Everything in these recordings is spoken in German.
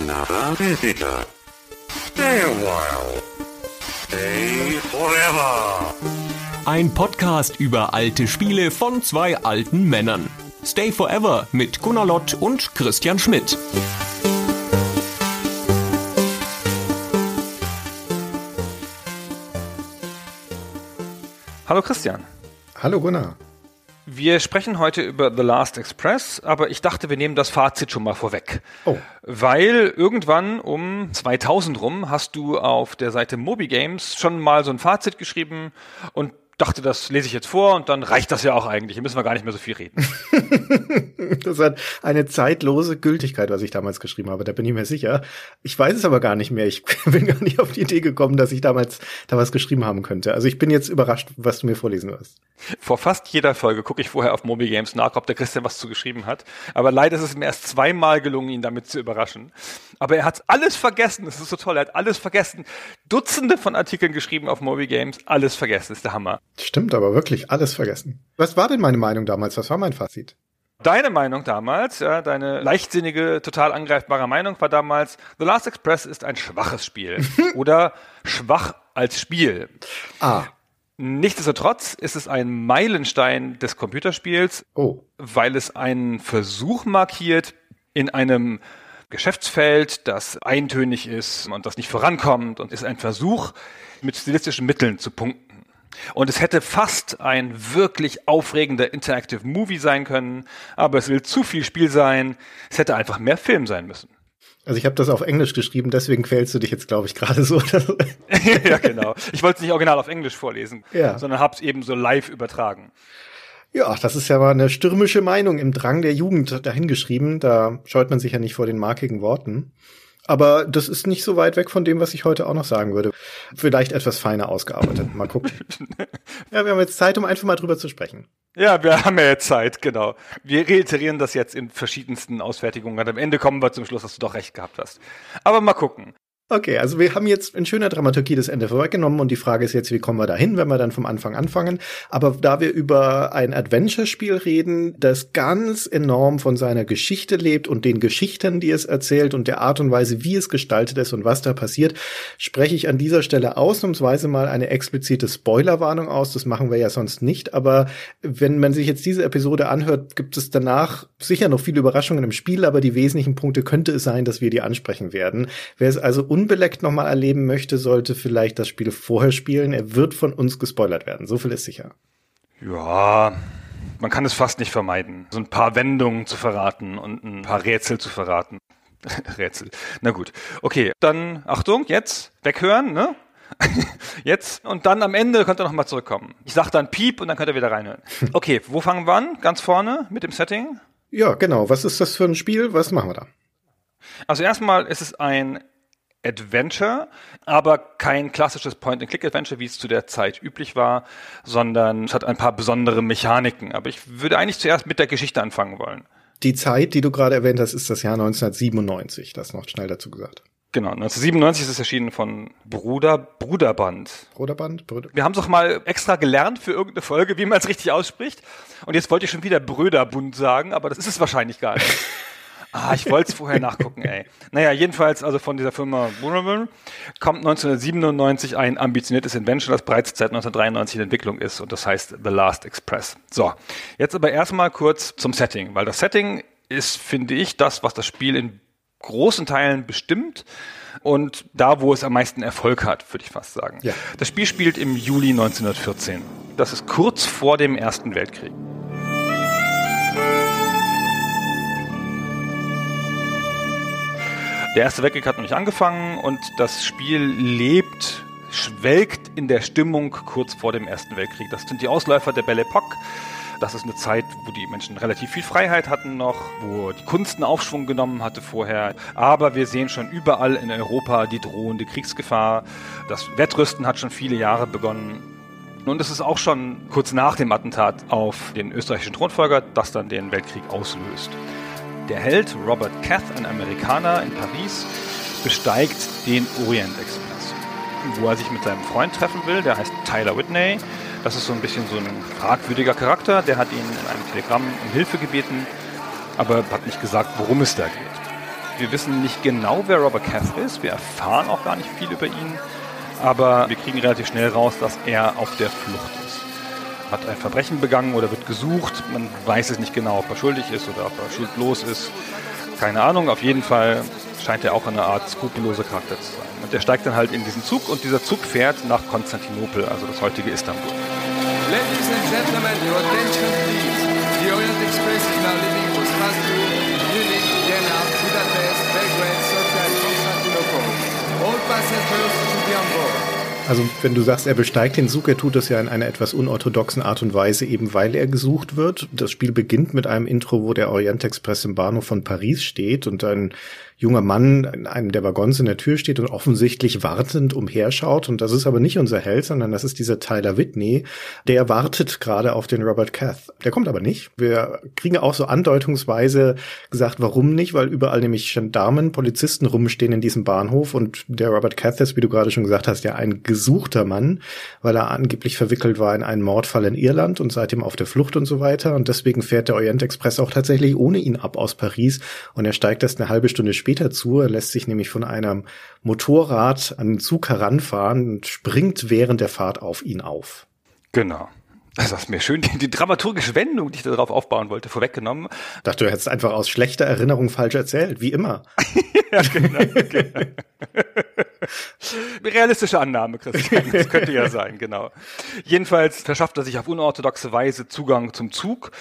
another visitor. Stay a while. Stay forever. Ein Podcast über alte Spiele von zwei alten Männern. Stay Forever mit Gunnar Lott und Christian Schmidt. Hallo Christian. Hallo Gunnar. Wir sprechen heute über The Last Express, aber ich dachte, wir nehmen das Fazit schon mal vorweg. Oh. Weil irgendwann um 2000 rum hast du auf der Seite Moby Games schon mal so ein Fazit geschrieben und dachte, das lese ich jetzt vor und dann reicht das ja auch eigentlich. Hier müssen wir gar nicht mehr so viel reden. das hat eine zeitlose Gültigkeit, was ich damals geschrieben habe, da bin ich mir sicher. Ich weiß es aber gar nicht mehr. Ich bin gar nicht auf die Idee gekommen, dass ich damals da was geschrieben haben könnte. Also ich bin jetzt überrascht, was du mir vorlesen wirst. Vor fast jeder Folge gucke ich vorher auf Moby Games nach, ob der Christian was zu geschrieben hat. Aber leider ist es mir erst zweimal gelungen, ihn damit zu überraschen. Aber er hat alles vergessen. Das ist so toll. Er hat alles vergessen. Dutzende von Artikeln geschrieben auf Moby Games. Alles vergessen. Das ist der Hammer. Stimmt, aber wirklich alles vergessen. Was war denn meine Meinung damals? Was war mein Fazit? Deine Meinung damals, ja, deine leichtsinnige, total angreifbare Meinung war damals, The Last Express ist ein schwaches Spiel. oder schwach als Spiel. Ah. Nichtsdestotrotz ist es ein Meilenstein des Computerspiels, oh. weil es einen Versuch markiert, in einem Geschäftsfeld, das eintönig ist und das nicht vorankommt und ist ein Versuch, mit stilistischen Mitteln zu punkten. Und es hätte fast ein wirklich aufregender Interactive Movie sein können, aber es will zu viel Spiel sein. Es hätte einfach mehr Film sein müssen. Also ich habe das auf Englisch geschrieben, deswegen quälst du dich jetzt, glaube ich, gerade so. ja, genau. Ich wollte es nicht original auf Englisch vorlesen, ja. sondern habe es eben so live übertragen. Ja, das ist ja mal eine stürmische Meinung im Drang der Jugend dahingeschrieben. Da scheut man sich ja nicht vor den markigen Worten. Aber das ist nicht so weit weg von dem, was ich heute auch noch sagen würde. Vielleicht etwas feiner ausgearbeitet. Mal gucken. ja, wir haben jetzt Zeit, um einfach mal drüber zu sprechen. Ja, wir haben ja jetzt Zeit, genau. Wir reiterieren das jetzt in verschiedensten Ausfertigungen. Und am Ende kommen wir zum Schluss, dass du doch recht gehabt hast. Aber mal gucken. Okay, also wir haben jetzt in schöner Dramaturgie das Ende vorweggenommen und die Frage ist jetzt, wie kommen wir dahin, wenn wir dann vom Anfang anfangen. Aber da wir über ein Adventure-Spiel reden, das ganz enorm von seiner Geschichte lebt und den Geschichten, die es erzählt und der Art und Weise, wie es gestaltet ist und was da passiert, spreche ich an dieser Stelle ausnahmsweise mal eine explizite Spoilerwarnung aus. Das machen wir ja sonst nicht. Aber wenn man sich jetzt diese Episode anhört, gibt es danach sicher noch viele Überraschungen im Spiel, aber die wesentlichen Punkte könnte es sein, dass wir die ansprechen werden. Wer es also unbeleckt nochmal erleben möchte, sollte vielleicht das Spiel vorher spielen. Er wird von uns gespoilert werden. So viel ist sicher. Ja, man kann es fast nicht vermeiden, so ein paar Wendungen zu verraten und ein paar Rätsel zu verraten. Rätsel. Na gut. Okay, dann Achtung, jetzt weghören, ne? Jetzt und dann am Ende könnt ihr nochmal zurückkommen. Ich sag dann Piep und dann könnt ihr wieder reinhören. Okay, wo fangen wir an? Ganz vorne mit dem Setting? Ja, genau. Was ist das für ein Spiel? Was machen wir da? Also erstmal ist es ein Adventure, aber kein klassisches Point-and-Click-Adventure, wie es zu der Zeit üblich war, sondern es hat ein paar besondere Mechaniken. Aber ich würde eigentlich zuerst mit der Geschichte anfangen wollen. Die Zeit, die du gerade erwähnt hast, ist das Jahr 1997, das noch schnell dazu gesagt. Genau, 1997 ist es erschienen von Bruder, Bruderband. Bruderband? Bruder Wir haben es doch mal extra gelernt für irgendeine Folge, wie man es richtig ausspricht. Und jetzt wollte ich schon wieder Bröderbund sagen, aber das ist es wahrscheinlich gar nicht. Ah, ich wollte es vorher nachgucken, ey. Naja, jedenfalls, also von dieser Firma kommt 1997 ein ambitioniertes Invention, das bereits seit 1993 in Entwicklung ist und das heißt The Last Express. So, jetzt aber erstmal kurz zum Setting, weil das Setting ist, finde ich, das, was das Spiel in großen Teilen bestimmt und da, wo es am meisten Erfolg hat, würde ich fast sagen. Ja. Das Spiel spielt im Juli 1914. Das ist kurz vor dem Ersten Weltkrieg. Der Erste Weltkrieg hat noch nicht angefangen und das Spiel lebt, schwelgt in der Stimmung kurz vor dem Ersten Weltkrieg. Das sind die Ausläufer der Belle Epoque. Das ist eine Zeit, wo die Menschen relativ viel Freiheit hatten noch, wo die Kunst einen Aufschwung genommen hatte vorher. Aber wir sehen schon überall in Europa die drohende Kriegsgefahr. Das Wettrüsten hat schon viele Jahre begonnen. Und es ist auch schon kurz nach dem Attentat auf den österreichischen Thronfolger, das dann den Weltkrieg auslöst. Der Held Robert Cath, ein Amerikaner in Paris, besteigt den Orient Express, wo er sich mit seinem Freund treffen will, der heißt Tyler Whitney. Das ist so ein bisschen so ein fragwürdiger Charakter, der hat ihn in einem Telegramm um Hilfe gebeten, aber hat nicht gesagt, worum es da geht. Wir wissen nicht genau, wer Robert Cath ist. Wir erfahren auch gar nicht viel über ihn. Aber wir kriegen relativ schnell raus, dass er auf der Flucht ist. Hat ein Verbrechen begangen oder wird gesucht. Man weiß es nicht genau, ob er schuldig ist oder ob er schuldlos ist. Keine Ahnung. Auf jeden Fall scheint er auch eine Art skrupelloser Charakter zu sein. Und der steigt dann halt in diesen Zug und dieser Zug fährt nach Konstantinopel, also das heutige Istanbul. Ladies and gentlemen, your attention please. The Orient Express is now leaving Strasbourg, Munich, Vienna, Budapest, Belgrade, Sofia Constantinople. All passengers Also wenn du sagst, er besteigt den Zug, er tut das ja in einer etwas unorthodoxen Art und Weise, eben weil er gesucht wird. Das Spiel beginnt mit einem Intro, wo der Orient Express im Bahnhof von Paris steht und ein junger Mann in einem der Waggons in der Tür steht und offensichtlich wartend umherschaut. Und das ist aber nicht unser Held, sondern das ist dieser Tyler Whitney, der wartet gerade auf den Robert Cath. Der kommt aber nicht. Wir kriegen auch so andeutungsweise gesagt, warum nicht, weil überall nämlich Gendarmen, Polizisten rumstehen in diesem Bahnhof und der Robert Cath ist, wie du gerade schon gesagt hast, ja ein gesuchter Mann, weil er angeblich verwickelt war in einen Mordfall in Irland und seitdem auf der Flucht und so weiter. Und deswegen fährt der Orient Express auch tatsächlich ohne ihn ab aus Paris und er steigt erst eine halbe Stunde später später zu. Er lässt sich nämlich von einem Motorrad an den Zug heranfahren und springt während der Fahrt auf ihn auf. Genau. Das ist mir schön, die, die dramaturgische Wendung, die ich darauf aufbauen wollte, vorweggenommen. Ich dachte, du hättest einfach aus schlechter Erinnerung falsch erzählt, wie immer. ja, genau. genau. Realistische Annahme, Christian. Das könnte ja sein, genau. Jedenfalls verschafft er sich auf unorthodoxe Weise Zugang zum Zug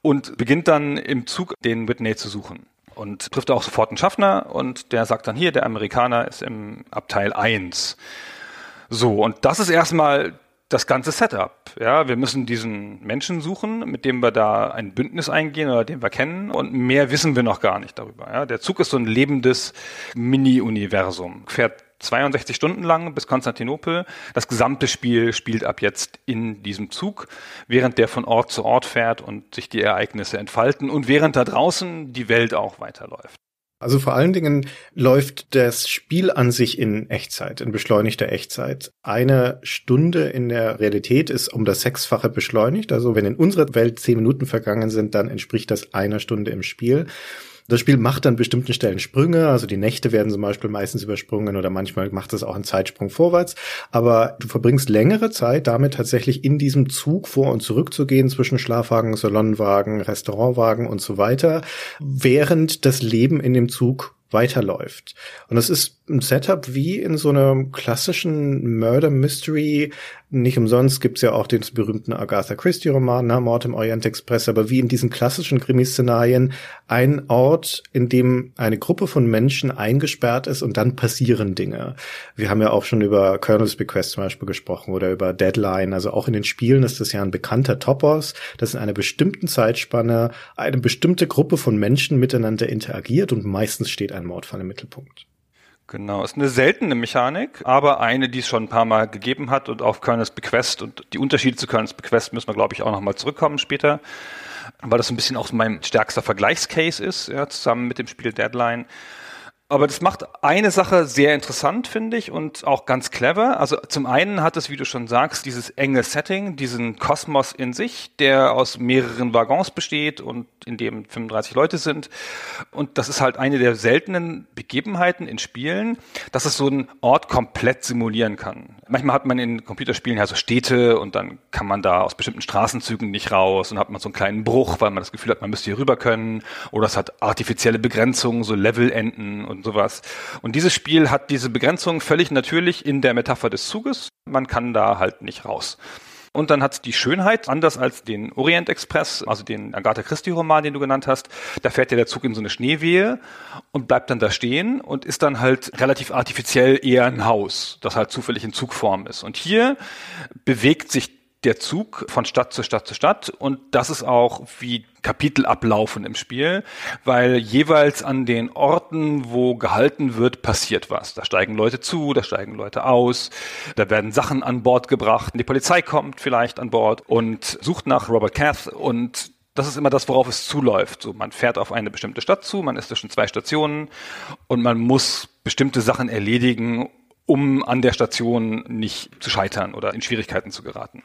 und beginnt dann im Zug den Whitney zu suchen und trifft auch sofort einen Schaffner und der sagt dann hier, der Amerikaner ist im Abteil 1. So, und das ist erstmal das ganze Setup. Ja, wir müssen diesen Menschen suchen, mit dem wir da ein Bündnis eingehen oder den wir kennen und mehr wissen wir noch gar nicht darüber. Ja, der Zug ist so ein lebendes Mini-Universum, fährt 62 Stunden lang bis Konstantinopel. Das gesamte Spiel spielt ab jetzt in diesem Zug, während der von Ort zu Ort fährt und sich die Ereignisse entfalten und während da draußen die Welt auch weiterläuft. Also vor allen Dingen läuft das Spiel an sich in Echtzeit, in beschleunigter Echtzeit. Eine Stunde in der Realität ist um das Sechsfache beschleunigt. Also wenn in unserer Welt zehn Minuten vergangen sind, dann entspricht das einer Stunde im Spiel. Das Spiel macht an bestimmten Stellen Sprünge, also die Nächte werden zum Beispiel meistens übersprungen oder manchmal macht es auch einen Zeitsprung vorwärts. Aber du verbringst längere Zeit damit tatsächlich in diesem Zug vor und zurück zu gehen zwischen Schlafwagen, Salonwagen, Restaurantwagen und so weiter, während das Leben in dem Zug weiterläuft. Und das ist ein Setup wie in so einem klassischen Murder Mystery. Nicht umsonst gibt's ja auch den berühmten Agatha Christie Roman, na, Mord im Orient Express, aber wie in diesen klassischen Krimi-Szenarien ein Ort, in dem eine Gruppe von Menschen eingesperrt ist und dann passieren Dinge. Wir haben ja auch schon über Colonel's Bequest zum Beispiel gesprochen oder über Deadline. Also auch in den Spielen ist das ja ein bekannter Topos, dass in einer bestimmten Zeitspanne eine bestimmte Gruppe von Menschen miteinander interagiert und meistens steht ein Mordfall im Mittelpunkt. Genau, ist eine seltene Mechanik, aber eine, die es schon ein paar Mal gegeben hat und auf Kernels Bequest und die Unterschiede zu Kernels Bequest müssen wir, glaube ich, auch nochmal zurückkommen später, weil das ein bisschen auch mein stärkster Vergleichscase ist, ja, zusammen mit dem Spiel Deadline. Aber das macht eine Sache sehr interessant, finde ich, und auch ganz clever. Also zum einen hat es, wie du schon sagst, dieses enge Setting, diesen Kosmos in sich, der aus mehreren Waggons besteht und in dem 35 Leute sind. Und das ist halt eine der seltenen Begebenheiten in Spielen, dass es so einen Ort komplett simulieren kann. Manchmal hat man in Computerspielen ja so Städte und dann kann man da aus bestimmten Straßenzügen nicht raus und hat man so einen kleinen Bruch, weil man das Gefühl hat, man müsste hier rüber können. Oder es hat artifizielle Begrenzungen, so Levelenden und sowas. Und dieses Spiel hat diese Begrenzung völlig natürlich in der Metapher des Zuges. Man kann da halt nicht raus. Und dann hat die Schönheit, anders als den Orient Express, also den Agatha Christie-Roman, den du genannt hast, da fährt ja der Zug in so eine Schneewehe und bleibt dann da stehen und ist dann halt relativ artifiziell eher ein Haus, das halt zufällig in Zugform ist. Und hier bewegt sich der Zug von Stadt zu Stadt zu Stadt und das ist auch wie Kapitel ablaufen im Spiel, weil jeweils an den Orten, wo gehalten wird, passiert was. Da steigen Leute zu, da steigen Leute aus, da werden Sachen an Bord gebracht, die Polizei kommt vielleicht an Bord und sucht nach Robert Cath und das ist immer das, worauf es zuläuft. So, man fährt auf eine bestimmte Stadt zu, man ist zwischen zwei Stationen und man muss bestimmte Sachen erledigen, um an der Station nicht zu scheitern oder in Schwierigkeiten zu geraten.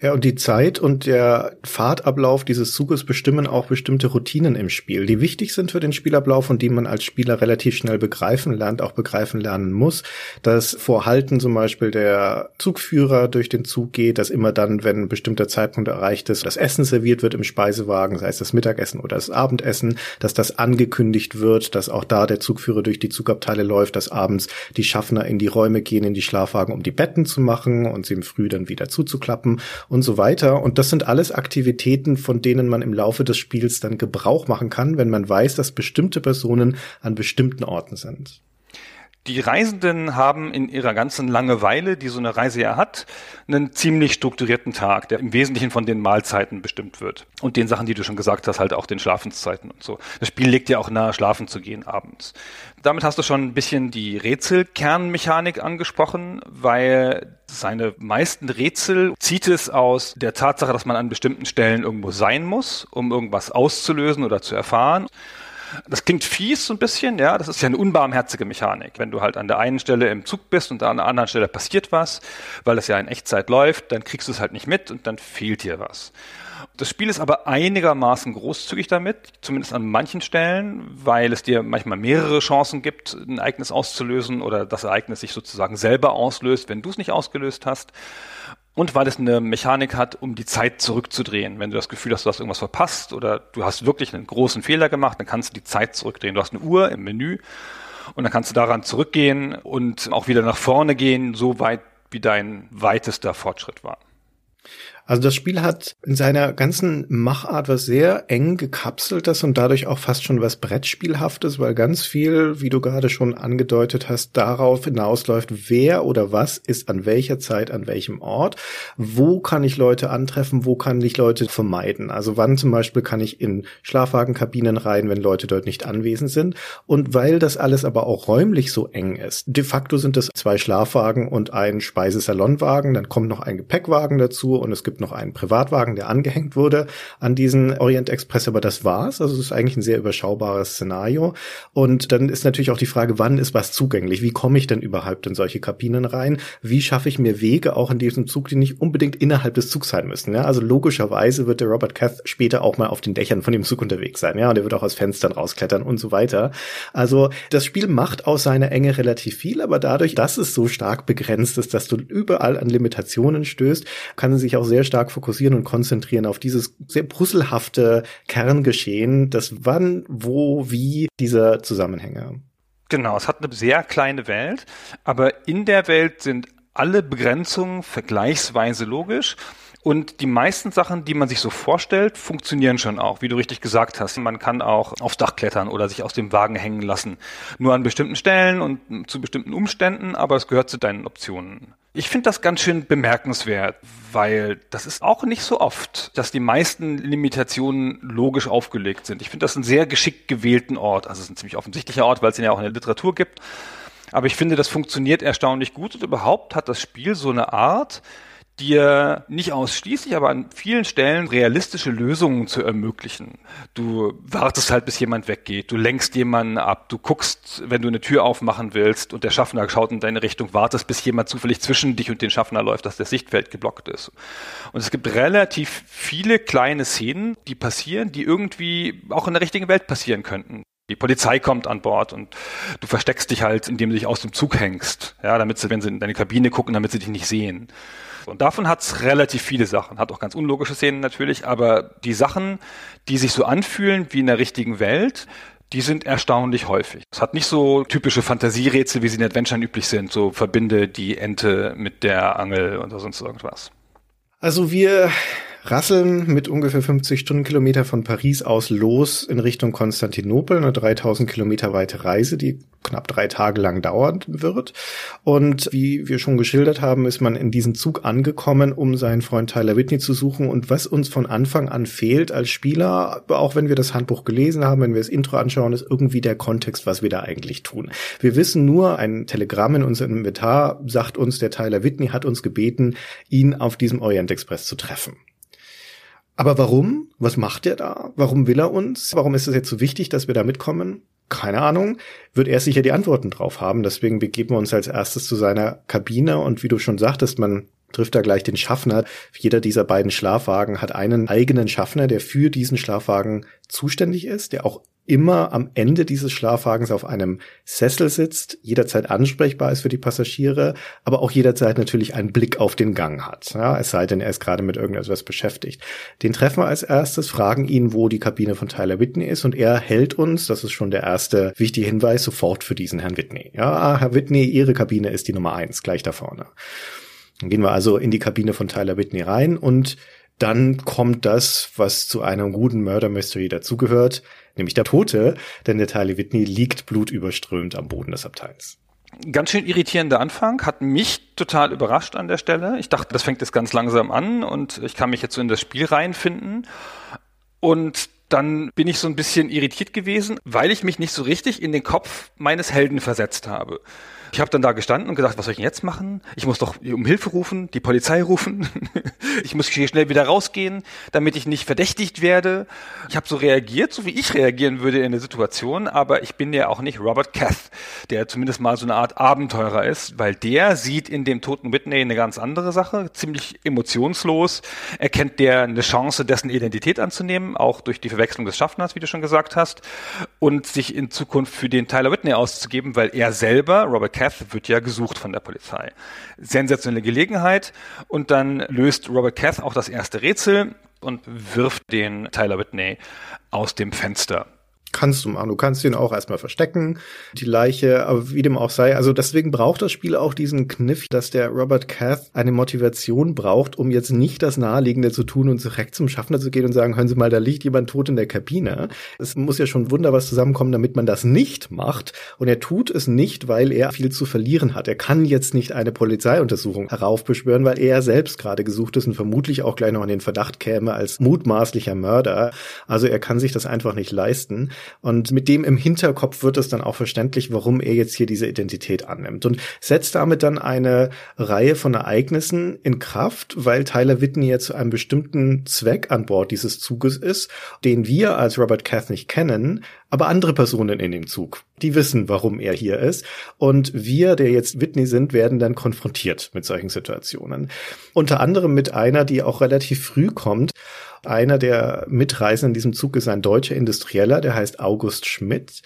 Ja, und die Zeit und der Fahrtablauf dieses Zuges bestimmen auch bestimmte Routinen im Spiel, die wichtig sind für den Spielablauf und die man als Spieler relativ schnell begreifen lernt, auch begreifen lernen muss. Das Vorhalten zum Beispiel der Zugführer durch den Zug geht, dass immer dann, wenn ein bestimmter Zeitpunkt erreicht ist, das Essen serviert wird im Speisewagen, sei es das Mittagessen oder das Abendessen, dass das angekündigt wird, dass auch da der Zugführer durch die Zugabteile läuft, dass abends die Schaffner in die Räume gehen, in die Schlafwagen, um die Betten zu machen und sie im Früh dann wieder zuzuklappen und so weiter. Und das sind alles Aktivitäten, von denen man im Laufe des Spiels dann Gebrauch machen kann, wenn man weiß, dass bestimmte Personen an bestimmten Orten sind. Die Reisenden haben in ihrer ganzen Langeweile, die so eine Reise ja hat, einen ziemlich strukturierten Tag, der im Wesentlichen von den Mahlzeiten bestimmt wird. Und den Sachen, die du schon gesagt hast, halt auch den Schlafenszeiten und so. Das Spiel legt ja auch nahe, schlafen zu gehen abends. Damit hast du schon ein bisschen die Rätselkernmechanik angesprochen, weil seine meisten Rätsel zieht es aus der Tatsache, dass man an bestimmten Stellen irgendwo sein muss, um irgendwas auszulösen oder zu erfahren. Das klingt fies so ein bisschen, ja. Das ist ja eine unbarmherzige Mechanik. Wenn du halt an der einen Stelle im Zug bist und an der anderen Stelle passiert was, weil es ja in Echtzeit läuft, dann kriegst du es halt nicht mit und dann fehlt dir was. Das Spiel ist aber einigermaßen großzügig damit, zumindest an manchen Stellen, weil es dir manchmal mehrere Chancen gibt, ein Ereignis auszulösen oder das Ereignis sich sozusagen selber auslöst, wenn du es nicht ausgelöst hast und weil es eine Mechanik hat, um die Zeit zurückzudrehen. Wenn du das Gefühl hast, du hast irgendwas verpasst oder du hast wirklich einen großen Fehler gemacht, dann kannst du die Zeit zurückdrehen. Du hast eine Uhr im Menü und dann kannst du daran zurückgehen und auch wieder nach vorne gehen, so weit wie dein weitester Fortschritt war. Also das Spiel hat in seiner ganzen Machart was sehr eng gekapseltes und dadurch auch fast schon was Brettspielhaftes, weil ganz viel, wie du gerade schon angedeutet hast, darauf hinausläuft, wer oder was ist an welcher Zeit an welchem Ort, wo kann ich Leute antreffen, wo kann ich Leute vermeiden. Also wann zum Beispiel kann ich in Schlafwagenkabinen rein, wenn Leute dort nicht anwesend sind. Und weil das alles aber auch räumlich so eng ist, de facto sind es zwei Schlafwagen und ein Speisesalonwagen, dann kommt noch ein Gepäckwagen dazu und es gibt gibt noch einen Privatwagen, der angehängt wurde an diesen Orient Express, aber das war's. Also es ist eigentlich ein sehr überschaubares Szenario. Und dann ist natürlich auch die Frage, wann ist was zugänglich? Wie komme ich denn überhaupt in solche Kabinen rein? Wie schaffe ich mir Wege auch in diesem Zug, die nicht unbedingt innerhalb des Zugs sein müssen? Ja? Also logischerweise wird der Robert Cath später auch mal auf den Dächern von dem Zug unterwegs sein. Ja, und er wird auch aus Fenstern rausklettern und so weiter. Also das Spiel macht aus seiner Enge relativ viel, aber dadurch, dass es so stark begrenzt ist, dass du überall an Limitationen stößt, kann es sich auch sehr stark fokussieren und konzentrieren auf dieses sehr brüsselhafte Kerngeschehen, das wann, wo, wie dieser Zusammenhänge. Genau, es hat eine sehr kleine Welt, aber in der Welt sind alle Begrenzungen vergleichsweise logisch. Und die meisten Sachen, die man sich so vorstellt, funktionieren schon auch, wie du richtig gesagt hast. Man kann auch aufs Dach klettern oder sich aus dem Wagen hängen lassen. Nur an bestimmten Stellen und zu bestimmten Umständen, aber es gehört zu deinen Optionen. Ich finde das ganz schön bemerkenswert, weil das ist auch nicht so oft, dass die meisten Limitationen logisch aufgelegt sind. Ich finde das einen sehr geschickt gewählten Ort. Also es ist ein ziemlich offensichtlicher Ort, weil es ihn ja auch in der Literatur gibt. Aber ich finde, das funktioniert erstaunlich gut und überhaupt hat das Spiel so eine Art, dir nicht ausschließlich, aber an vielen Stellen realistische Lösungen zu ermöglichen. Du wartest halt, bis jemand weggeht, du lenkst jemanden ab, du guckst, wenn du eine Tür aufmachen willst und der Schaffner schaut in deine Richtung, wartest, bis jemand zufällig zwischen dich und den Schaffner läuft, dass das Sichtfeld geblockt ist. Und es gibt relativ viele kleine Szenen, die passieren, die irgendwie auch in der richtigen Welt passieren könnten. Die Polizei kommt an Bord und du versteckst dich halt, indem du dich aus dem Zug hängst, ja, damit sie, wenn sie in deine Kabine gucken, damit sie dich nicht sehen. Und davon hat es relativ viele Sachen. Hat auch ganz unlogische Szenen natürlich, aber die Sachen, die sich so anfühlen wie in der richtigen Welt, die sind erstaunlich häufig. Es hat nicht so typische Fantasierätsel, wie sie in Adventuren üblich sind, so verbinde die Ente mit der Angel oder sonst irgendwas. Also wir rasseln mit ungefähr 50 Stundenkilometer von Paris aus los in Richtung Konstantinopel, eine 3000 Kilometer weite Reise, die knapp drei Tage lang dauern wird. Und wie wir schon geschildert haben, ist man in diesen Zug angekommen, um seinen Freund Tyler Whitney zu suchen. Und was uns von Anfang an fehlt als Spieler, auch wenn wir das Handbuch gelesen haben, wenn wir das Intro anschauen, ist irgendwie der Kontext, was wir da eigentlich tun. Wir wissen nur, ein Telegramm in unserem Inventar sagt uns, der Tyler Whitney hat uns gebeten, ihn auf diesem Orient Express zu treffen. Aber warum? Was macht er da? Warum will er uns? Warum ist es jetzt so wichtig, dass wir da mitkommen? Keine Ahnung. Wird er sicher die Antworten drauf haben. Deswegen begeben wir uns als erstes zu seiner Kabine und wie du schon sagtest, man trifft da gleich den Schaffner. Jeder dieser beiden Schlafwagen hat einen eigenen Schaffner, der für diesen Schlafwagen zuständig ist, der auch immer am Ende dieses Schlafwagens auf einem Sessel sitzt, jederzeit ansprechbar ist für die Passagiere, aber auch jederzeit natürlich einen Blick auf den Gang hat. Ja, es sei denn, er ist gerade mit irgendetwas beschäftigt. Den treffen wir als erstes, fragen ihn, wo die Kabine von Tyler Whitney ist und er hält uns, das ist schon der erste wichtige Hinweis, sofort für diesen Herrn Whitney. Ja, Herr Whitney, Ihre Kabine ist die Nummer eins, gleich da vorne. Dann gehen wir also in die Kabine von Tyler Whitney rein und dann kommt das, was zu einem guten Murder Mystery dazugehört, nämlich der Tote, denn der Tyler Whitney liegt blutüberströmt am Boden des Abteils. Ganz schön irritierender Anfang, hat mich total überrascht an der Stelle. Ich dachte, das fängt jetzt ganz langsam an und ich kann mich jetzt so in das Spiel reinfinden. Und dann bin ich so ein bisschen irritiert gewesen, weil ich mich nicht so richtig in den Kopf meines Helden versetzt habe. Ich habe dann da gestanden und gedacht, was soll ich denn jetzt machen? Ich muss doch um Hilfe rufen, die Polizei rufen. ich muss hier schnell wieder rausgehen, damit ich nicht verdächtigt werde. Ich habe so reagiert, so wie ich reagieren würde in der Situation, aber ich bin ja auch nicht Robert Cath, der zumindest mal so eine Art Abenteurer ist, weil der sieht in dem toten Whitney eine ganz andere Sache, ziemlich emotionslos. Erkennt der eine Chance, dessen Identität anzunehmen, auch durch die Verwechslung des Schaffners, wie du schon gesagt hast, und sich in Zukunft für den Tyler Whitney auszugeben, weil er selber, Robert Cath wird ja gesucht von der Polizei. Sensationelle Gelegenheit und dann löst Robert Cath auch das erste Rätsel und wirft den Tyler Whitney aus dem Fenster. Kannst du machen. Du kannst ihn auch erstmal verstecken, die Leiche, aber wie dem auch sei. Also deswegen braucht das Spiel auch diesen Kniff, dass der Robert Cath eine Motivation braucht, um jetzt nicht das Naheliegende zu tun und direkt zum Schaffner zu gehen und sagen, hören Sie mal, da liegt jemand tot in der Kabine. Es muss ja schon Wunder was zusammenkommen, damit man das nicht macht. Und er tut es nicht, weil er viel zu verlieren hat. Er kann jetzt nicht eine Polizeiuntersuchung heraufbeschwören, weil er selbst gerade gesucht ist und vermutlich auch gleich noch an den Verdacht käme als mutmaßlicher Mörder. Also er kann sich das einfach nicht leisten. Und mit dem im Hinterkopf wird es dann auch verständlich, warum er jetzt hier diese Identität annimmt und setzt damit dann eine Reihe von Ereignissen in Kraft, weil Tyler Whitney jetzt zu einem bestimmten Zweck an Bord dieses Zuges ist, den wir als Robert Cath nicht kennen, aber andere Personen in dem Zug, die wissen, warum er hier ist. Und wir, der jetzt Whitney sind, werden dann konfrontiert mit solchen Situationen. Unter anderem mit einer, die auch relativ früh kommt einer der Mitreisenden in diesem Zug ist ein deutscher Industrieller, der heißt August Schmidt.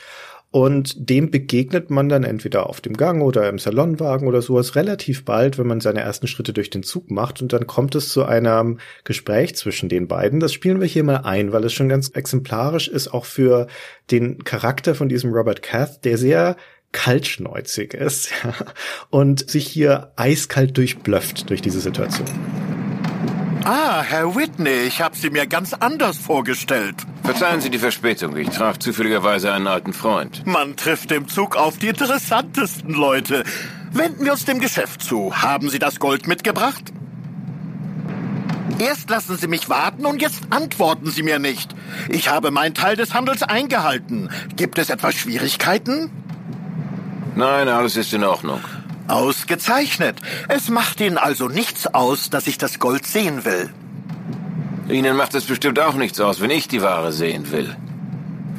Und dem begegnet man dann entweder auf dem Gang oder im Salonwagen oder sowas relativ bald, wenn man seine ersten Schritte durch den Zug macht. Und dann kommt es zu einem Gespräch zwischen den beiden. Das spielen wir hier mal ein, weil es schon ganz exemplarisch ist, auch für den Charakter von diesem Robert Cath, der sehr kaltschneuzig ist und sich hier eiskalt durchblöfft durch diese Situation. Ah, Herr Whitney, ich habe Sie mir ganz anders vorgestellt. Verzeihen Sie die Verspätung. Ich traf zufälligerweise einen alten Freund. Man trifft im Zug auf die interessantesten Leute. Wenden wir uns dem Geschäft zu. Haben Sie das Gold mitgebracht? Erst lassen Sie mich warten und jetzt antworten Sie mir nicht. Ich habe meinen Teil des Handels eingehalten. Gibt es etwas Schwierigkeiten? Nein, alles ist in Ordnung. Ausgezeichnet. Es macht Ihnen also nichts aus, dass ich das Gold sehen will. Ihnen macht es bestimmt auch nichts aus, wenn ich die Ware sehen will.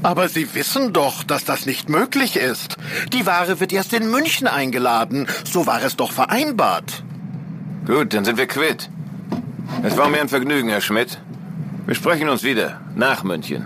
Aber Sie wissen doch, dass das nicht möglich ist. Die Ware wird erst in München eingeladen. So war es doch vereinbart. Gut, dann sind wir quitt. Es war mir ein Vergnügen, Herr Schmidt. Wir sprechen uns wieder nach München.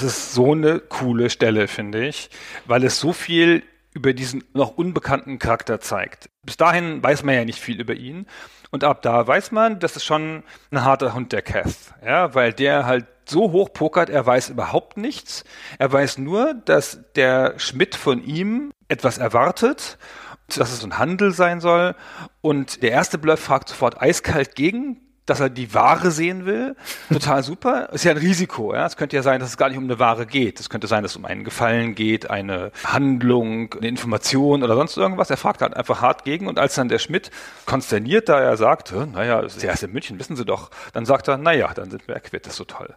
Das ist so eine coole Stelle, finde ich, weil es so viel über diesen noch unbekannten Charakter zeigt. Bis dahin weiß man ja nicht viel über ihn. Und ab da weiß man, das ist schon ein harter Hund, der Kath. Ja, weil der halt so hoch pokert, er weiß überhaupt nichts. Er weiß nur, dass der Schmidt von ihm etwas erwartet, dass es ein Handel sein soll. Und der erste Bluff fragt sofort eiskalt gegen, dass er die Ware sehen will. Total super. Ist ja ein Risiko. Ja? Es könnte ja sein, dass es gar nicht um eine Ware geht. Es könnte sein, dass es um einen Gefallen geht, eine Handlung, eine Information oder sonst irgendwas. Er fragt halt einfach hart gegen und als dann der Schmidt konsterniert, da er sagt, naja, das ist ja erst in München, wissen Sie doch, dann sagt er, naja, dann sind wir quitt, das ist so toll.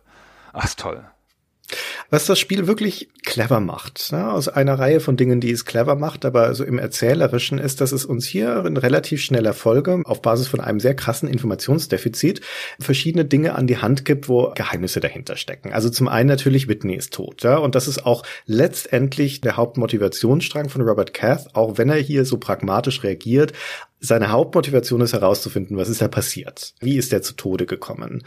Ach, ist toll. Was das Spiel wirklich clever macht, ne? aus einer Reihe von Dingen, die es clever macht, aber so im Erzählerischen ist, dass es uns hier in relativ schneller Folge auf Basis von einem sehr krassen Informationsdefizit verschiedene Dinge an die Hand gibt, wo Geheimnisse dahinter stecken. Also zum einen natürlich Whitney ist tot, ja, und das ist auch letztendlich der Hauptmotivationsstrang von Robert Cath, auch wenn er hier so pragmatisch reagiert, seine Hauptmotivation ist herauszufinden, was ist da passiert? Wie ist er zu Tode gekommen?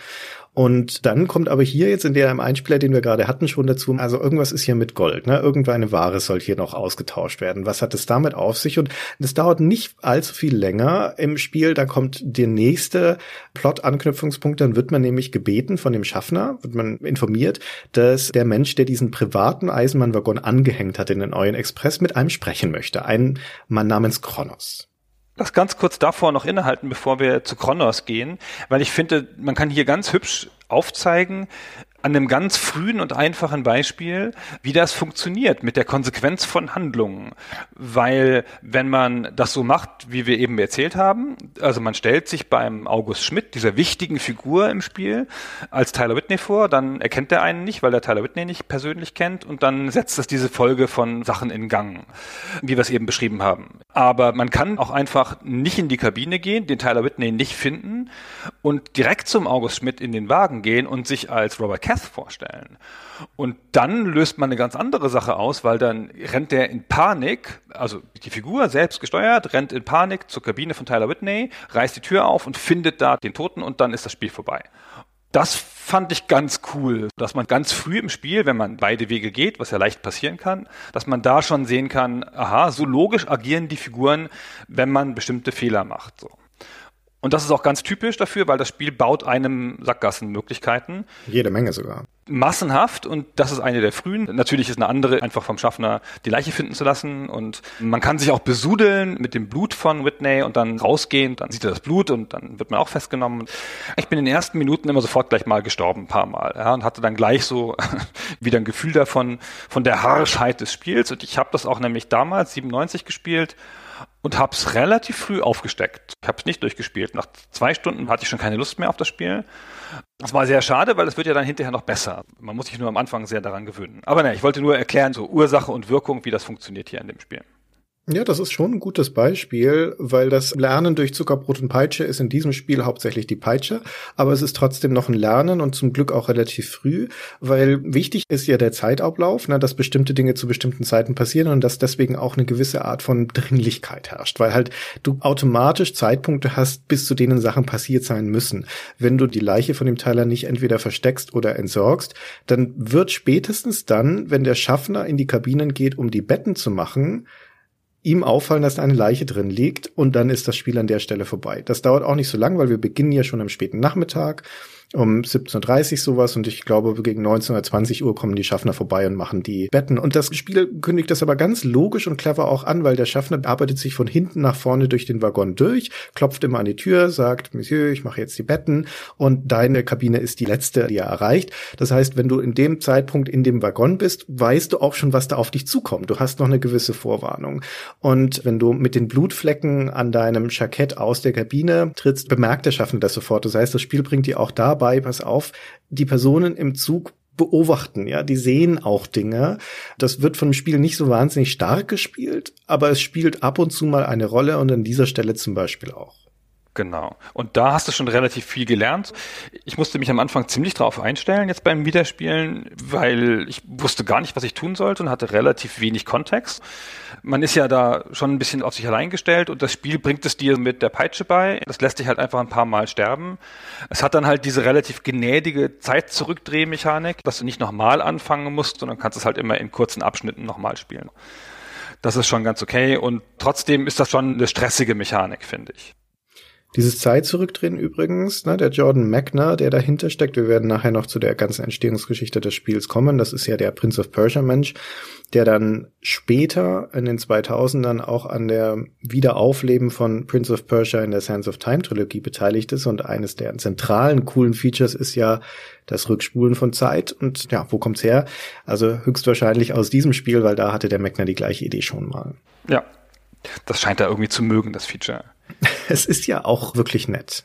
Und dann kommt aber hier jetzt in dem Einspieler, den wir gerade hatten, schon dazu, also irgendwas ist hier mit Gold, ne? Irgendeine Ware soll hier noch ausgetauscht werden. Was hat es damit auf sich? Und es dauert nicht allzu viel länger im Spiel. Da kommt der nächste Plot-Anknüpfungspunkt. Dann wird man nämlich gebeten von dem Schaffner, wird man informiert, dass der Mensch, der diesen privaten Eisenbahnwaggon angehängt hat in den Neuen Express, mit einem sprechen möchte. Ein Mann namens Kronos. Lass ganz kurz davor noch innehalten, bevor wir zu Kronos gehen, weil ich finde, man kann hier ganz hübsch aufzeigen, an einem ganz frühen und einfachen Beispiel, wie das funktioniert mit der Konsequenz von Handlungen. Weil wenn man das so macht, wie wir eben erzählt haben, also man stellt sich beim August Schmidt, dieser wichtigen Figur im Spiel, als Tyler Whitney vor, dann erkennt er einen nicht, weil er Tyler Whitney nicht persönlich kennt und dann setzt es diese Folge von Sachen in Gang, wie wir es eben beschrieben haben. Aber man kann auch einfach nicht in die Kabine gehen, den Tyler Whitney nicht finden und direkt zum August Schmidt in den Wagen gehen und sich als Robert Cass vorstellen. Und dann löst man eine ganz andere Sache aus, weil dann rennt der in Panik, also die Figur selbst gesteuert, rennt in Panik zur Kabine von Tyler Whitney, reißt die Tür auf und findet da den Toten und dann ist das Spiel vorbei. Das fand ich ganz cool, dass man ganz früh im Spiel, wenn man beide Wege geht, was ja leicht passieren kann, dass man da schon sehen kann, aha, so logisch agieren die Figuren, wenn man bestimmte Fehler macht. So. Und das ist auch ganz typisch dafür, weil das Spiel baut einem Sackgassenmöglichkeiten. Jede Menge sogar. Massenhaft und das ist eine der frühen. Natürlich ist eine andere, einfach vom Schaffner die Leiche finden zu lassen und man kann sich auch besudeln mit dem Blut von Whitney und dann rausgehen, dann sieht er das Blut und dann wird man auch festgenommen. Ich bin in den ersten Minuten immer sofort gleich mal gestorben, ein paar Mal, ja, und hatte dann gleich so wieder ein Gefühl davon, von der Harschheit des Spiels und ich habe das auch nämlich damals, 97 gespielt und habe es relativ früh aufgesteckt. Ich habe es nicht durchgespielt. Nach zwei Stunden hatte ich schon keine Lust mehr auf das Spiel. Das war sehr schade, weil es wird ja dann hinterher noch besser. Man muss sich nur am Anfang sehr daran gewöhnen. Aber ne, ich wollte nur erklären, so Ursache und Wirkung, wie das funktioniert hier in dem Spiel. Ja, das ist schon ein gutes Beispiel, weil das Lernen durch Zuckerbrot und Peitsche ist in diesem Spiel hauptsächlich die Peitsche, aber es ist trotzdem noch ein Lernen und zum Glück auch relativ früh, weil wichtig ist ja der Zeitablauf, ne, dass bestimmte Dinge zu bestimmten Zeiten passieren und dass deswegen auch eine gewisse Art von Dringlichkeit herrscht, weil halt du automatisch Zeitpunkte hast, bis zu denen Sachen passiert sein müssen. Wenn du die Leiche von dem Teiler nicht entweder versteckst oder entsorgst, dann wird spätestens dann, wenn der Schaffner in die Kabinen geht, um die Betten zu machen, ihm auffallen, dass da eine Leiche drin liegt und dann ist das Spiel an der Stelle vorbei. Das dauert auch nicht so lang, weil wir beginnen ja schon am späten Nachmittag um 17.30 Uhr sowas und ich glaube, gegen 19 oder 20 Uhr kommen die Schaffner vorbei und machen die Betten. Und das Spiel kündigt das aber ganz logisch und clever auch an, weil der Schaffner arbeitet sich von hinten nach vorne durch den Waggon durch, klopft immer an die Tür, sagt, Monsieur, ich mache jetzt die Betten und deine Kabine ist die letzte, die er erreicht. Das heißt, wenn du in dem Zeitpunkt in dem Waggon bist, weißt du auch schon, was da auf dich zukommt. Du hast noch eine gewisse Vorwarnung. Und wenn du mit den Blutflecken an deinem Jackett aus der Kabine trittst, bemerkt der Schaffner das sofort. Das heißt, das Spiel bringt dir auch dabei dabei, pass auf, die Personen im Zug beobachten, ja, die sehen auch Dinge. Das wird vom Spiel nicht so wahnsinnig stark gespielt, aber es spielt ab und zu mal eine Rolle und an dieser Stelle zum Beispiel auch. Genau. Und da hast du schon relativ viel gelernt. Ich musste mich am Anfang ziemlich drauf einstellen jetzt beim Wiederspielen, weil ich wusste gar nicht, was ich tun sollte und hatte relativ wenig Kontext. Man ist ja da schon ein bisschen auf sich allein gestellt und das Spiel bringt es dir mit der Peitsche bei. Das lässt dich halt einfach ein paar Mal sterben. Es hat dann halt diese relativ gnädige Zeitzurückdrehmechanik, dass du nicht nochmal anfangen musst, sondern kannst es halt immer in kurzen Abschnitten nochmal spielen. Das ist schon ganz okay und trotzdem ist das schon eine stressige Mechanik, finde ich. Dieses Zeit zurückdrehen übrigens, ne, der Jordan Magner, der dahinter steckt, wir werden nachher noch zu der ganzen Entstehungsgeschichte des Spiels kommen, das ist ja der Prince of Persia Mensch, der dann später in den 2000ern auch an der Wiederaufleben von Prince of Persia in der Sands of Time Trilogie beteiligt ist und eines der zentralen coolen Features ist ja das Rückspulen von Zeit und ja, wo kommt's her? Also höchstwahrscheinlich aus diesem Spiel, weil da hatte der Magner die gleiche Idee schon mal. Ja, das scheint er irgendwie zu mögen, das Feature. Es ist ja auch wirklich nett.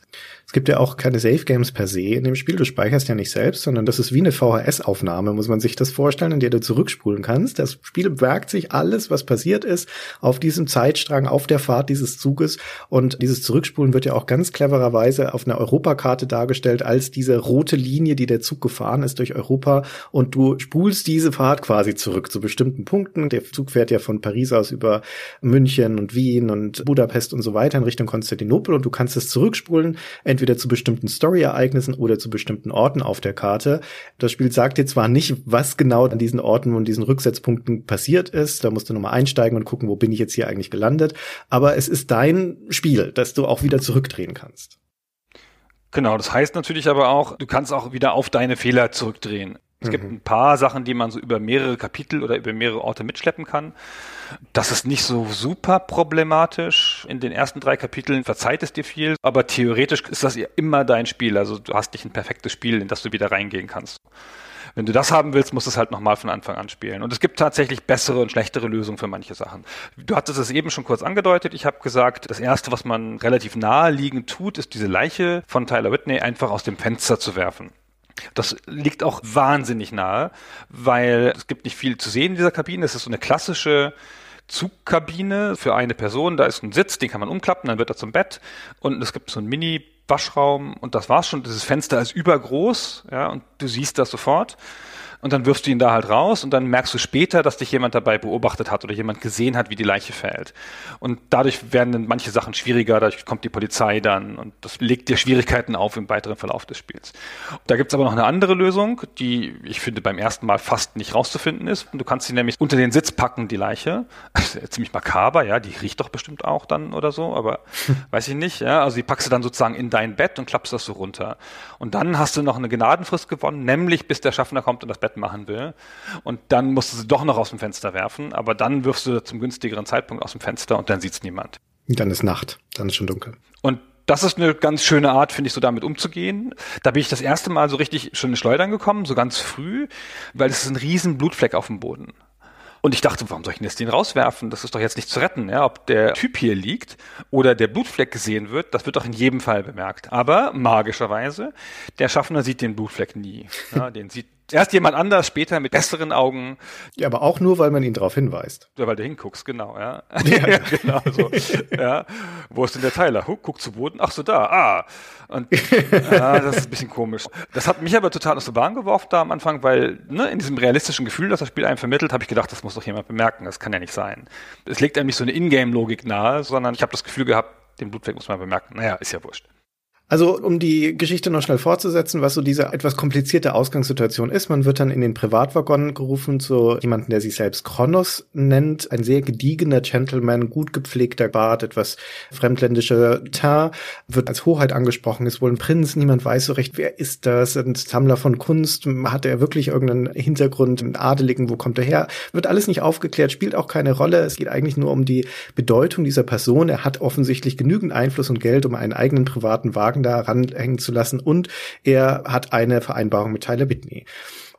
Es gibt ja auch keine Safe Games per se in dem Spiel. Du speicherst ja nicht selbst, sondern das ist wie eine VHS-Aufnahme, muss man sich das vorstellen, in der du zurückspulen kannst. Das Spiel merkt sich alles, was passiert ist, auf diesem Zeitstrang, auf der Fahrt dieses Zuges. Und dieses Zurückspulen wird ja auch ganz clevererweise auf einer Europakarte dargestellt als diese rote Linie, die der Zug gefahren ist durch Europa. Und du spulst diese Fahrt quasi zurück zu bestimmten Punkten. Der Zug fährt ja von Paris aus über München und Wien und Budapest und so weiter in Richtung Konstantinopel und du kannst es zurückspulen, entweder zu bestimmten Story-Ereignissen oder zu bestimmten Orten auf der Karte. Das Spiel sagt dir zwar nicht, was genau an diesen Orten und diesen Rücksetzpunkten passiert ist, da musst du nochmal einsteigen und gucken, wo bin ich jetzt hier eigentlich gelandet, aber es ist dein Spiel, das du auch wieder zurückdrehen kannst. Genau, das heißt natürlich aber auch, du kannst auch wieder auf deine Fehler zurückdrehen. Es mhm. gibt ein paar Sachen, die man so über mehrere Kapitel oder über mehrere Orte mitschleppen kann. Das ist nicht so super problematisch. In den ersten drei Kapiteln verzeiht es dir viel, aber theoretisch ist das ja immer dein Spiel. Also du hast nicht ein perfektes Spiel, in das du wieder reingehen kannst. Wenn du das haben willst, musst du es halt nochmal von Anfang an spielen. Und es gibt tatsächlich bessere und schlechtere Lösungen für manche Sachen. Du hattest es eben schon kurz angedeutet. Ich habe gesagt, das Erste, was man relativ naheliegend tut, ist diese Leiche von Tyler Whitney einfach aus dem Fenster zu werfen. Das liegt auch wahnsinnig nahe, weil es gibt nicht viel zu sehen in dieser Kabine. Es ist so eine klassische Zugkabine für eine Person. Da ist ein Sitz, den kann man umklappen, dann wird er zum Bett. Und es gibt so einen Mini-Waschraum und das war's schon. Dieses Fenster ist übergroß, ja, und du siehst das sofort und dann wirfst du ihn da halt raus und dann merkst du später, dass dich jemand dabei beobachtet hat oder jemand gesehen hat, wie die Leiche fällt. Und dadurch werden dann manche Sachen schwieriger, dadurch kommt die Polizei dann und das legt dir Schwierigkeiten auf im weiteren Verlauf des Spiels. Da gibt's aber noch eine andere Lösung, die ich finde beim ersten Mal fast nicht rauszufinden ist. Du kannst sie nämlich unter den Sitz packen, die Leiche. Ziemlich makaber, ja, die riecht doch bestimmt auch dann oder so, aber weiß ich nicht, ja. Also die packst du dann sozusagen in dein Bett und klappst das so runter. Und dann hast du noch eine Gnadenfrist gewonnen, nämlich bis der Schaffner kommt und das Bett Bett machen will. Und dann musst du sie doch noch aus dem Fenster werfen, aber dann wirfst du zum günstigeren Zeitpunkt aus dem Fenster und dann sieht's niemand. Dann ist Nacht, dann ist schon dunkel. Und das ist eine ganz schöne Art, finde ich, so damit umzugehen. Da bin ich das erste Mal so richtig schon in Schleudern gekommen, so ganz früh, weil es ist ein riesen Blutfleck auf dem Boden. Und ich dachte, warum soll ich denn jetzt den rauswerfen? Das ist doch jetzt nicht zu retten. Ja? Ob der Typ hier liegt oder der Blutfleck gesehen wird, das wird doch in jedem Fall bemerkt. Aber magischerweise, der Schaffner sieht den Blutfleck nie. Ja, den sieht erst jemand anders, später mit besseren Augen. Ja, aber auch nur, weil man ihn darauf hinweist. Ja, weil du hinguckst, genau, ja. ja. genau so. ja. Wo ist denn der Tyler? Huh, guck zu Boden. Ach so, da. Ah. Und ah, das ist ein bisschen komisch. Das hat mich aber total aus der Bahn geworfen da am Anfang, weil ne, in diesem realistischen Gefühl, das das Spiel einem vermittelt, habe ich gedacht, das muss doch jemand bemerken. Das kann ja nicht sein. Es legt einem nicht so eine Ingame-Logik nahe, sondern ich habe das Gefühl gehabt, den Blutfleck muss man bemerken. Naja, ist ja wurscht. Also um die Geschichte noch schnell fortzusetzen, was so diese etwas komplizierte Ausgangssituation ist, man wird dann in den Privatwaggon gerufen zu jemanden, der sich selbst Kronos nennt, ein sehr gediegener Gentleman, gut gepflegter Bart, etwas fremdländischer Teint, wird als Hoheit angesprochen, ist wohl ein Prinz, niemand weiß so recht, wer ist das, ein Sammler von Kunst, hat er wirklich irgendeinen Hintergrund, einen Adeligen, wo kommt er her, wird alles nicht aufgeklärt, spielt auch keine Rolle, es geht eigentlich nur um die Bedeutung dieser Person, er hat offensichtlich genügend Einfluss und Geld, um einen eigenen privaten Wagen Haken da ranhängen zu lassen und er hat eine Vereinbarung mit Tyler Whitney.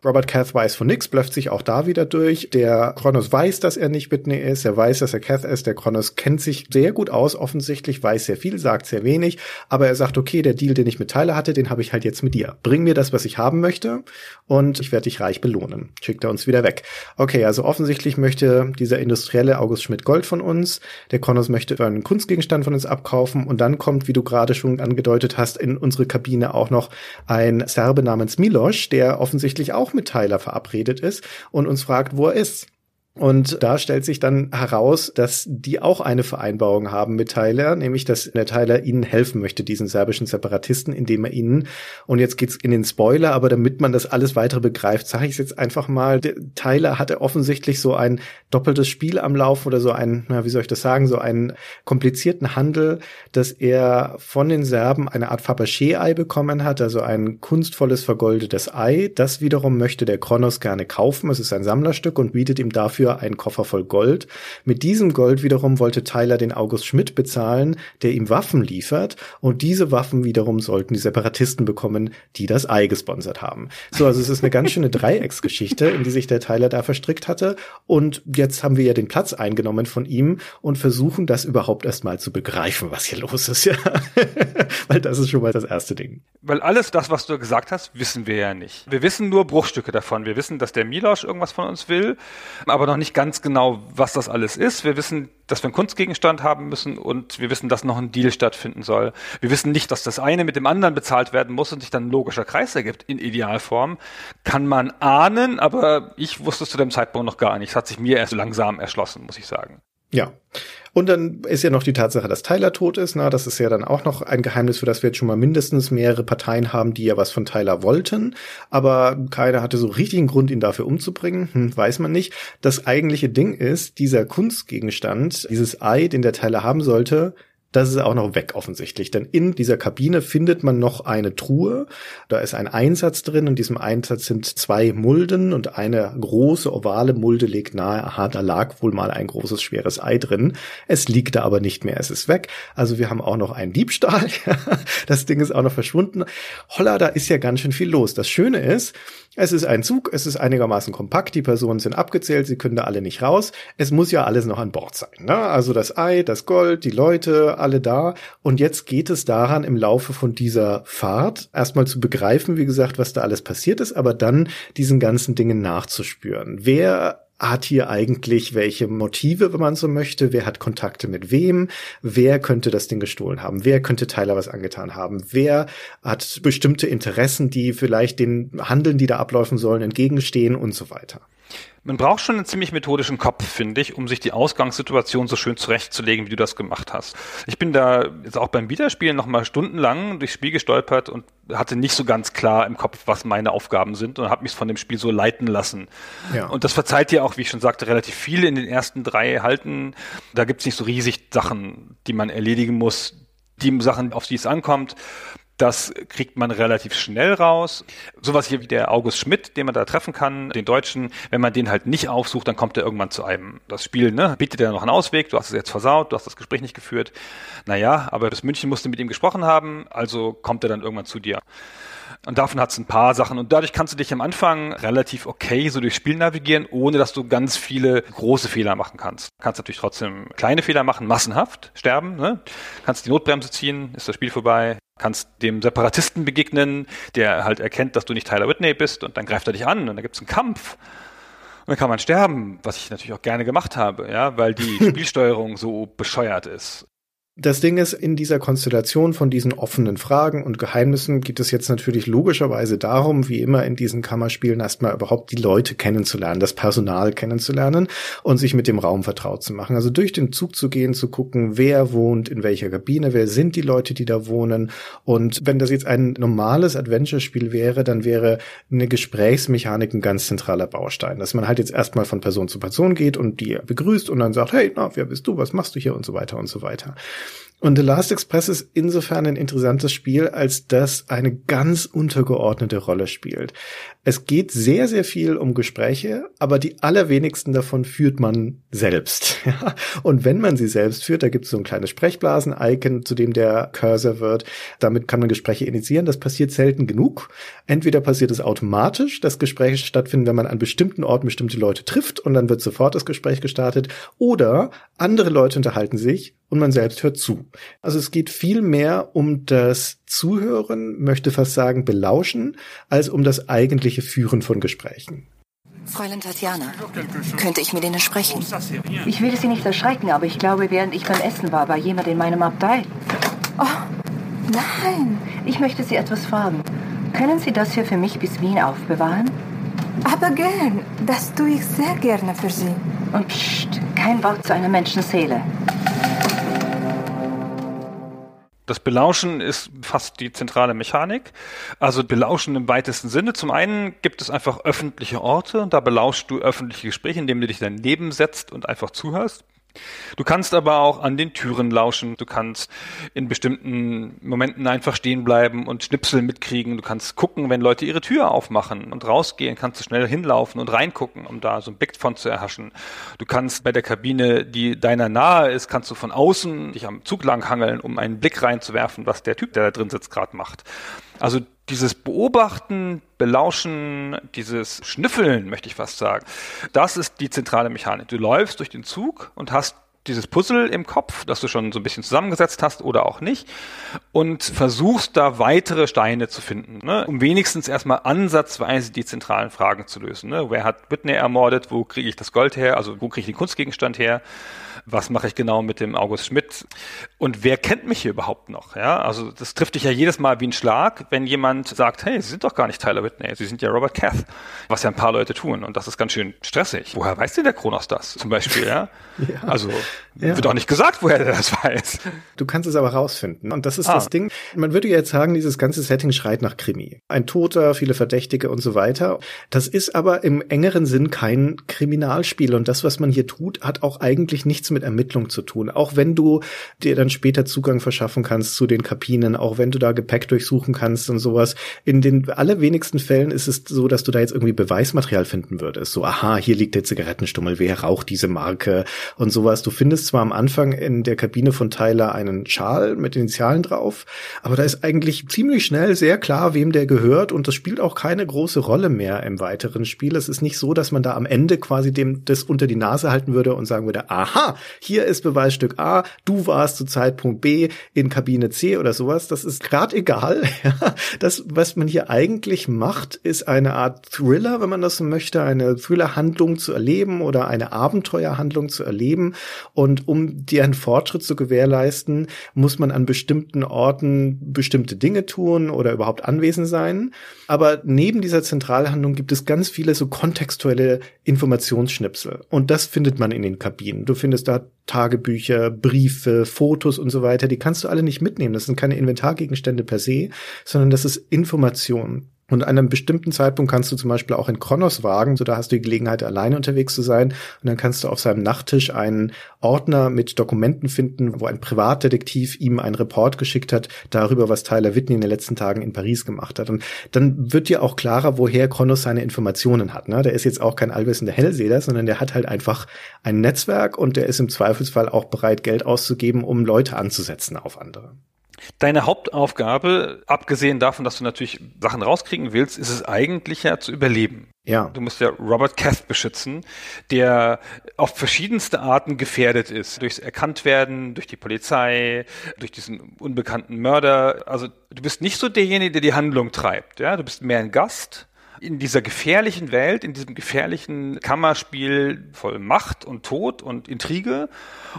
Robert Cath weiß von nix, blöfft sich auch da wieder durch. Der Kronos weiß, dass er nicht Whitney ist. Er weiß, dass er Cath ist. Der Kronos kennt sich sehr gut aus, offensichtlich, weiß sehr viel, sagt sehr wenig. Aber er sagt, okay, der Deal, den ich mit Tyler hatte, den habe ich halt jetzt mit dir. Bring mir das, was ich haben möchte und ich werde dich reich belohnen. Schickt er uns wieder weg. Okay, also offensichtlich möchte dieser industrielle August Schmidt Gold von uns. Der Kronos möchte einen Kunstgegenstand von uns abkaufen und dann kommt, wie du gerade schon angedeutet hast, in unsere Kabine auch noch ein Serbe namens Miloš, der offensichtlich auch mit Tyler verabredet ist und uns fragt, wo er ist. Und da stellt sich dann heraus, dass die auch eine Vereinbarung haben mit Tyler, nämlich dass der Tyler ihnen helfen möchte, diesen serbischen Separatisten, indem er ihnen, und jetzt geht's in den Spoiler, aber damit man das alles weitere begreift, sage ich jetzt einfach mal, Tyler hatte offensichtlich so ein doppeltes Spiel am Lauf oder so ein, na, wie soll ich das sagen, so einen komplizierten Handel, dass er von den Serben eine Art Fabergé-Ei bekommen hat, also ein kunstvolles vergoldetes Ei. Das wiederum möchte der Kronos gerne kaufen. Es ist ein Sammlerstück und bietet ihm dafür dafür einen Koffer voll Gold. Mit diesem Gold wiederum wollte Tyler den August Schmidt bezahlen, der ihm Waffen liefert. Und diese Waffen wiederum sollten die Separatisten bekommen, die das Ei gesponsert haben. So, also es ist eine ganz schöne Dreiecksgeschichte, in die sich der Tyler da verstrickt hatte. Und jetzt haben wir ja den Platz eingenommen von ihm und versuchen das überhaupt erstmal zu begreifen, was hier los ist. Ja. Weil das ist schon mal das erste Ding. Weil alles das, was du gesagt hast, wissen wir ja nicht. Wir wissen nur Bruchstücke davon. Wir wissen, dass der Milosch irgendwas von uns will, aber noch nicht ganz genau, was das alles ist. Wir wissen, dass wir einen Kunstgegenstand haben müssen und wir wissen, dass noch ein Deal stattfinden soll. Wir wissen nicht, dass das eine mit dem anderen bezahlt werden muss und sich dann ein logischer Kreis ergibt in Idealform. Kann man ahnen, aber ich wusste es zu dem Zeitpunkt noch gar nicht. Es hat sich mir erst langsam erschlossen, muss ich sagen. Ja. Und dann ist ja noch die Tatsache, dass Tyler tot ist. Na, das ist ja dann auch noch ein Geheimnis, für das wir jetzt schon mal mindestens mehrere Parteien haben, die ja was von Tyler wollten. Aber keiner hatte so richtigen Grund, ihn dafür umzubringen. Hm, weiß man nicht. Das eigentliche Ding ist, dieser Kunstgegenstand, dieses Ei, den der Tyler haben sollte, das ist auch noch weg offensichtlich, denn in dieser Kabine findet man noch eine Truhe. Da ist ein Einsatz drin. In diesem Einsatz sind zwei Mulden und eine große ovale Mulde legt nahe, aha, da lag wohl mal ein großes schweres Ei drin. Es liegt da aber nicht mehr, es ist weg. Also wir haben auch noch einen Diebstahl. das Ding ist auch noch verschwunden. Holla, da ist ja ganz schön viel los. Das Schöne ist, es ist ein Zug, es ist einigermaßen kompakt, die Personen sind abgezählt, sie können da alle nicht raus. Es muss ja alles noch an Bord sein. Ne? Also das Ei, das Gold, die Leute, alle da. Und jetzt geht es daran, im Laufe von dieser Fahrt erstmal zu begreifen, wie gesagt, was da alles passiert ist, aber dann diesen ganzen Dingen nachzuspüren. Wer hat hier eigentlich welche Motive, wenn man so möchte? Wer hat Kontakte mit wem? Wer könnte das Ding gestohlen haben? Wer könnte Tyler was angetan haben? Wer hat bestimmte Interessen, die vielleicht den Handeln, die da ablaufen sollen, entgegenstehen und so weiter? Man braucht schon einen ziemlich methodischen Kopf, finde ich, um sich die Ausgangssituation so schön zurechtzulegen, wie du das gemacht hast. Ich bin da jetzt auch beim Wiederspielen nochmal stundenlang durchs Spiel gestolpert und hatte nicht so ganz klar im Kopf, was meine Aufgaben sind und habe mich von dem Spiel so leiten lassen. Ja. Und das verzeiht dir auch, wie ich schon sagte, relativ viel in den ersten drei Halten. Da gibt's nicht so riesig Sachen, die man erledigen muss, die Sachen, auf die es ankommt. Das kriegt man relativ schnell raus. Sowas hier wie der August Schmidt, den man da treffen kann, den Deutschen, wenn man den halt nicht aufsucht, dann kommt er irgendwann zu einem. Das Spiel, ne, bietet er noch einen Ausweg, du hast es jetzt versaut, du hast das Gespräch nicht geführt. Naja, aber bis München musst du mit ihm gesprochen haben, also kommt er dann irgendwann zu dir. Und davon hat es ein paar Sachen. Und dadurch kannst du dich am Anfang relativ okay so durchs Spiel navigieren, ohne dass du ganz viele große Fehler machen kannst. Du kannst natürlich trotzdem kleine Fehler machen, massenhaft sterben. Ne? Kannst die Notbremse ziehen, ist das Spiel vorbei. Kannst dem Separatisten begegnen, der halt erkennt, dass du nicht Tyler Whitney bist und dann greift er dich an und dann gibt es einen Kampf. Und dann kann man sterben, was ich natürlich auch gerne gemacht habe, ja, weil die Spielsteuerung so bescheuert ist. Das Ding ist, in dieser Konstellation von diesen offenen Fragen und Geheimnissen geht es jetzt natürlich logischerweise darum, wie immer in diesen Kammerspielen erstmal überhaupt die Leute kennenzulernen, das Personal kennenzulernen und sich mit dem Raum vertraut zu machen. Also durch den Zug zu gehen, zu gucken, wer wohnt in welcher Kabine, wer sind die Leute, die da wohnen. Und wenn das jetzt ein normales Adventure-Spiel wäre, dann wäre eine Gesprächsmechanik ein ganz zentraler Baustein, dass man halt jetzt erstmal von Person zu Person geht und die begrüßt und dann sagt, hey, na, wer bist du, was machst du hier und so weiter und so weiter. Und The Last Express ist insofern ein interessantes Spiel, als das eine ganz untergeordnete Rolle spielt. Es geht sehr, sehr viel um Gespräche, aber die allerwenigsten davon führt man selbst. Und wenn man sie selbst führt, da gibt es so ein kleines Sprechblasen-Icon, zu dem der Cursor wird. Damit kann man Gespräche initiieren. Das passiert selten genug. Entweder passiert es automatisch, dass Gespräche stattfinden, wenn man an bestimmten Orten bestimmte Leute trifft und dann wird sofort das Gespräch gestartet. Oder andere Leute unterhalten sich und man selbst hört zu. Also es geht viel mehr um das Zuhören, möchte fast sagen belauschen, als um das eigentliche Führen von Gesprächen. Fräulein Tatjana, könnte ich mit Ihnen sprechen? Ich will Sie nicht erschrecken, aber ich glaube, während ich beim Essen war, war jemand in meinem Abteil. Oh, nein. Ich möchte Sie etwas fragen. Können Sie das hier für mich bis Wien aufbewahren? Aber gern. Das tue ich sehr gerne für Sie. Und pst, kein Wort zu einer Menschenseele. Das Belauschen ist fast die zentrale Mechanik. Also Belauschen im weitesten Sinne. Zum einen gibt es einfach öffentliche Orte. Da belauschst du öffentliche Gespräche, indem du dich daneben setzt und einfach zuhörst. Du kannst aber auch an den Türen lauschen. Du kannst in bestimmten Momenten einfach stehen bleiben und Schnipsel mitkriegen. Du kannst gucken, wenn Leute ihre Tür aufmachen und rausgehen, kannst du schnell hinlaufen und reingucken, um da so ein Bild von zu erhaschen. Du kannst bei der Kabine, die deiner nahe ist, kannst du von außen dich am Zug langhangeln, um einen Blick reinzuwerfen, was der Typ, der da drin sitzt, gerade macht. Also dieses Beobachten, Belauschen, dieses Schnüffeln, möchte ich fast sagen, das ist die zentrale Mechanik. Du läufst durch den Zug und hast dieses Puzzle im Kopf, das du schon so ein bisschen zusammengesetzt hast oder auch nicht, und versuchst da weitere Steine zu finden, ne? um wenigstens erstmal ansatzweise die zentralen Fragen zu lösen. Ne? Wer hat Whitney ermordet? Wo kriege ich das Gold her? Also wo kriege ich den Kunstgegenstand her? Was mache ich genau mit dem August Schmidt und wer kennt mich hier überhaupt noch? Ja, also das trifft dich ja jedes Mal wie ein Schlag, wenn jemand sagt, hey, Sie sind doch gar nicht Tyler Whitney, Sie sind ja Robert Cath, was ja ein paar Leute tun und das ist ganz schön stressig. Woher weiß denn der Kronos das zum Beispiel? Ja, ja. also ja. wird auch nicht gesagt, woher der das weiß. Du kannst es aber rausfinden und das ist ah. das Ding. Man würde jetzt sagen, dieses ganze Setting schreit nach Krimi. Ein Toter, viele Verdächtige und so weiter. Das ist aber im engeren Sinn kein Kriminalspiel und das, was man hier tut, hat auch eigentlich nichts mit Ermittlung zu tun. Auch wenn du dir dann später Zugang verschaffen kannst zu den Kabinen, auch wenn du da Gepäck durchsuchen kannst und sowas. In den allerwenigsten Fällen ist es so, dass du da jetzt irgendwie Beweismaterial finden würdest. So, aha, hier liegt der Zigarettenstummel, wer raucht diese Marke und sowas. Du findest zwar am Anfang in der Kabine von Tyler einen Schal mit Initialen drauf, aber da ist eigentlich ziemlich schnell sehr klar, wem der gehört und das spielt auch keine große Rolle mehr im weiteren Spiel. Es ist nicht so, dass man da am Ende quasi dem das unter die Nase halten würde und sagen würde, aha, hier ist Beweisstück A, du warst zu Zeitpunkt B in Kabine C oder sowas. Das ist gerade egal. das, was man hier eigentlich macht, ist eine Art Thriller, wenn man das so möchte, eine Thriller-Handlung zu erleben oder eine Abenteuerhandlung zu erleben. Und um deren Fortschritt zu gewährleisten, muss man an bestimmten Orten bestimmte Dinge tun oder überhaupt anwesend sein. Aber neben dieser Zentralhandlung gibt es ganz viele so kontextuelle Informationsschnipsel. Und das findet man in den Kabinen. Du findest da Tagebücher, Briefe, Fotos und so weiter, die kannst du alle nicht mitnehmen. Das sind keine Inventargegenstände per se, sondern das ist Information. Und an einem bestimmten Zeitpunkt kannst du zum Beispiel auch in Kronos wagen, so da hast du die Gelegenheit, alleine unterwegs zu sein. Und dann kannst du auf seinem Nachttisch einen Ordner mit Dokumenten finden, wo ein Privatdetektiv ihm einen Report geschickt hat darüber, was Tyler Whitney in den letzten Tagen in Paris gemacht hat. Und dann wird dir auch klarer, woher Kronos seine Informationen hat. Ne? Der ist jetzt auch kein allwissender Hellseher, sondern der hat halt einfach ein Netzwerk und der ist im Zweifelsfall auch bereit, Geld auszugeben, um Leute anzusetzen auf andere. Deine Hauptaufgabe, abgesehen davon, dass du natürlich Sachen rauskriegen willst, ist es eigentlich ja zu überleben. Ja. Du musst ja Robert Cath beschützen, der auf verschiedenste Arten gefährdet ist. Durchs Erkanntwerden, durch die Polizei, durch diesen unbekannten Mörder. Also du bist nicht so derjenige, der die Handlung treibt. Ja, du bist mehr ein Gast in dieser gefährlichen Welt, in diesem gefährlichen Kammerspiel voll Macht und Tod und Intrige.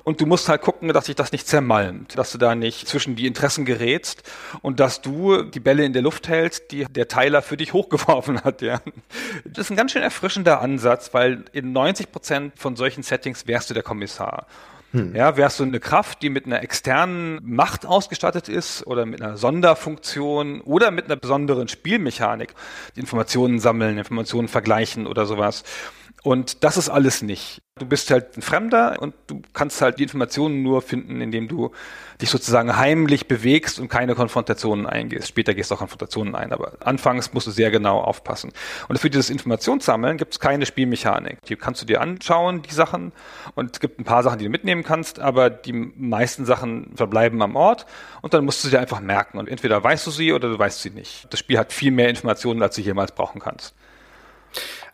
Und du musst halt gucken, dass sich das nicht zermalmt, dass du da nicht zwischen die Interessen gerätst und dass du die Bälle in der Luft hältst, die der Teiler für dich hochgeworfen hat, ja. Das ist ein ganz schön erfrischender Ansatz, weil in 90 Prozent von solchen Settings wärst du der Kommissar. Hm. Ja, wärst du eine Kraft, die mit einer externen Macht ausgestattet ist oder mit einer Sonderfunktion oder mit einer besonderen Spielmechanik, Informationen sammeln, Informationen vergleichen oder sowas. Und das ist alles nicht. Du bist halt ein Fremder und du kannst halt die Informationen nur finden, indem du dich sozusagen heimlich bewegst und keine Konfrontationen eingehst. Später gehst du auch Konfrontationen ein, aber anfangs musst du sehr genau aufpassen. Und für dieses Informationssammeln gibt es keine Spielmechanik. Die kannst du dir anschauen, die Sachen, und es gibt ein paar Sachen, die du mitnehmen kannst, aber die meisten Sachen verbleiben am Ort und dann musst du sie einfach merken. Und entweder weißt du sie oder du weißt sie nicht. Das Spiel hat viel mehr Informationen, als du jemals brauchen kannst.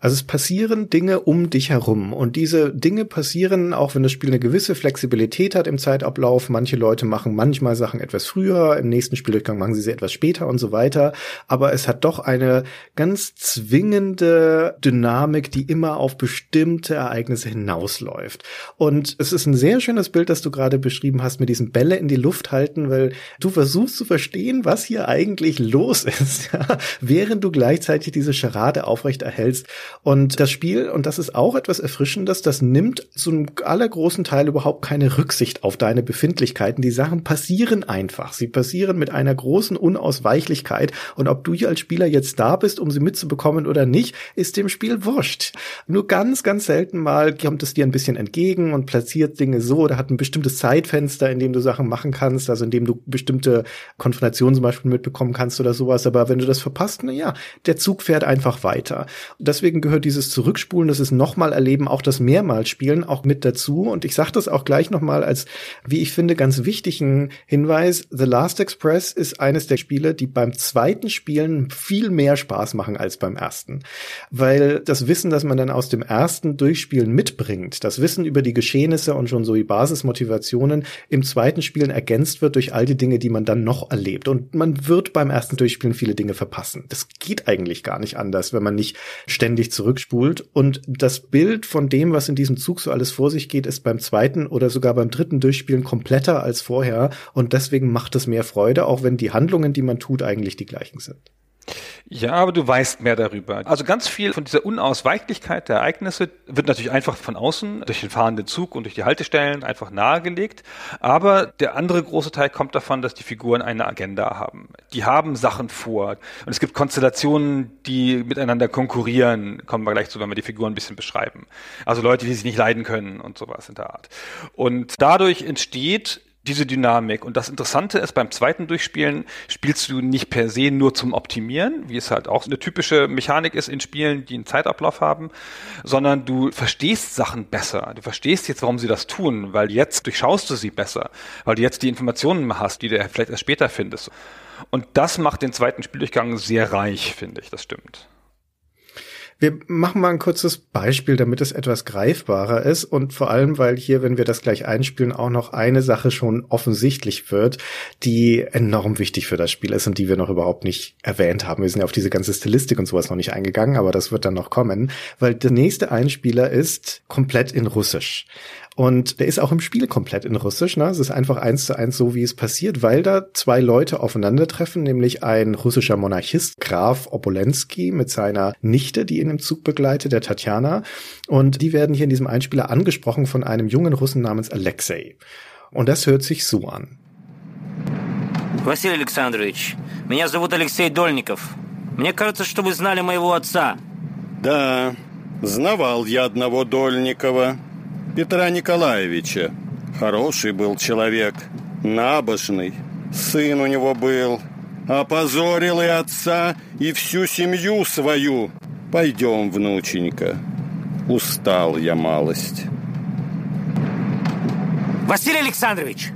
Also es passieren Dinge um dich herum und diese Dinge passieren, auch wenn das Spiel eine gewisse Flexibilität hat im Zeitablauf. Manche Leute machen manchmal Sachen etwas früher, im nächsten Spieldurchgang machen sie sie etwas später und so weiter. Aber es hat doch eine ganz zwingende Dynamik, die immer auf bestimmte Ereignisse hinausläuft. Und es ist ein sehr schönes Bild, das du gerade beschrieben hast, mit diesen Bälle in die Luft halten, weil du versuchst zu verstehen, was hier eigentlich los ist, während du gleichzeitig diese Charade aufrecht erhältst Und das Spiel, und das ist auch etwas Erfrischendes, das nimmt zum allergroßen Teil überhaupt keine Rücksicht auf deine Befindlichkeiten. Die Sachen passieren einfach. Sie passieren mit einer großen Unausweichlichkeit. Und ob du hier als Spieler jetzt da bist, um sie mitzubekommen oder nicht, ist dem Spiel wurscht. Nur ganz, ganz selten mal kommt es dir ein bisschen entgegen und platziert Dinge so oder hat ein bestimmtes Zeitfenster, in dem du Sachen machen kannst, also in dem du bestimmte Konfrontationen zum Beispiel mitbekommen kannst oder sowas. Aber wenn du das verpasst, na ja, der Zug fährt einfach weiter. Deswegen gehört dieses Zurückspulen, das ist nochmal erleben, auch das mehrmals auch mit dazu. Und ich sage das auch gleich nochmal als, wie ich finde, ganz wichtigen Hinweis. The Last Express ist eines der Spiele, die beim zweiten Spielen viel mehr Spaß machen als beim ersten. Weil das Wissen, das man dann aus dem ersten Durchspielen mitbringt, das Wissen über die Geschehnisse und schon so die Basismotivationen im zweiten Spielen ergänzt wird durch all die Dinge, die man dann noch erlebt. Und man wird beim ersten Durchspielen viele Dinge verpassen. Das geht eigentlich gar nicht anders, wenn man nicht ständig zurückspult. Und das Bild von dem, was in diesem Zug so alles vor sich geht, ist beim zweiten oder sogar beim dritten Durchspielen kompletter als vorher. Und deswegen macht es mehr Freude, auch wenn die Handlungen, die man tut, eigentlich die gleichen sind. Ja, aber du weißt mehr darüber. Also ganz viel von dieser Unausweichlichkeit der Ereignisse wird natürlich einfach von außen durch den fahrenden Zug und durch die Haltestellen einfach nahegelegt. Aber der andere große Teil kommt davon, dass die Figuren eine Agenda haben. Die haben Sachen vor. Und es gibt Konstellationen, die miteinander konkurrieren. Kommen wir gleich zu, wenn wir die Figuren ein bisschen beschreiben. Also Leute, die sich nicht leiden können und sowas in der Art. Und dadurch entsteht diese Dynamik. Und das Interessante ist, beim zweiten Durchspielen spielst du nicht per se nur zum Optimieren, wie es halt auch eine typische Mechanik ist in Spielen, die einen Zeitablauf haben, sondern du verstehst Sachen besser. Du verstehst jetzt, warum sie das tun, weil jetzt durchschaust du sie besser, weil du jetzt die Informationen hast, die du vielleicht erst später findest. Und das macht den zweiten Spieldurchgang sehr reich, finde ich, das stimmt. Wir machen mal ein kurzes Beispiel, damit es etwas greifbarer ist und vor allem, weil hier, wenn wir das gleich einspielen, auch noch eine Sache schon offensichtlich wird, die enorm wichtig für das Spiel ist und die wir noch überhaupt nicht erwähnt haben. Wir sind ja auf diese ganze Stilistik und sowas noch nicht eingegangen, aber das wird dann noch kommen, weil der nächste Einspieler ist komplett in Russisch. Und der ist auch im Spiel komplett in Russisch. Ne? Es ist einfach eins zu eins so, wie es passiert, weil da zwei Leute aufeinandertreffen, nämlich ein russischer Monarchist, Graf Obolensky, mit seiner Nichte, die ihn im Zug begleitet, der Tatjana. Und die werden hier in diesem Einspieler angesprochen von einem jungen Russen namens Alexei. Und das hört sich so an. Василий Александрович, меня зовут Алексей Дольников. Мне кажется, что вы знали моего отца. Да, знавал я одного Дольникова. Петра Николаевича. Хороший был человек, набожный. Сын у него был. Опозорил и отца, и всю семью свою. Пойдем, внученька. Устал я малость. Василий Александрович,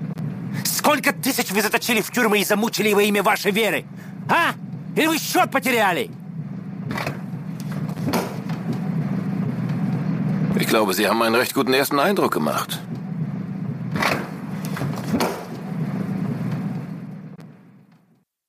сколько тысяч вы заточили в тюрьмы и замучили во имя вашей веры? А? Или вы счет потеряли? Glaube, Sie haben einen recht guten ersten Eindruck gemacht.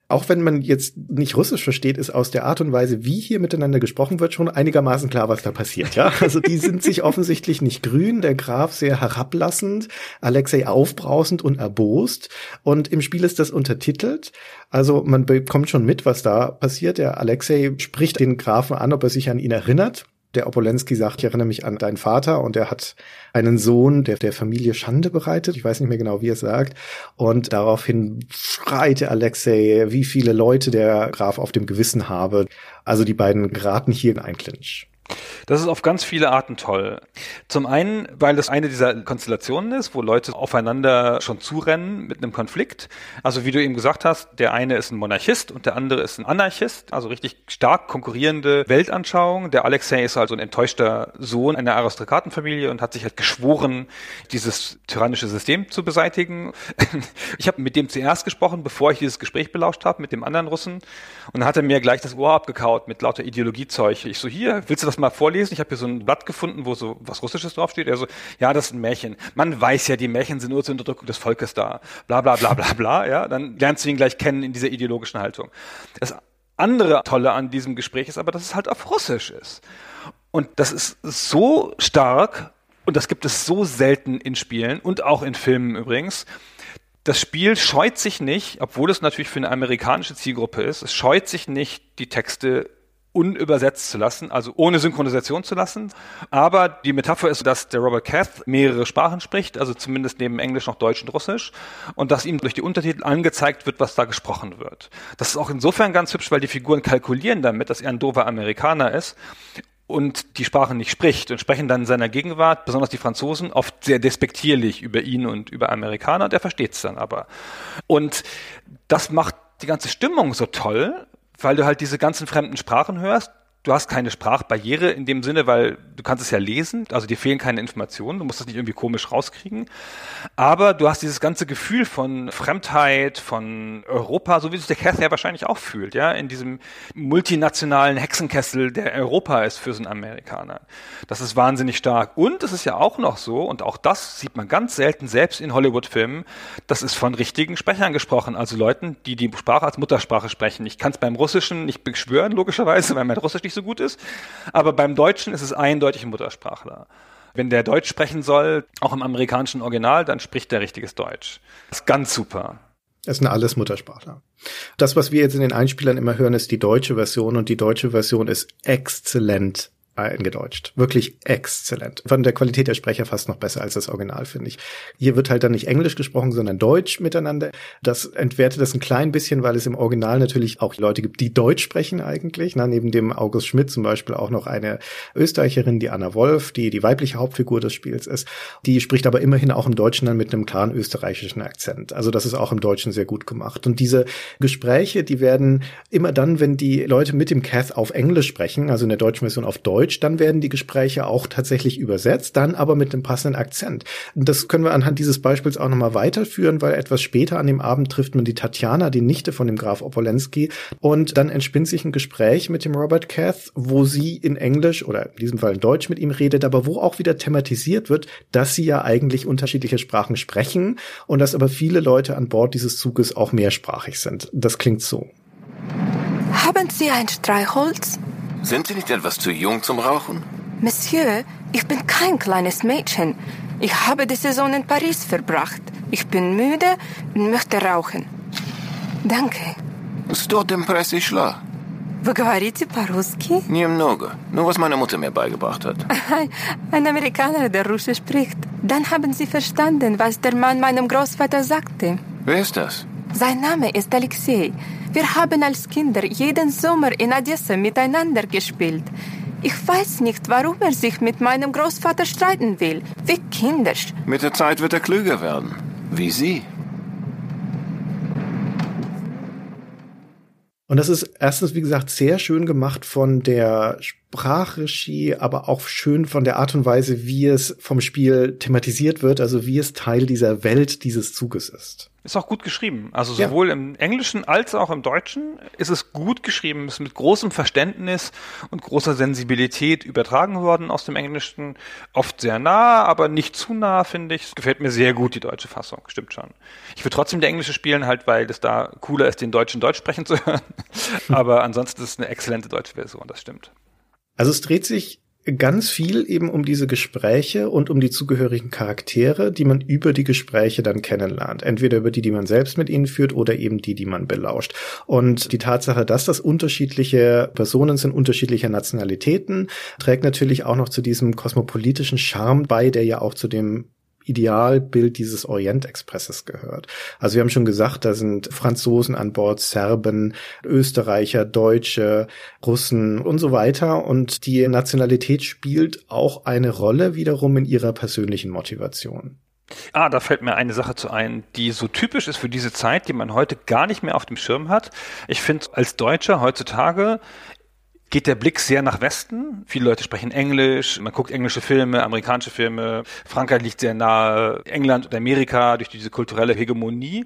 auch wenn man jetzt nicht Russisch versteht, ist aus der Art und Weise, wie hier miteinander gesprochen wird, schon einigermaßen klar, was da passiert. Ja, also die sind sich offensichtlich nicht grün. Der Graf sehr herablassend, Alexei aufbrausend und erbost. Und im Spiel ist das untertitelt. Also man bekommt schon mit, was da passiert. Der Alexei spricht den Grafen an, ob er sich an ihn erinnert der Obolensky sagt, ich erinnere mich an deinen Vater und er hat einen Sohn, der der Familie Schande bereitet. Ich weiß nicht mehr genau, wie er sagt. Und daraufhin schreit Alexei, wie viele Leute der Graf auf dem Gewissen habe. Also die beiden geraten hier in ein Clinch. Das ist auf ganz viele Arten toll. Zum einen, weil es eine dieser Konstellationen ist, wo Leute aufeinander schon zurennen mit einem Konflikt. Also wie du eben gesagt hast, der eine ist ein Monarchist und der andere ist ein Anarchist, also richtig stark konkurrierende Weltanschauung. Der Alexei ist also ein enttäuschter Sohn einer Aristokratenfamilie und hat sich halt geschworen, dieses tyrannische System zu beseitigen. Ich habe mit dem zuerst gesprochen, bevor ich dieses Gespräch belauscht habe, mit dem anderen Russen. Und dann hat er mir gleich das Ohr abgekaut mit lauter Ideologiezeug. Ich so, hier, willst du das mal vorlesen? Ich habe hier so ein Blatt gefunden, wo so was Russisches draufsteht. Er so, ja, das ist ein Märchen. Man weiß ja, die Märchen sind nur zur Unterdrückung des Volkes da. Bla bla bla bla bla. Ja, dann lernst du ihn gleich kennen in dieser ideologischen Haltung. Das andere Tolle an diesem Gespräch ist aber, dass es halt auf Russisch ist. Und das ist so stark und das gibt es so selten in Spielen und auch in Filmen übrigens. Das Spiel scheut sich nicht, obwohl es natürlich für eine amerikanische Zielgruppe ist, es scheut sich nicht, die Texte unübersetzt zu lassen, also ohne Synchronisation zu lassen. Aber die Metapher ist, dass der Robert Cath mehrere Sprachen spricht, also zumindest neben Englisch noch Deutsch und Russisch, und dass ihm durch die Untertitel angezeigt wird, was da gesprochen wird. Das ist auch insofern ganz hübsch, weil die Figuren kalkulieren damit, dass er ein doofer Amerikaner ist und die Sprache nicht spricht und sprechen dann in seiner Gegenwart, besonders die Franzosen, oft sehr despektierlich über ihn und über Amerikaner, der versteht es dann aber. Und das macht die ganze Stimmung so toll, weil du halt diese ganzen fremden Sprachen hörst du hast keine Sprachbarriere in dem Sinne, weil du kannst es ja lesen, also dir fehlen keine Informationen, du musst das nicht irgendwie komisch rauskriegen. Aber du hast dieses ganze Gefühl von Fremdheit, von Europa, so wie es der Cath ja wahrscheinlich auch fühlt, ja, in diesem multinationalen Hexenkessel, der Europa ist für so einen Amerikaner. Das ist wahnsinnig stark. Und es ist ja auch noch so, und auch das sieht man ganz selten selbst in Hollywood-Filmen, das ist von richtigen Sprechern gesprochen, also Leuten, die die Sprache als Muttersprache sprechen. Ich kann es beim Russischen nicht beschwören, logischerweise, weil mein Russisch nicht nicht so gut ist. Aber beim Deutschen ist es eindeutig ein Muttersprachler. Wenn der Deutsch sprechen soll, auch im amerikanischen Original, dann spricht der richtiges Deutsch. Das ist ganz super. Es sind alles Muttersprachler. Das, was wir jetzt in den Einspielern immer hören, ist die deutsche Version und die deutsche Version ist exzellent eingedeutscht. Wirklich exzellent. Von der Qualität der Sprecher fast noch besser als das Original, finde ich. Hier wird halt dann nicht Englisch gesprochen, sondern Deutsch miteinander. Das entwertet das ein klein bisschen, weil es im Original natürlich auch Leute gibt, die Deutsch sprechen eigentlich. Na, neben dem August Schmidt zum Beispiel auch noch eine Österreicherin, die Anna Wolf, die die weibliche Hauptfigur des Spiels ist. Die spricht aber immerhin auch im Deutschen dann mit einem klaren österreichischen Akzent. Also das ist auch im Deutschen sehr gut gemacht. Und diese Gespräche, die werden immer dann, wenn die Leute mit dem Cath auf Englisch sprechen, also in der deutschen Version auf Deutsch, Deutsch, dann werden die Gespräche auch tatsächlich übersetzt, dann aber mit einem passenden Akzent. Und das können wir anhand dieses Beispiels auch nochmal weiterführen, weil etwas später an dem Abend trifft man die Tatjana, die Nichte von dem Graf Opolensky, und dann entspinnt sich ein Gespräch mit dem Robert Cath, wo sie in Englisch oder in diesem Fall in Deutsch mit ihm redet, aber wo auch wieder thematisiert wird, dass sie ja eigentlich unterschiedliche Sprachen sprechen und dass aber viele Leute an Bord dieses Zuges auch mehrsprachig sind. Das klingt so. Haben Sie ein Streichholz? Sind Sie nicht etwas zu jung zum Rauchen? Monsieur, ich bin kein kleines Mädchen. Ich habe die Saison in Paris verbracht. Ich bin müde und möchte rauchen. Danke. Сто dem пришла. Вы говорите по-русски? Немного. Nur was meine Mutter mir beigebracht hat. Ein Amerikaner, der Russisch spricht. Dann haben Sie verstanden, was der Mann meinem Großvater sagte. Wer ist das? Sein Name ist Alexei. Wir haben als Kinder jeden Sommer in Odessa miteinander gespielt. Ich weiß nicht, warum er sich mit meinem Großvater streiten will. Wie kindisch. Mit der Zeit wird er klüger werden. Wie Sie. Und das ist erstens, wie gesagt, sehr schön gemacht von der Sprachregie, aber auch schön von der Art und Weise, wie es vom Spiel thematisiert wird, also wie es Teil dieser Welt dieses Zuges ist. Ist auch gut geschrieben. Also sowohl ja. im Englischen als auch im Deutschen ist es gut geschrieben, ist mit großem Verständnis und großer Sensibilität übertragen worden aus dem Englischen. Oft sehr nah, aber nicht zu nah, finde ich. Es gefällt mir sehr gut, die deutsche Fassung. Stimmt schon. Ich würde trotzdem der Englische spielen, halt, weil es da cooler ist, den Deutschen Deutsch sprechen zu hören. aber ansonsten ist es eine exzellente deutsche Version, das stimmt. Also es dreht sich ganz viel eben um diese Gespräche und um die zugehörigen Charaktere, die man über die Gespräche dann kennenlernt. Entweder über die, die man selbst mit ihnen führt oder eben die, die man belauscht. Und die Tatsache, dass das unterschiedliche Personen sind, unterschiedlicher Nationalitäten, trägt natürlich auch noch zu diesem kosmopolitischen Charme bei, der ja auch zu dem Idealbild dieses Orientexpresses gehört. Also wir haben schon gesagt, da sind Franzosen an Bord, Serben, Österreicher, Deutsche, Russen und so weiter. Und die Nationalität spielt auch eine Rolle wiederum in ihrer persönlichen Motivation. Ah, da fällt mir eine Sache zu ein, die so typisch ist für diese Zeit, die man heute gar nicht mehr auf dem Schirm hat. Ich finde, als Deutscher heutzutage geht der Blick sehr nach Westen. Viele Leute sprechen Englisch, man guckt englische Filme, amerikanische Filme. Frankreich liegt sehr nahe, England und Amerika durch diese kulturelle Hegemonie.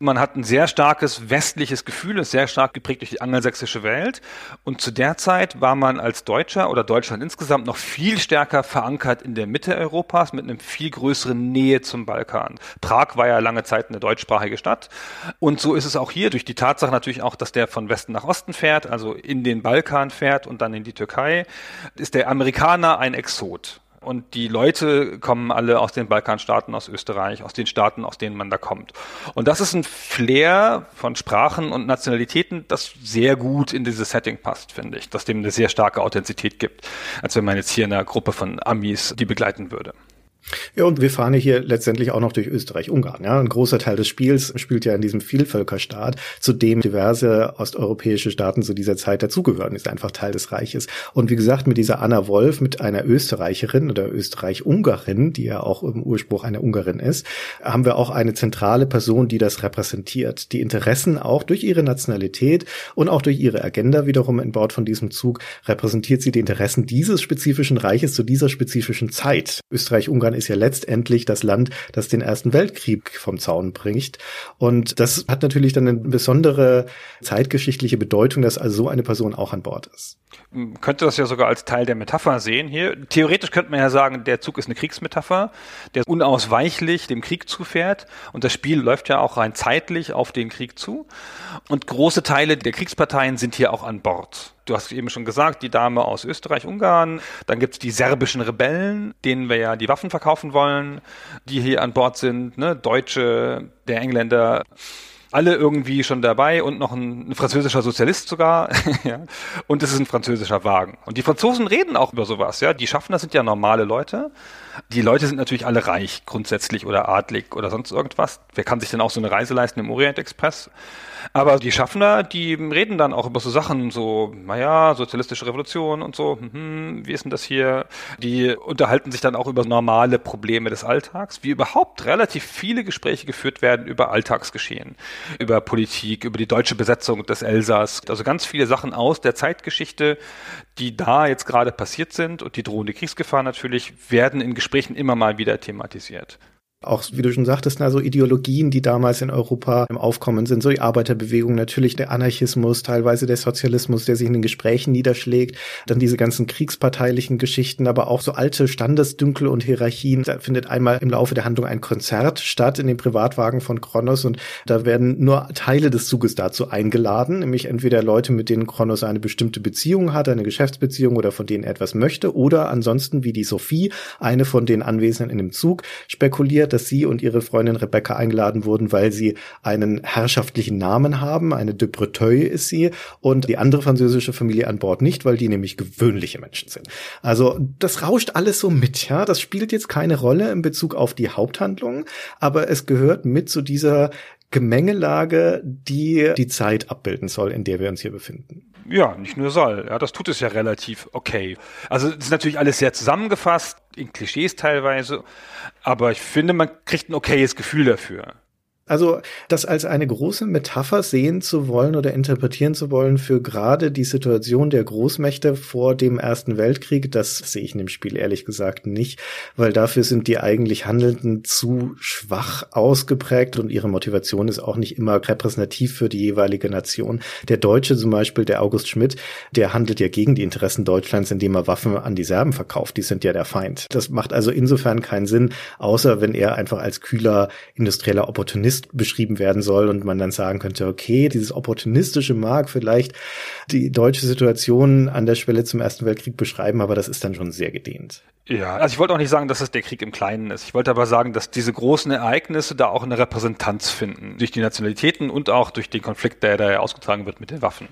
Man hat ein sehr starkes westliches Gefühl, ist sehr stark geprägt durch die angelsächsische Welt. Und zu der Zeit war man als Deutscher oder Deutschland insgesamt noch viel stärker verankert in der Mitte Europas mit einem viel größeren Nähe zum Balkan. Prag war ja lange Zeit eine deutschsprachige Stadt. Und so ist es auch hier durch die Tatsache natürlich auch, dass der von Westen nach Osten fährt, also in den Balkan fährt fährt und dann in die Türkei, ist der Amerikaner ein Exot. Und die Leute kommen alle aus den Balkanstaaten, aus Österreich, aus den Staaten, aus denen man da kommt. Und das ist ein Flair von Sprachen und Nationalitäten, das sehr gut in dieses Setting passt, finde ich. Das dem eine sehr starke Authentizität gibt, als wenn man jetzt hier eine Gruppe von Amis die begleiten würde. Ja, und wir fahren hier letztendlich auch noch durch Österreich-Ungarn. Ja, ein großer Teil des Spiels spielt ja in diesem Vielvölkerstaat, zu dem diverse osteuropäische Staaten zu dieser Zeit dazugehören, ist einfach Teil des Reiches. Und wie gesagt, mit dieser Anna Wolf, mit einer Österreicherin oder Österreich-Ungarin, die ja auch im Ursprung eine Ungarin ist, haben wir auch eine zentrale Person, die das repräsentiert. Die Interessen auch durch ihre Nationalität und auch durch ihre Agenda wiederum in Bord von diesem Zug repräsentiert sie die Interessen dieses spezifischen Reiches zu dieser spezifischen Zeit. Österreich-Ungarn ist ja letztendlich das Land, das den Ersten Weltkrieg vom Zaun bringt. Und das hat natürlich dann eine besondere zeitgeschichtliche Bedeutung, dass also so eine Person auch an Bord ist. Man könnte das ja sogar als Teil der Metapher sehen hier. Theoretisch könnte man ja sagen, der Zug ist eine Kriegsmetapher, der unausweichlich dem Krieg zufährt. Und das Spiel läuft ja auch rein zeitlich auf den Krieg zu. Und große Teile der Kriegsparteien sind hier auch an Bord. Du hast eben schon gesagt, die Dame aus Österreich-Ungarn. Dann gibt's die serbischen Rebellen, denen wir ja die Waffen verkaufen wollen, die hier an Bord sind. Ne? Deutsche, der Engländer alle irgendwie schon dabei und noch ein, ein französischer Sozialist sogar. ja. Und es ist ein französischer Wagen. Und die Franzosen reden auch über sowas, ja. Die Schaffner sind ja normale Leute. Die Leute sind natürlich alle reich, grundsätzlich oder adlig oder sonst irgendwas. Wer kann sich denn auch so eine Reise leisten im Orient Express? Aber die Schaffner, die reden dann auch über so Sachen, so, naja, sozialistische Revolution und so, hm, wie ist denn das hier? Die unterhalten sich dann auch über normale Probleme des Alltags, wie überhaupt relativ viele Gespräche geführt werden über Alltagsgeschehen, über Politik, über die deutsche Besetzung des Elsass, also ganz viele Sachen aus der Zeitgeschichte, die da jetzt gerade passiert sind und die drohende Kriegsgefahr natürlich, werden in Gesprächen immer mal wieder thematisiert. Auch, wie du schon sagtest, also Ideologien, die damals in Europa im Aufkommen sind, so die Arbeiterbewegung, natürlich der Anarchismus, teilweise der Sozialismus, der sich in den Gesprächen niederschlägt, dann diese ganzen kriegsparteilichen Geschichten, aber auch so alte Standesdünkel und Hierarchien. Da findet einmal im Laufe der Handlung ein Konzert statt in dem Privatwagen von Kronos und da werden nur Teile des Zuges dazu eingeladen, nämlich entweder Leute, mit denen Kronos eine bestimmte Beziehung hat, eine Geschäftsbeziehung oder von denen er etwas möchte, oder ansonsten wie die Sophie, eine von den Anwesenden in dem Zug, spekuliert, dass sie und ihre Freundin Rebecca eingeladen wurden, weil sie einen herrschaftlichen Namen haben. Eine de Breteuil ist sie und die andere französische Familie an Bord nicht, weil die nämlich gewöhnliche Menschen sind. Also das rauscht alles so mit, ja. Das spielt jetzt keine Rolle in Bezug auf die Haupthandlung, aber es gehört mit zu dieser Gemengelage, die die Zeit abbilden soll, in der wir uns hier befinden. Ja, nicht nur soll. Ja, das tut es ja relativ okay. Also es ist natürlich alles sehr zusammengefasst, in Klischees teilweise, aber ich finde, man kriegt ein okayes Gefühl dafür. Also das als eine große Metapher sehen zu wollen oder interpretieren zu wollen für gerade die Situation der Großmächte vor dem Ersten Weltkrieg, das sehe ich in dem Spiel ehrlich gesagt nicht, weil dafür sind die eigentlich Handelnden zu schwach ausgeprägt und ihre Motivation ist auch nicht immer repräsentativ für die jeweilige Nation. Der Deutsche zum Beispiel, der August Schmidt, der handelt ja gegen die Interessen Deutschlands, indem er Waffen an die Serben verkauft. Die sind ja der Feind. Das macht also insofern keinen Sinn, außer wenn er einfach als kühler industrieller Opportunist Opportunist beschrieben werden soll und man dann sagen könnte, okay, dieses Opportunistische mag vielleicht die deutsche Situation an der Schwelle zum Ersten Weltkrieg beschreiben, aber das ist dann schon sehr gedehnt. Ja, also ich wollte auch nicht sagen, dass es der Krieg im Kleinen ist. Ich wollte aber sagen, dass diese großen Ereignisse da auch eine Repräsentanz finden. Durch die Nationalitäten und auch durch den Konflikt, der da ausgetragen wird mit den Waffen.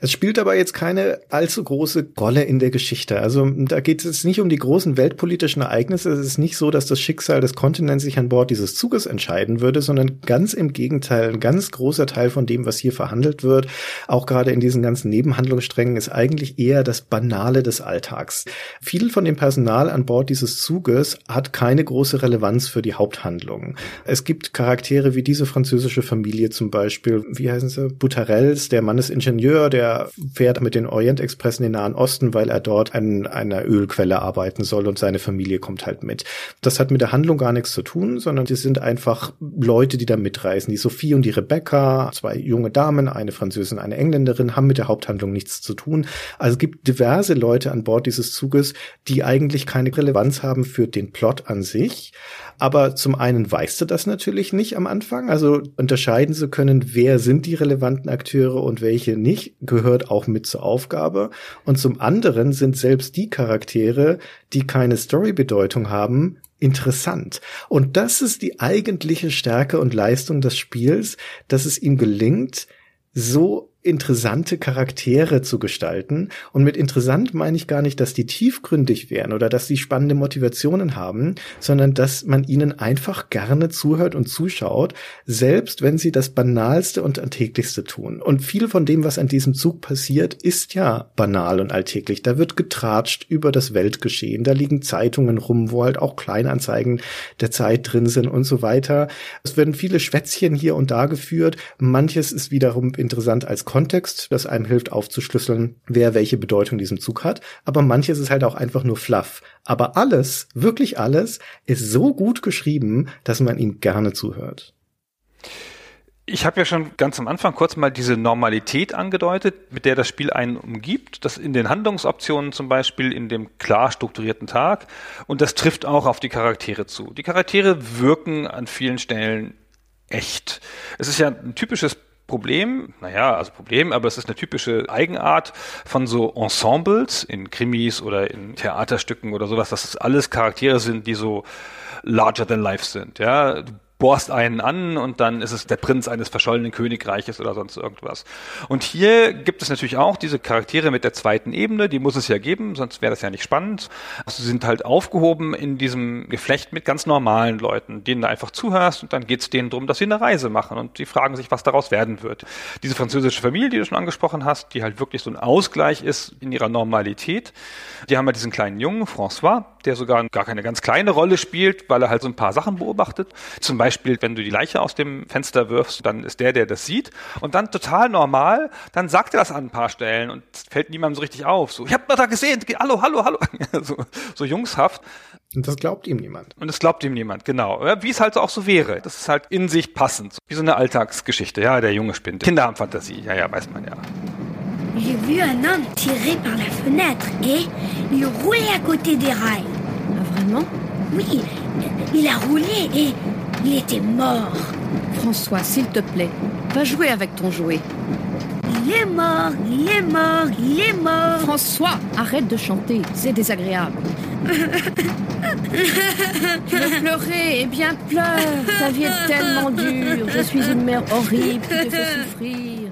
Es spielt aber jetzt keine allzu große Rolle in der Geschichte. Also da geht es nicht um die großen weltpolitischen Ereignisse. Es ist nicht so, dass das Schicksal des Kontinents sich an Bord dieses Zuges entscheiden würde, sondern ganz im Gegenteil. Ein ganz großer Teil von dem, was hier verhandelt wird, auch gerade in diesen ganzen Nebenhandlungssträngen, ist eigentlich eher das Banale des Alltags. Viel von dem Personal an Bord dieses Zuges hat keine große Relevanz für die Haupthandlung. Es gibt Charaktere wie diese französische Familie zum Beispiel, wie heißen sie? Boutarels, der Mann ist Ingenieur Ingenieur, der fährt mit den Orient-Express in den Nahen Osten, weil er dort an einer Ölquelle arbeiten soll und seine Familie kommt halt mit. Das hat mit der Handlung gar nichts zu tun, sondern die sind einfach Leute, die da mitreisen. Die Sophie und die Rebecca, zwei junge Damen, eine Französin, eine Engländerin, haben mit der Haupthandlung nichts zu tun. Also es gibt diverse Leute an Bord dieses Zuges, die eigentlich keine Relevanz haben für den Plot an sich, aber zum einen weißt du das natürlich nicht am Anfang, also unterscheiden zu können, wer sind die relevanten Akteure und welche nicht ich, gehört auch mit zur Aufgabe. Und zum anderen sind selbst die Charaktere, die keine Storybedeutung haben, interessant. Und das ist die eigentliche Stärke und Leistung des Spiels, dass es ihm gelingt, so interessante Charaktere zu gestalten. Und mit interessant meine ich gar nicht, dass die tiefgründig wären oder dass sie spannende Motivationen haben, sondern dass man ihnen einfach gerne zuhört und zuschaut, selbst wenn sie das Banalste und Alltäglichste tun. Und viel von dem, was an diesem Zug passiert, ist ja banal und alltäglich. Da wird getratscht über das Weltgeschehen. Da liegen Zeitungen rum, wo halt auch Kleinanzeigen der Zeit drin sind und so weiter. Es werden viele Schwätzchen hier und da geführt. Manches ist wiederum interessant als Kontext, das einem hilft aufzuschlüsseln, wer welche Bedeutung diesem Zug hat. Aber manches ist halt auch einfach nur Fluff. Aber alles, wirklich alles, ist so gut geschrieben, dass man ihm gerne zuhört. Ich habe ja schon ganz am Anfang kurz mal diese Normalität angedeutet, mit der das Spiel einen umgibt. Das in den Handlungsoptionen zum Beispiel, in dem klar strukturierten Tag. Und das trifft auch auf die Charaktere zu. Die Charaktere wirken an vielen Stellen echt. Es ist ja ein typisches Problem, naja, also Problem, aber es ist eine typische Eigenart von so Ensembles in Krimis oder in Theaterstücken oder sowas, dass es alles Charaktere sind, die so larger than life sind. Ja, du bohrst einen an und dann ist es der Prinz eines verschollenen Königreiches oder sonst irgendwas. Und hier gibt es natürlich auch diese Charaktere mit der zweiten Ebene, die muss es ja geben, sonst wäre das ja nicht spannend. Also sie sind halt aufgehoben in diesem Geflecht mit ganz normalen Leuten, denen du einfach zuhörst und dann geht es denen darum, dass sie eine Reise machen und sie fragen sich, was daraus werden wird. Diese französische Familie, die du schon angesprochen hast, die halt wirklich so ein Ausgleich ist in ihrer Normalität. Die haben ja diesen kleinen Jungen, François, der sogar gar keine ganz kleine Rolle spielt, weil er halt so ein paar Sachen beobachtet. Zum Beispiel wenn du die Leiche aus dem Fenster wirfst, dann ist der, der das sieht. Und dann total normal, dann sagt er das an ein paar Stellen und fällt niemandem so richtig auf. So, ich hab mal da gesehen, hallo, hallo, hallo. so, so jungshaft. Und das glaubt ihm niemand. Und das glaubt ihm niemand, genau. Wie es halt auch so wäre. Das ist halt in sich passend. Wie so eine Alltagsgeschichte. Ja, der Junge spinnt. Kinder haben Fantasie. Ja, ja, weiß man ja. J'ai vu un homme tirer par la fenêtre et il roulait à côté des rails. Ah, vraiment? Oui, il a roulé et il était mort. François, s'il te plaît, va jouer avec ton jouet. Il est mort, il est mort, il est mort. François, arrête de chanter, c'est désagréable. tu veux pleurer? Eh bien, pleure. Ta vie est tellement dure. Je suis une mère horrible qui te fait souffrir.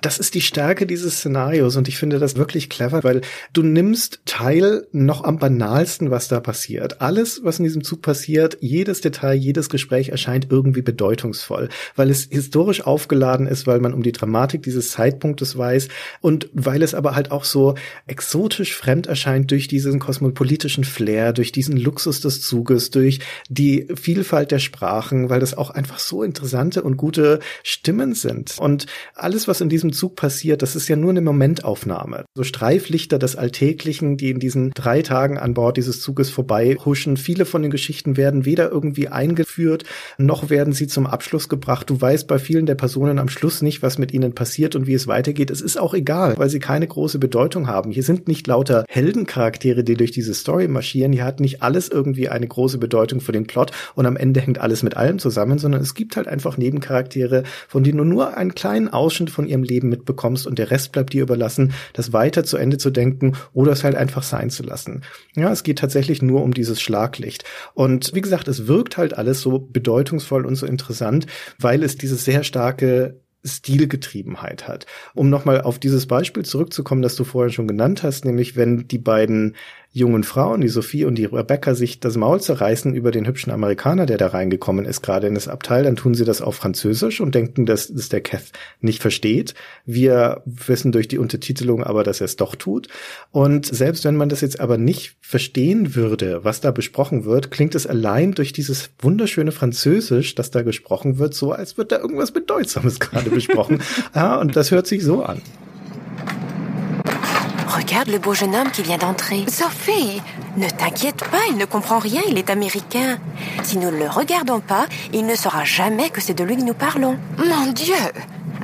Das ist die Stärke dieses Szenarios und ich finde das wirklich clever, weil du nimmst teil noch am banalsten, was da passiert. Alles, was in diesem Zug passiert, jedes Detail, jedes Gespräch erscheint irgendwie bedeutungsvoll, weil es historisch aufgeladen ist, weil man um die Dramatik dieses Zeitpunktes weiß und weil es aber halt auch so exotisch fremd erscheint durch diesen kosmopolitischen Flair, durch diesen Luxus des Zuges, durch die Vielfalt der Sprachen, weil das auch einfach so interessante und gute Stimmen sind. Und alles, was in diesem Zug passiert, das ist ja nur eine Momentaufnahme. So Streiflichter des Alltäglichen, die in diesen drei Tagen an Bord dieses Zuges vorbei. Viele von den Geschichten werden weder irgendwie eingeführt, noch werden sie zum Abschluss gebracht. Du weißt bei vielen der Personen am Schluss nicht, was mit ihnen passiert und wie es weitergeht. Es ist auch egal, weil sie keine große Bedeutung haben. Hier sind nicht lauter Heldencharaktere, die durch diese Story marschieren. Hier hat nicht alles irgendwie eine große Bedeutung für den Plot und am Ende hängt alles mit allem zusammen, sondern es gibt halt einfach Nebencharaktere, von denen du nur einen kleinen Ausschnitt von ihrem Leben Leben mitbekommst und der Rest bleibt dir überlassen, das weiter zu Ende zu denken oder es halt einfach sein zu lassen. Ja, es geht tatsächlich nur um dieses Schlaglicht. Und wie gesagt, es wirkt halt alles so bedeutungsvoll und so interessant, weil es dieses sehr starke Stilgetriebenheit hat. Um nochmal auf dieses Beispiel zurückzukommen, das du vorher schon genannt hast, nämlich wenn die beiden jungen Frauen, die Sophie und die Rebecca, sich das Maul zerreißen über den hübschen Amerikaner, der da reingekommen ist, gerade in das Abteil, dann tun sie das auf Französisch und denken, dass das der Kath nicht versteht. Wir wissen durch die Untertitelung aber, dass er es doch tut. Und selbst wenn man das jetzt aber nicht verstehen würde, was da besprochen wird, klingt es allein durch dieses wunderschöne Französisch, das da gesprochen wird, so, als wird da irgendwas Bedeutsames gerade besprochen. ja, und das hört sich so an. Regarde le beau jeune homme qui vient d'entrer. Sophie, ne t'inquiète pas, il ne comprend rien, il est américain. Si nous ne le regardons pas, il ne saura jamais que c'est de lui que nous parlons. Mon Dieu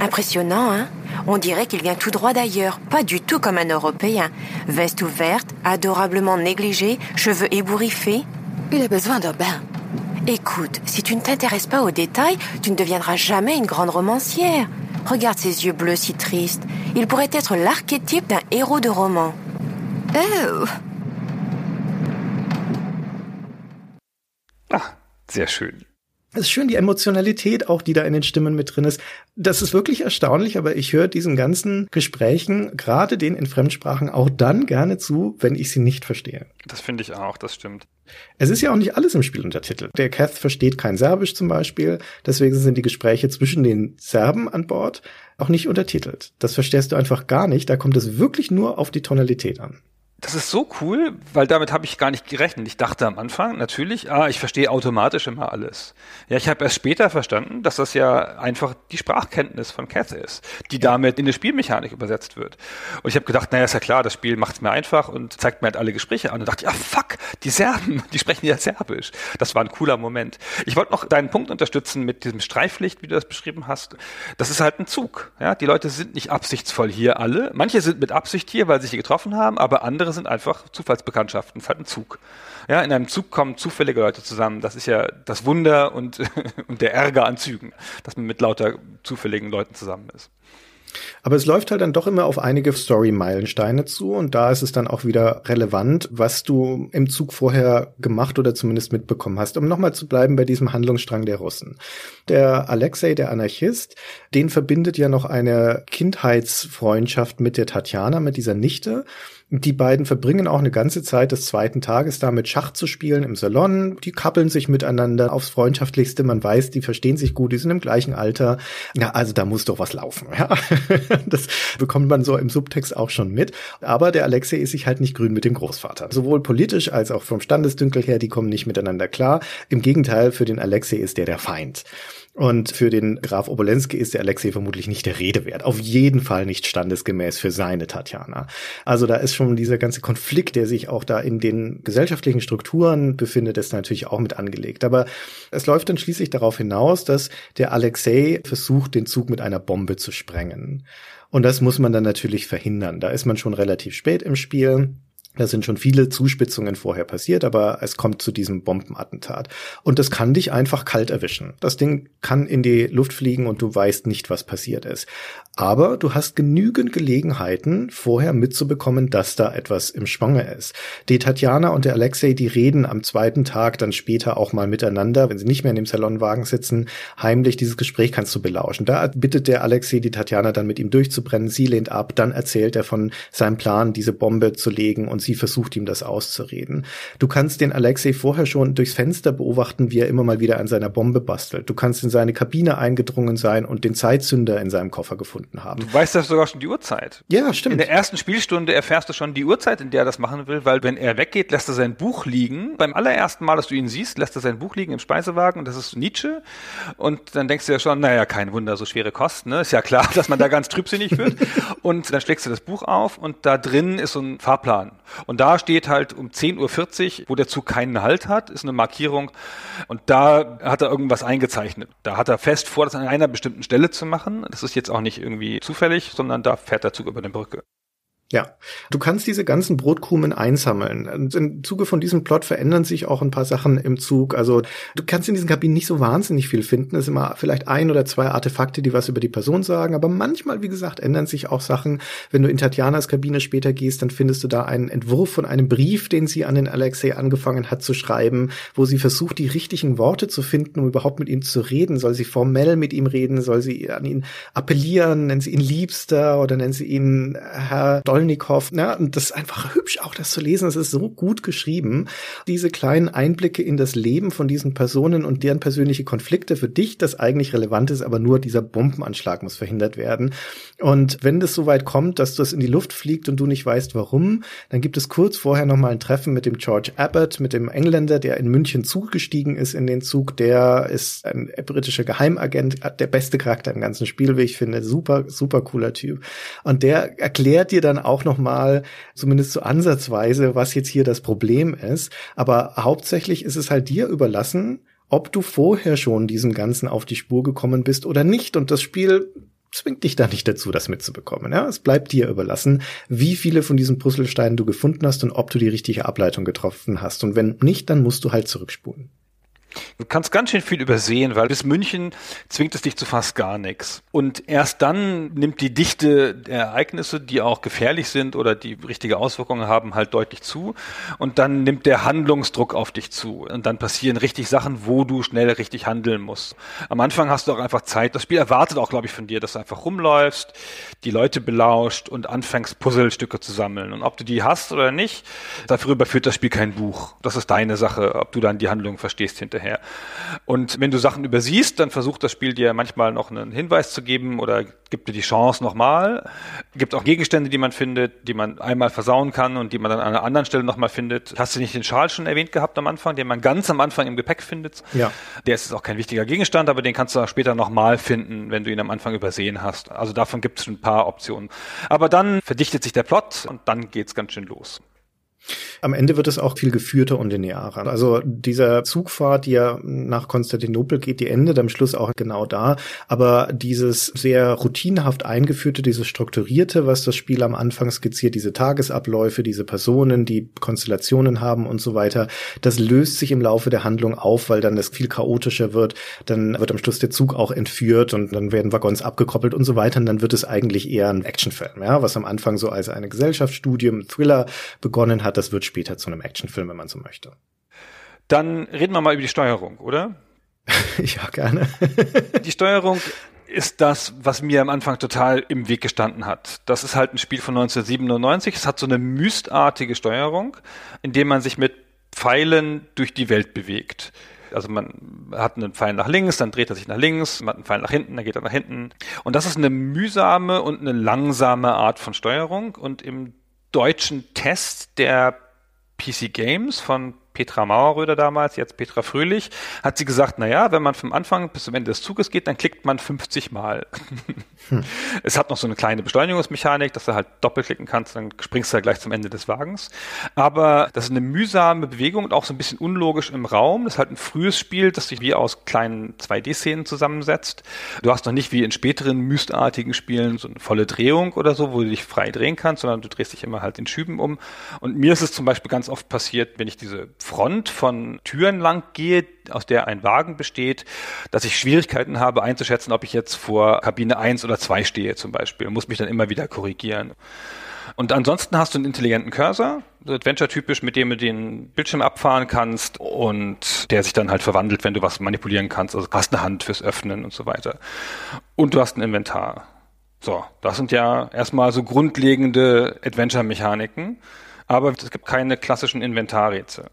Impressionnant, hein? On dirait qu'il vient tout droit d'ailleurs, pas du tout comme un Européen. Veste ouverte, adorablement négligée, cheveux ébouriffés. Il a besoin d'un bain. Écoute, si tu ne t'intéresses pas aux détails, tu ne deviendras jamais une grande romancière. Regarde ces yeux bleus si tristes. Il pourrait être l'archétype d'un héros de roman. Oh. Ah, sehr schön. Es ist schön, die Emotionalität auch, die da in den Stimmen mit drin ist. Das ist wirklich erstaunlich, aber ich höre diesen ganzen Gesprächen, gerade den in Fremdsprachen, auch dann gerne zu, wenn ich sie nicht verstehe. Das finde ich auch, das stimmt. Es ist ja auch nicht alles im Spiel untertitelt. Der Kath versteht kein Serbisch zum Beispiel, deswegen sind die Gespräche zwischen den Serben an Bord auch nicht untertitelt. Das verstehst du einfach gar nicht, da kommt es wirklich nur auf die Tonalität an. Das ist so cool, weil damit habe ich gar nicht gerechnet. Ich dachte am Anfang natürlich, ah, ich verstehe automatisch immer alles. Ja, ich habe erst später verstanden, dass das ja einfach die Sprachkenntnis von Kath ist, die damit in eine Spielmechanik übersetzt wird. Und ich habe gedacht, naja, ist ja klar, das Spiel macht es mir einfach und zeigt mir halt alle Gespräche an. Und dachte ich, ah fuck, die Serben, die sprechen ja Serbisch. Das war ein cooler Moment. Ich wollte noch deinen Punkt unterstützen mit diesem Streiflicht, wie du das beschrieben hast. Das ist halt ein Zug. Ja, die Leute sind nicht absichtsvoll hier alle. Manche sind mit Absicht hier, weil sie sich getroffen haben, aber andere sind einfach Zufallsbekanntschaften. Es ist halt ein Zug. Ja, in einem Zug kommen zufällige Leute zusammen. Das ist ja das Wunder und, und der Ärger an Zügen, dass man mit lauter zufälligen Leuten zusammen ist. Aber es läuft halt dann doch immer auf einige Story-Meilensteine zu und da ist es dann auch wieder relevant, was du im Zug vorher gemacht oder zumindest mitbekommen hast. Um nochmal zu bleiben bei diesem Handlungsstrang der Russen. Der Alexei, der Anarchist, den verbindet ja noch eine Kindheitsfreundschaft mit der Tatjana, mit dieser Nichte. Die beiden verbringen auch eine ganze Zeit des zweiten Tages damit, Schach zu spielen im Salon. Die kappeln sich miteinander aufs Freundschaftlichste. Man weiß, die verstehen sich gut, die sind im gleichen Alter. Ja, also da muss doch was laufen. Ja, das bekommt man so im Subtext auch schon mit. Aber der Alexei ist sich halt nicht grün mit dem Großvater. Sowohl politisch als auch vom Standesdünkel her, die kommen nicht miteinander klar. Im Gegenteil, für den Alexei ist der der Feind. Und für den Graf Obolensky ist der Alexei vermutlich nicht der Rede wert. Auf jeden Fall nicht standesgemäß für seine Tatjana. Also da ist schon dieser ganze Konflikt, der sich auch da in den gesellschaftlichen Strukturen befindet, ist natürlich auch mit angelegt. Aber es läuft dann schließlich darauf hinaus, dass der Alexei versucht, den Zug mit einer Bombe zu sprengen. Und das muss man dann natürlich verhindern. Da ist man schon relativ spät im Spiel. Da sind schon viele Zuspitzungen vorher passiert, aber es kommt zu diesem Bombenattentat. Und das kann dich einfach kalt erwischen. Das Ding kann in die Luft fliegen und du weißt nicht, was passiert ist. Aber du hast genügend Gelegenheiten, vorher mitzubekommen, dass da etwas im Schwange ist. Die Tatjana und der Alexei, die reden am zweiten Tag dann später auch mal miteinander, wenn sie nicht mehr in dem Salonwagen sitzen, heimlich dieses Gespräch kannst du belauschen. Da bittet der Alexei die Tatjana dann mit ihm durchzubrennen. Sie lehnt ab, dann erzählt er von seinem Plan, diese Bombe zu legen und sie versucht ihm das auszureden. Du kannst den Alexei vorher schon durchs Fenster beobachten, wie er immer mal wieder an seiner Bombe bastelt. Du kannst in seine Kabine eingedrungen sein und den Zeitzünder in seinem Koffer gefunden haben. Du weißt das sogar schon die Uhrzeit. Ja, stimmt. In der ersten Spielstunde erfährst du schon die Uhrzeit, in der er das machen will, weil wenn er weggeht, lässt er sein Buch liegen. Beim allerersten Mal, dass du ihn siehst, lässt er sein Buch liegen im Speisewagen und das ist Nietzsche. Und dann denkst du ja schon, naja, kein Wunder, so schwere Kosten. Ne? Ist ja klar, dass man da ganz trübsinnig wird. Und dann schlägst du das Buch auf und da drin ist so ein Fahrplan. Und da steht halt um 10.40 Uhr, wo der Zug keinen Halt hat, ist eine Markierung. Und da hat er irgendwas eingezeichnet. Da hat er fest vor, das an einer bestimmten Stelle zu machen. Das ist jetzt auch nicht irgendwie zufällig, sondern da fährt der Zug über eine Brücke. Ja, du kannst diese ganzen Brotkrumen einsammeln. Und Im Zuge von diesem Plot verändern sich auch ein paar Sachen im Zug. Also du kannst in diesen Kabinen nicht so wahnsinnig viel finden. Es ist immer vielleicht ein oder zwei Artefakte, die was über die Person sagen. Aber manchmal, wie gesagt, ändern sich auch Sachen. Wenn du in Tatjanas Kabine später gehst, dann findest du da einen Entwurf von einem Brief, den sie an den Alexei angefangen hat zu schreiben, wo sie versucht, die richtigen Worte zu finden, um überhaupt mit ihm zu reden. Soll sie formell mit ihm reden? Soll sie an ihn appellieren? Nennen sie ihn Liebster oder nennen sie ihn Herr Dolnikow. Ne? Und das ist einfach hübsch, auch das zu lesen. Es ist so gut geschrieben. Diese kleinen Einblicke in das Leben von diesen Personen und deren persönliche Konflikte für dich, das eigentlich relevant ist, aber nur dieser Bombenanschlag muss verhindert werden. Und wenn das so weit kommt, dass das in die Luft fliegt und du nicht weißt, warum, dann gibt es kurz vorher noch mal ein Treffen mit dem George Abbott, mit dem Engländer, der in München zugestiegen ist in den Zug. Der ist ein britischer Geheimagent, der beste Charakter im ganzen Spiel, wie ich finde. Super, super cooler Typ. Und der erklärt dir dann auch noch mal, zumindest so ansatzweise, was jetzt hier das Problem ist. Aber hauptsächlich ist es halt dir überlassen, ob du vorher schon diesem Ganzen auf die Spur gekommen bist oder nicht. Und das Spiel zwingt dich da nicht dazu, das mitzubekommen. Ja? Es bleibt dir überlassen, wie viele von diesen Puzzlesteinen du gefunden hast und ob du die richtige Ableitung getroffen hast. Und wenn nicht, dann musst du halt zurückspulen. Du kannst ganz schön viel übersehen, weil bis München zwingt es dich zu fast gar nichts. Und erst dann nimmt die Dichte der Ereignisse, die auch gefährlich sind oder die richtige Auswirkungen haben, halt deutlich zu. Und dann nimmt der Handlungsdruck auf dich zu. Und dann passieren richtig Sachen, wo du schnell richtig handeln musst. Am Anfang hast du auch einfach Zeit. Das Spiel erwartet auch, glaube ich, von dir, dass du einfach rumläufst, die Leute belauscht und anfängst, Puzzlestücke zu sammeln. Und ob du die hast oder nicht, darüber führt das Spiel kein Buch. Das ist deine Sache, ob du dann die Handlung verstehst hinterher. Und wenn du Sachen übersiehst, dann versucht das Spiel dir manchmal noch einen Hinweis zu geben oder gibt dir die Chance nochmal. Gibt auch Gegenstände, die man findet, die man einmal versauen kann und die man dann an einer anderen Stelle nochmal findet. Hast du nicht den Schal schon erwähnt gehabt am Anfang, den man ganz am Anfang im Gepäck findet? Ja. Der ist auch kein wichtiger Gegenstand, aber den kannst du auch später nochmal finden, wenn du ihn am Anfang übersehen hast. Also davon gibt es ein paar Optionen. Aber dann verdichtet sich der Plot und dann geht's ganz schön los. Am Ende wird es auch viel geführter und linearer. Also dieser Zugfahrt, die ja nach Konstantinopel geht, die endet am Schluss auch genau da. Aber dieses sehr routinhaft eingeführte, dieses strukturierte, was das Spiel am Anfang skizziert, diese Tagesabläufe, diese Personen, die Konstellationen haben und so weiter, das löst sich im Laufe der Handlung auf, weil dann es viel chaotischer wird. Dann wird am Schluss der Zug auch entführt und dann werden Waggons abgekoppelt und so weiter. Und dann wird es eigentlich eher ein Actionfilm, ja, was am Anfang so als eine Gesellschaftsstudie, ein Thriller begonnen hat das wird später zu einem Actionfilm, wenn man so möchte. Dann reden wir mal über die Steuerung, oder? ja, gerne. die Steuerung ist das, was mir am Anfang total im Weg gestanden hat. Das ist halt ein Spiel von 1997. Es hat so eine mystartige Steuerung, in dem man sich mit Pfeilen durch die Welt bewegt. Also man hat einen Pfeil nach links, dann dreht er sich nach links, man hat einen Pfeil nach hinten, dann geht er nach hinten. Und das ist eine mühsame und eine langsame Art von Steuerung. Und im deutschen Test der PC Games von Petra Mauerröder damals, jetzt Petra Fröhlich, hat sie gesagt, na ja, wenn man vom Anfang bis zum Ende des Zuges geht, dann klickt man 50 Mal. Hm. Es hat noch so eine kleine Beschleunigungsmechanik, dass du halt doppelklicken kannst, dann springst du ja gleich zum Ende des Wagens. Aber das ist eine mühsame Bewegung und auch so ein bisschen unlogisch im Raum. Das ist halt ein frühes Spiel, das sich wie aus kleinen 2D-Szenen zusammensetzt. Du hast noch nicht wie in späteren mysterartigen Spielen so eine volle Drehung oder so, wo du dich frei drehen kannst, sondern du drehst dich immer halt in Schüben um. Und mir ist es zum Beispiel ganz oft passiert, wenn ich diese Front von Türen lang gehe, aus der ein Wagen besteht, dass ich Schwierigkeiten habe einzuschätzen, ob ich jetzt vor Kabine 1 oder 2 stehe zum Beispiel muss mich dann immer wieder korrigieren. Und ansonsten hast du einen intelligenten Cursor, so Adventure-typisch, mit dem du den Bildschirm abfahren kannst und der sich dann halt verwandelt, wenn du was manipulieren kannst. Also hast eine Hand fürs Öffnen und so weiter. Und du hast ein Inventar. So, das sind ja erstmal so grundlegende Adventure-Mechaniken, aber es gibt keine klassischen Inventarrätsel.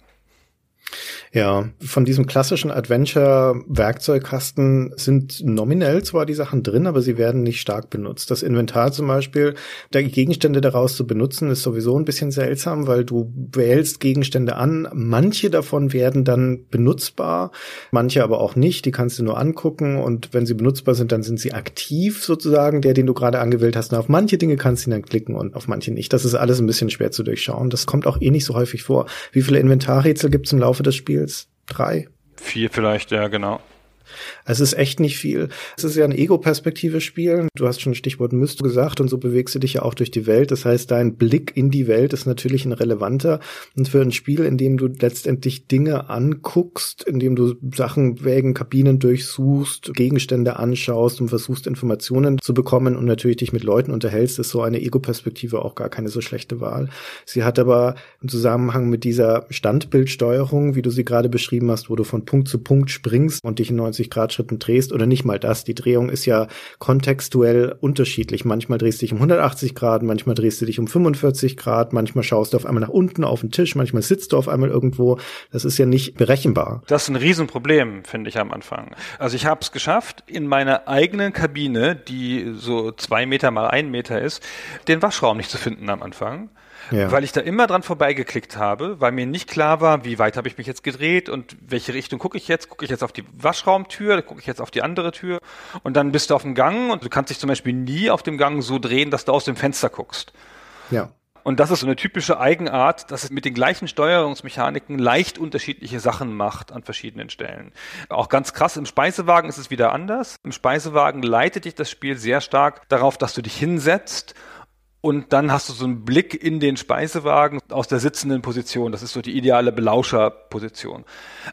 Ja, von diesem klassischen Adventure-Werkzeugkasten sind nominell zwar die Sachen drin, aber sie werden nicht stark benutzt. Das Inventar zum Beispiel, die Gegenstände daraus zu benutzen, ist sowieso ein bisschen seltsam, weil du wählst Gegenstände an. Manche davon werden dann benutzbar, manche aber auch nicht. Die kannst du nur angucken und wenn sie benutzbar sind, dann sind sie aktiv sozusagen, der, den du gerade angewählt hast. Und auf manche Dinge kannst du dann klicken und auf manche nicht. Das ist alles ein bisschen schwer zu durchschauen. Das kommt auch eh nicht so häufig vor. Wie viele Inventarrätsel gibt es im Laufe des Spiels? Spiels. Drei. Vier vielleicht, ja, genau. Es ist echt nicht viel. Es ist ja ein Ego-Perspektive-Spiel. Du hast schon Stichwort müsste gesagt und so bewegst du dich ja auch durch die Welt. Das heißt, dein Blick in die Welt ist natürlich ein relevanter. Und für ein Spiel, in dem du letztendlich Dinge anguckst, in dem du Sachen wägen, Kabinen durchsuchst, Gegenstände anschaust und versuchst Informationen zu bekommen und natürlich dich mit Leuten unterhältst, ist so eine Ego-Perspektive auch gar keine so schlechte Wahl. Sie hat aber im Zusammenhang mit dieser Standbildsteuerung, wie du sie gerade beschrieben hast, wo du von Punkt zu Punkt springst und dich in 90 Grad Schritten drehst oder nicht mal das. Die Drehung ist ja kontextuell unterschiedlich. Manchmal drehst du dich um 180 Grad, manchmal drehst du dich um 45 Grad, manchmal schaust du auf einmal nach unten auf den Tisch, manchmal sitzt du auf einmal irgendwo. Das ist ja nicht berechenbar. Das ist ein Riesenproblem, finde ich am Anfang. Also ich habe es geschafft, in meiner eigenen Kabine, die so zwei Meter mal ein Meter ist, den Waschraum nicht zu finden am Anfang ja. weil ich da immer dran vorbeigeklickt habe, weil mir nicht klar war, wie weit habe ich mich jetzt gedreht und welche Richtung gucke ich jetzt. Gucke ich jetzt auf die Waschraumtür, gucke ich jetzt auf die andere Tür und dann bist du auf dem Gang und du kannst dich zum Beispiel nie auf dem Gang so drehen, dass du aus dem Fenster guckst. Ja. Und das ist so eine typische Eigenart, dass es mit den gleichen Steuerungsmechaniken leicht unterschiedliche Sachen macht an verschiedenen Stellen. Auch ganz krass, im Speisewagen ist es wieder anders. Im Speisewagen leitet dich das Spiel sehr stark darauf, dass du dich hinsetzt Und dann hast du so einen Blick in den Speisewagen aus der sitzenden Position. Das ist so die ideale Belauscherposition.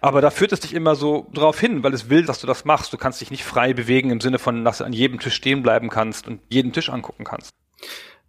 Aber da führt es dich immer so drauf hin, weil es will, dass du das machst. Du kannst dich nicht frei bewegen im Sinne von, dass du an jedem Tisch stehen bleiben kannst und jeden Tisch angucken kannst.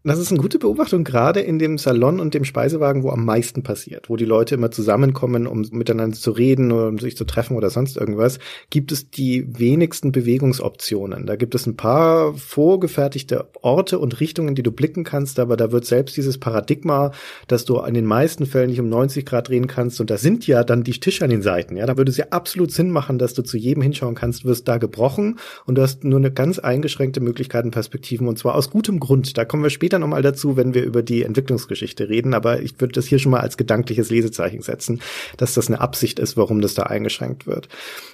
Das ist eine gute Beobachtung, gerade in dem Salon und dem Speisewagen, wo am meisten passiert, wo die Leute immer zusammenkommen, um miteinander zu reden oder um sich zu treffen oder sonst irgendwas, gibt es die wenigsten Bewegungsoptionen. Da gibt es ein paar vorgefertigte Orte und Richtungen, die du blicken kannst, aber da wird selbst dieses Paradigma, dass du in den meisten Fällen nicht um 90 Grad drehen kannst und da sind ja dann die Tische an den Seiten, ja, da würde es ja absolut Sinn machen, dass du zu jedem hinschauen kannst, wirst da gebrochen und du hast nur eine ganz eingeschränkte Möglichkeit und Perspektiven und zwar aus gutem Grund. Da kommen wir später später nochmal dazu, wenn wir über die Entwicklungsgeschichte reden, aber ich würde das hier schon mal als gedankliches Lesezeichen setzen, dass das eine Absicht ist, warum das da eingeschränkt wird.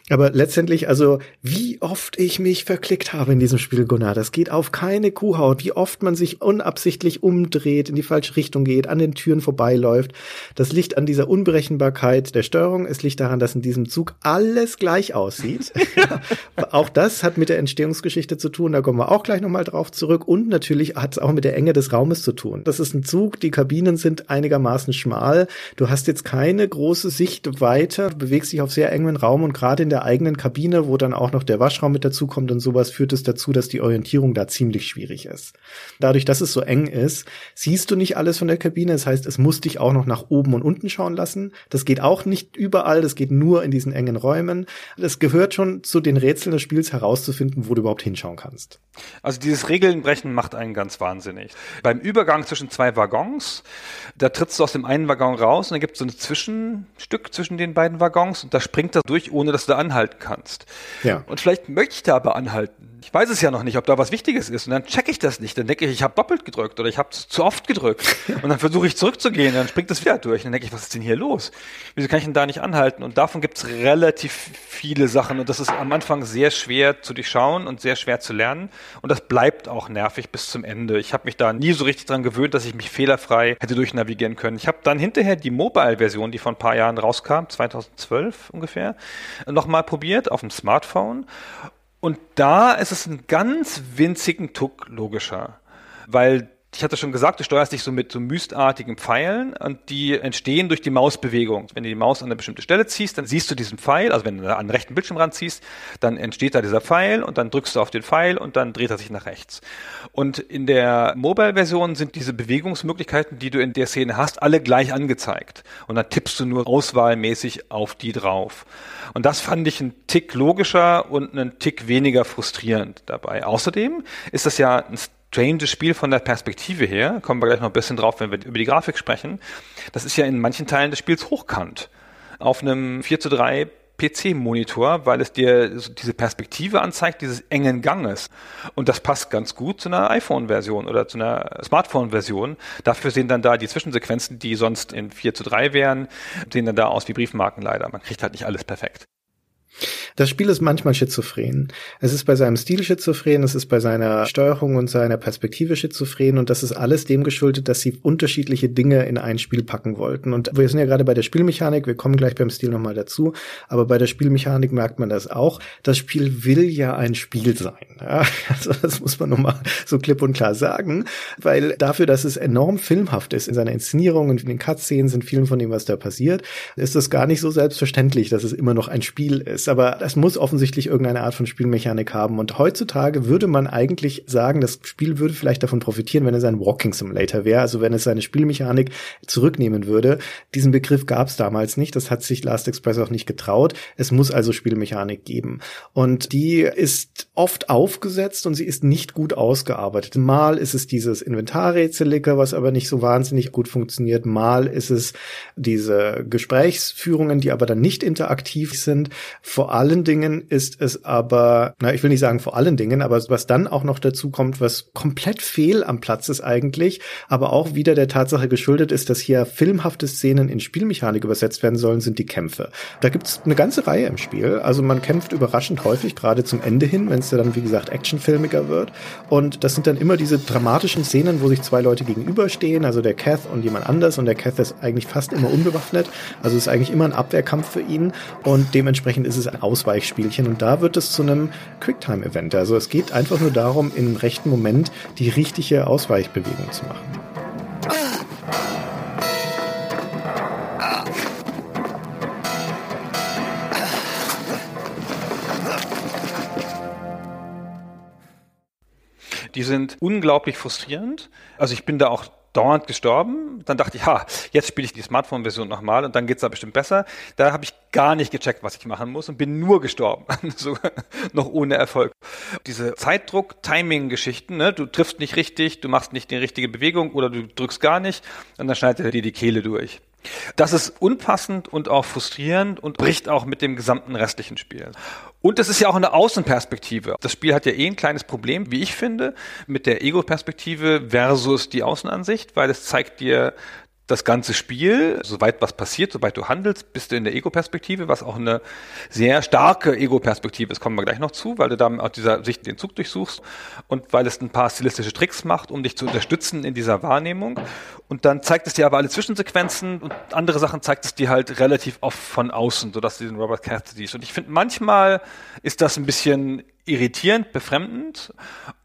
Aber letztendlich, also wie oft ich mich verklickt habe in diesem Spiel, Gunnar, das geht auf keine Kuhhaut, wie oft man sich unabsichtlich umdreht, in die falsche Richtung geht, an den Türen vorbeiläuft. Das liegt an dieser Unberechenbarkeit der Steuerung, es liegt daran, dass in diesem Zug alles gleich aussieht. auch das hat mit der Entstehungsgeschichte zu tun, da kommen wir auch gleich nochmal drauf zurück und natürlich hat es auch mit der Enge des Raumes zu tun. Das ist ein Zug, die Kabinen sind einigermaßen schmal. Du hast jetzt keine große Sicht weiter, du bewegst dich auf sehr engem Raum und gerade in der eigenen Kabine, wo dann auch noch der Waschraum mit dazukommt und sowas, führt es dazu, dass die Orientierung da ziemlich schwierig ist. Dadurch, dass es so eng ist, siehst du nicht alles von der Kabine. Das heißt, es muss dich auch noch nach oben und unten schauen lassen. Das geht auch nicht überall, das geht nur in diesen engen Räumen. Das gehört schon zu den Rätseln des Spiels herauszufinden, wo du überhaupt hinschauen kannst. Also dieses Regelnbrechen macht einen ganz wahnsinnig. Beim Übergang zwischen zwei Waggons, da trittst du aus dem einen Waggon raus und dann gibt es so ein Zwischenstück zwischen den beiden Waggons und da springt er durch, ohne dass du da anhalten kannst. Ja. Und vielleicht möchte ich da aber anhalten ich weiß es ja noch nicht, ob da was Wichtiges ist. Und dann checke ich das nicht. Dann denke ich, ich habe doppelt gedrückt oder ich habe zu oft gedrückt. Und dann versuche ich zurückzugehen, dann springt das wieder durch. Und dann denke ich, was ist denn hier los? Wieso kann ich denn da nicht anhalten? Und davon gibt es relativ viele Sachen. Und das ist am Anfang sehr schwer zu durchschauen und sehr schwer zu lernen. Und das bleibt auch nervig bis zum Ende. Ich habe mich da nie so richtig dran gewöhnt, dass ich mich fehlerfrei hätte durchnavigieren können. Ich habe dann hinterher die Mobile-Version, die vor ein paar Jahren rauskam, 2012 ungefähr, nochmal probiert auf dem Smartphone. Und da ist es einen ganz winzigen Tuck logischer, weil ich hatte schon gesagt, du steuerst dich so mit so mystartigen Pfeilen und die entstehen durch die Mausbewegung. Wenn du die Maus an eine bestimmte Stelle ziehst, dann siehst du diesen Pfeil, also wenn du an den rechten Bildschirmrand ziehst, dann entsteht da dieser Pfeil und dann drückst du auf den Pfeil und dann dreht er sich nach rechts. Und in der Mobile-Version sind diese Bewegungsmöglichkeiten, die du in der Szene hast, alle gleich angezeigt. Und dann tippst du nur auswahlmäßig auf die drauf. Und das fand ich einen Tick logischer und einen Tick weniger frustrierend dabei. Außerdem ist das ja ein strange Spiel von der Perspektive her. Kommen wir gleich noch ein bisschen drauf, wenn wir über die Grafik sprechen. Das ist ja in manchen Teilen des Spiels hochkant. Auf einem 4 zu 3 PC-Monitor, weil es dir diese Perspektive anzeigt, dieses engen Ganges. Und das passt ganz gut zu einer iPhone-Version oder zu einer Smartphone-Version. Dafür sehen dann da die Zwischensequenzen, die sonst in 4 zu 3 wären, sehen dann da aus wie Briefmarken leider. Man kriegt halt nicht alles perfekt. Das Spiel ist manchmal schizophren. Es ist bei seinem Stil schizophren, es ist bei seiner Steuerung und seiner Perspektive schizophren und das ist alles dem geschuldet, dass sie unterschiedliche Dinge in ein Spiel packen wollten. Und wir sind ja gerade bei der Spielmechanik, wir kommen gleich beim Stil nochmal dazu, aber bei der Spielmechanik merkt man das auch. Das Spiel will ja ein Spiel sein. Ja, also das muss man nochmal so klipp und klar sagen, weil dafür, dass es enorm filmhaft ist in seiner Inszenierung und in den Cutscenes, in vielen von dem, was da passiert, ist das gar nicht so selbstverständlich, dass es immer noch ein Spiel ist. Aber es muss offensichtlich irgendeine Art von Spielmechanik haben. Und heutzutage würde man eigentlich sagen, das Spiel würde vielleicht davon profitieren, wenn es ein Walking Simulator wäre, also wenn es seine Spielmechanik zurücknehmen würde. Diesen Begriff gab es damals nicht. Das hat sich Last Express auch nicht getraut. Es muss also Spielmechanik geben. Und die ist oft aufgesetzt und sie ist nicht gut ausgearbeitet. Mal ist es dieses Inventarrätseliger, was aber nicht so wahnsinnig gut funktioniert. Mal ist es diese Gesprächsführungen, die aber dann nicht interaktiv sind. Vor allen Dingen ist es aber, na, ich will nicht sagen vor allen Dingen, aber was dann auch noch dazu kommt, was komplett fehl am Platz ist eigentlich, aber auch wieder der Tatsache geschuldet ist, dass hier filmhafte Szenen in Spielmechanik übersetzt werden sollen, sind die Kämpfe. Da gibt's eine ganze Reihe im Spiel. Also man kämpft überraschend häufig, gerade zum Ende hin, wenn es ja dann, wie gesagt, actionfilmiger wird. Und das sind dann immer diese dramatischen Szenen, wo sich zwei Leute gegenüberstehen, also der Kath und jemand anders. Und der Kath ist eigentlich fast immer unbewaffnet. Also ist eigentlich immer ein Abwehrkampf für ihn. Und dementsprechend ist es Aus Ausweichspielchen und da wird es zu einem Quicktime-Event. Also es geht einfach nur darum, im rechten Moment die richtige Ausweichbewegung zu machen. Die sind unglaublich frustrierend. Also ich bin da auch dauernd gestorben. Dann dachte ich, ha, jetzt spiele ich die Smartphone-Version nochmal und dann geht's da bestimmt besser. Da habe ich gar nicht gecheckt, was ich machen muss und bin nur gestorben. so, noch ohne Erfolg. Diese Zeitdruck, Timing-Geschichten, ne? du triffst nicht richtig, du machst nicht die richtige Bewegung oder du drückst gar nicht und dann schneidet er dir die Kehle durch. Das ist unpassend und auch frustrierend und bricht auch mit dem gesamten restlichen Spiel. Und es ist ja auch eine Außenperspektive. Das Spiel hat ja eh ein kleines Problem, wie ich finde, mit der Ego-Perspektive versus die Außenansicht, weil es zeigt dir das ganze Spiel, soweit was passiert, soweit du handelst, bist du in der Ego-Perspektive, was auch eine sehr starke Ego-Perspektive ist, kommen wir gleich noch zu, weil du da aus dieser Sicht den Zug durchsuchst und weil es ein paar stilistische Tricks macht, um dich zu unterstützen in dieser Wahrnehmung. Und dann zeigt es dir aber alle Zwischensequenzen und andere Sachen zeigt es dir halt relativ oft von außen, sodass du den Robert Cath siehst. Und ich finde, manchmal ist das ein bisschen irritierend, befremdend.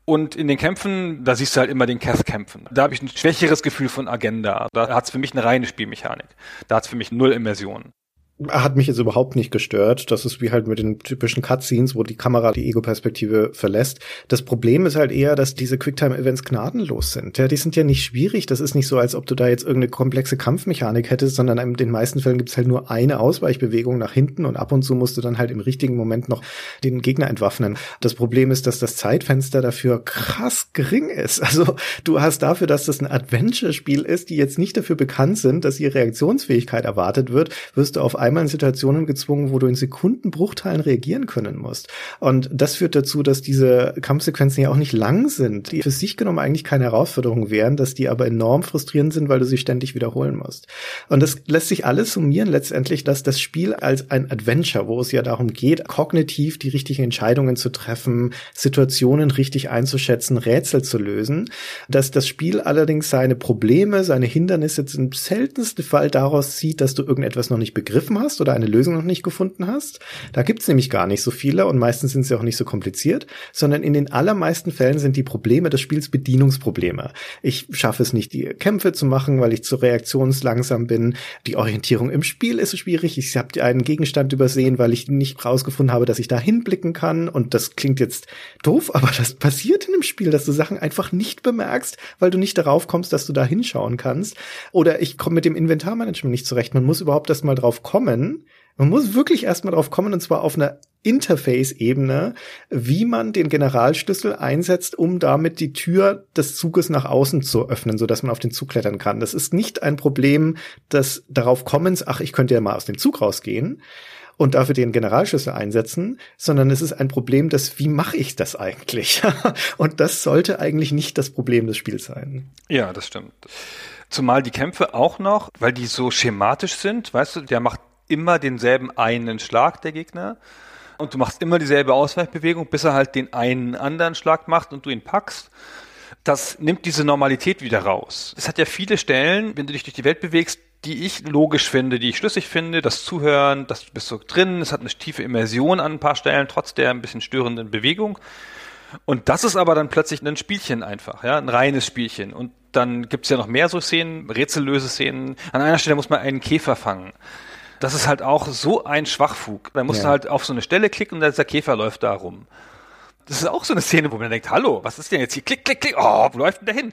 Und in den Kämpfen, da siehst du halt immer den Cass kämpfen. Da habe ich ein schwächeres Gefühl von Agenda. Da hat es für mich eine reine Spielmechanik. Da hat es für mich null Immersion hat mich jetzt überhaupt nicht gestört. Das ist wie halt mit den typischen Cutscenes, wo die Kamera die Ego-Perspektive verlässt. Das Problem ist halt eher, dass diese Quicktime-Events gnadenlos sind. Ja, die sind ja nicht schwierig. Das ist nicht so, als ob du da jetzt irgendeine komplexe Kampfmechanik hättest, sondern in den meisten Fällen gibt's halt nur eine Ausweichbewegung nach hinten und ab und zu musst du dann halt im richtigen Moment noch den Gegner entwaffnen. Das Problem ist, dass das Zeitfenster dafür krass gering ist. Also du hast dafür, dass das ein Adventure-Spiel ist, die jetzt nicht dafür bekannt sind, dass ihre Reaktionsfähigkeit erwartet wird, wirst du auf einmal einmal in Situationen gezwungen, wo du in Sekundenbruchteilen reagieren können musst. Und das führt dazu, dass diese Kampfsequenzen ja auch nicht lang sind, die für sich genommen eigentlich keine Herausforderung wären, dass die aber enorm frustrierend sind, weil du sie ständig wiederholen musst. Und das lässt sich alles summieren letztendlich, dass das Spiel als ein Adventure, wo es ja darum geht, kognitiv die richtigen Entscheidungen zu treffen, Situationen richtig einzuschätzen, Rätsel zu lösen, dass das Spiel allerdings seine Probleme, seine Hindernisse im seltensten Fall daraus zieht, dass du irgendetwas noch nicht begriffen hast oder eine Lösung noch nicht gefunden hast. Da gibt's nämlich gar nicht so viele und meistens sind sie auch nicht so kompliziert, sondern in den allermeisten Fällen sind die Probleme des Spiels Bedienungsprobleme. Ich schaffe es nicht, die Kämpfe zu machen, weil ich zu reaktionslangsam bin. Die Orientierung im Spiel ist schwierig. Ich habe einen Gegenstand übersehen, weil ich nicht rausgefunden habe, dass ich da hinblicken kann. Und das klingt jetzt doof, aber das passiert in einem Spiel, dass du Sachen einfach nicht bemerkst, weil du nicht darauf kommst, dass du da hinschauen kannst. Oder ich komme mit dem Inventarmanagement nicht zurecht. Man muss überhaupt erst mal drauf kommen, kommen. Man muss wirklich erstmal drauf kommen, und zwar auf einer Interface-Ebene, wie man den Generalschlüssel einsetzt, um damit die Tür des Zuges nach außen zu öffnen, so man auf den Zug klettern kann. Das ist nicht ein Problem des darauf kommens, ach, ich könnte ja mal aus dem Zug rausgehen und dafür den Generalschlüssel einsetzen, sondern es ist ein Problem des, wie mache ich das eigentlich? und das sollte eigentlich nicht das Problem des Spiels sein. Ja, das stimmt. Zumal die Kämpfe auch noch, weil die so schematisch sind, weißt du, der macht immer denselben einen Schlag, der Gegner. Und du machst immer dieselbe Ausweichbewegung, bis er halt den einen anderen Schlag macht und du ihn packst. Das nimmt diese Normalität wieder raus. Es hat ja viele Stellen, wenn du dich durch die Welt bewegst, die ich logisch finde, die ich schlüssig finde, das Zuhören, das bist so drin, es hat eine tiefe Immersion an ein paar Stellen, trotz der ein bisschen störenden Bewegung. Und das ist aber dann plötzlich ein Spielchen einfach, ja, ein reines Spielchen. Und dann gibt's ja noch mehr so Szenen, rätsellöse Szenen. An einer Stelle muss man einen Käfer fangen. Das ist halt auch so ein Schwachfug. Da musst ja. du halt auf so eine Stelle klicken und der Käfer läuft da rum. Das ist auch so eine Szene, wo man denkt, hallo, was ist denn jetzt hier? Klick, klick, klick, oh, wo läuft denn der hin?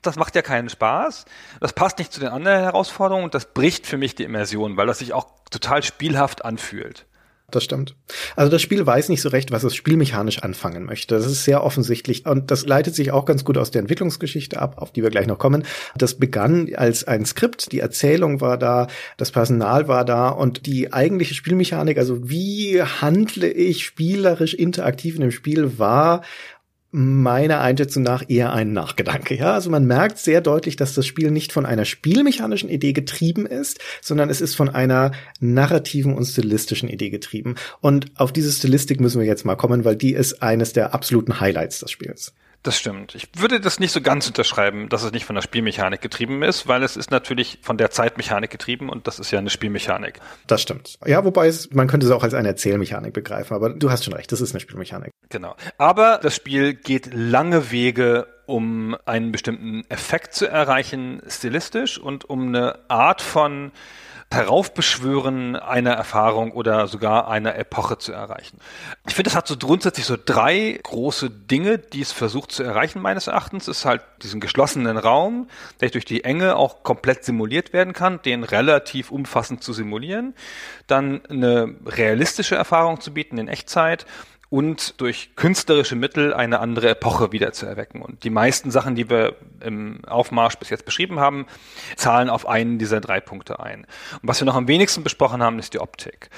Das macht ja keinen Spaß. Das passt nicht zu den anderen Herausforderungen und das bricht für mich die Immersion, weil das sich auch total spielhaft anfühlt das stimmt. Also das Spiel weiß nicht so recht, was es spielmechanisch anfangen möchte. Das ist sehr offensichtlich und das leitet sich auch ganz gut aus der Entwicklungsgeschichte ab, auf die wir gleich noch kommen. Das begann als ein Skript, die Erzählung war da, das Personal war da und die eigentliche Spielmechanik, also wie handle ich spielerisch interaktiv in dem Spiel, war meiner Einschätzung nach eher ein Nachgedanke. Ja, also man merkt sehr deutlich, dass das Spiel nicht von einer spielmechanischen Idee getrieben ist, sondern es ist von einer narrativen und stilistischen Idee getrieben. Und auf diese Stilistik müssen wir jetzt mal kommen, weil die ist eines der absoluten Highlights des Spiels. Das stimmt. Ich würde das nicht so ganz unterschreiben, dass es nicht von der Spielmechanik getrieben ist, weil es ist natürlich von der Zeitmechanik getrieben und das ist ja eine Spielmechanik. Das stimmt. Ja, wobei es, man könnte es auch als eine Erzählmechanik begreifen, aber du hast schon recht, das ist eine Spielmechanik. Genau. Aber das Spiel geht lange Wege, um einen bestimmten Effekt zu erreichen, stilistisch und um eine Art von Heraufbeschwören einer Erfahrung oder sogar einer Epoche zu erreichen. Ich finde, es hat so grundsätzlich so drei große Dinge, die es versucht zu erreichen, meines Erachtens. Es ist halt diesen geschlossenen Raum, der durch die Enge auch komplett simuliert werden kann, den relativ umfassend zu simulieren. Dann eine realistische Erfahrung zu bieten in Echtzeit und durch künstlerische Mittel eine andere Epoche wieder zu erwecken. Und die meisten Sachen, die wir im Aufmarsch bis jetzt beschrieben haben, zahlen auf einen dieser drei Punkte ein. Und was wir noch am wenigsten besprochen haben, ist die Optik.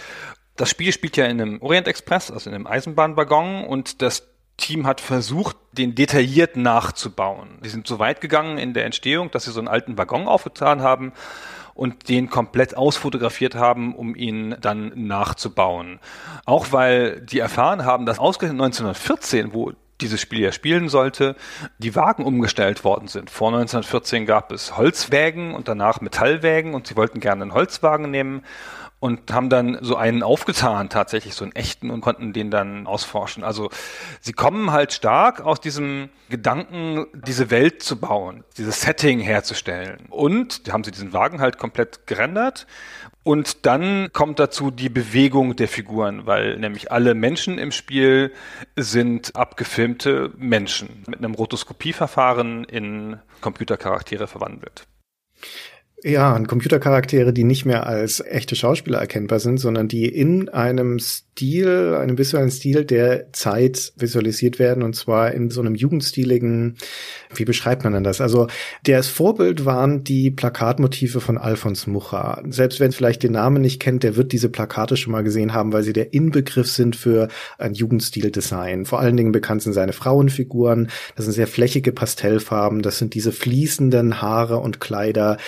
Das Spiel spielt ja in einem Orient Express, also in einem Eisenbahnwaggon und das Team hat versucht, den detailliert nachzubauen. Die sind so weit gegangen in der Entstehung, dass sie so einen alten Waggon aufgetan haben und den komplett ausfotografiert haben, um ihn dann nachzubauen. Auch weil die erfahren haben, dass ausgerechnet 1914, wo dieses Spiel ja spielen sollte, die Wagen umgestellt worden sind. Vor 1914 gab es Holzwägen und danach Metallwägen und sie wollten gerne einen Holzwagen nehmen und haben dann so einen aufgetan, tatsächlich so einen echten und konnten den dann ausforschen. Also sie kommen halt stark aus diesem Gedanken, diese Welt zu bauen, dieses Setting herzustellen. Und haben sie diesen Wagen halt komplett gerendert. Und dann kommt dazu die Bewegung der Figuren, weil nämlich alle Menschen im Spiel sind abgefilmte Menschen mit einem Rotoskopieverfahren in Computercharaktere verwandelt. Ja, und Computercharaktere, die nicht mehr als echte Schauspieler erkennbar sind, sondern die in einem Stil, einem visuellen Stil der Zeit visualisiert werden und zwar in so einem jugendstiligen, wie beschreibt man denn das? Also das Vorbild waren die Plakatmotive von Alfons Mucha. Selbst wenn vielleicht den Namen nicht kennt, der wird diese Plakate schon mal gesehen haben, weil sie der Inbegriff sind für ein Jugendstildesign. Vor allen Dingen bekannt sind seine Frauenfiguren. Das sind sehr flächige Pastellfarben. Das sind diese fließenden Haare und Kleider,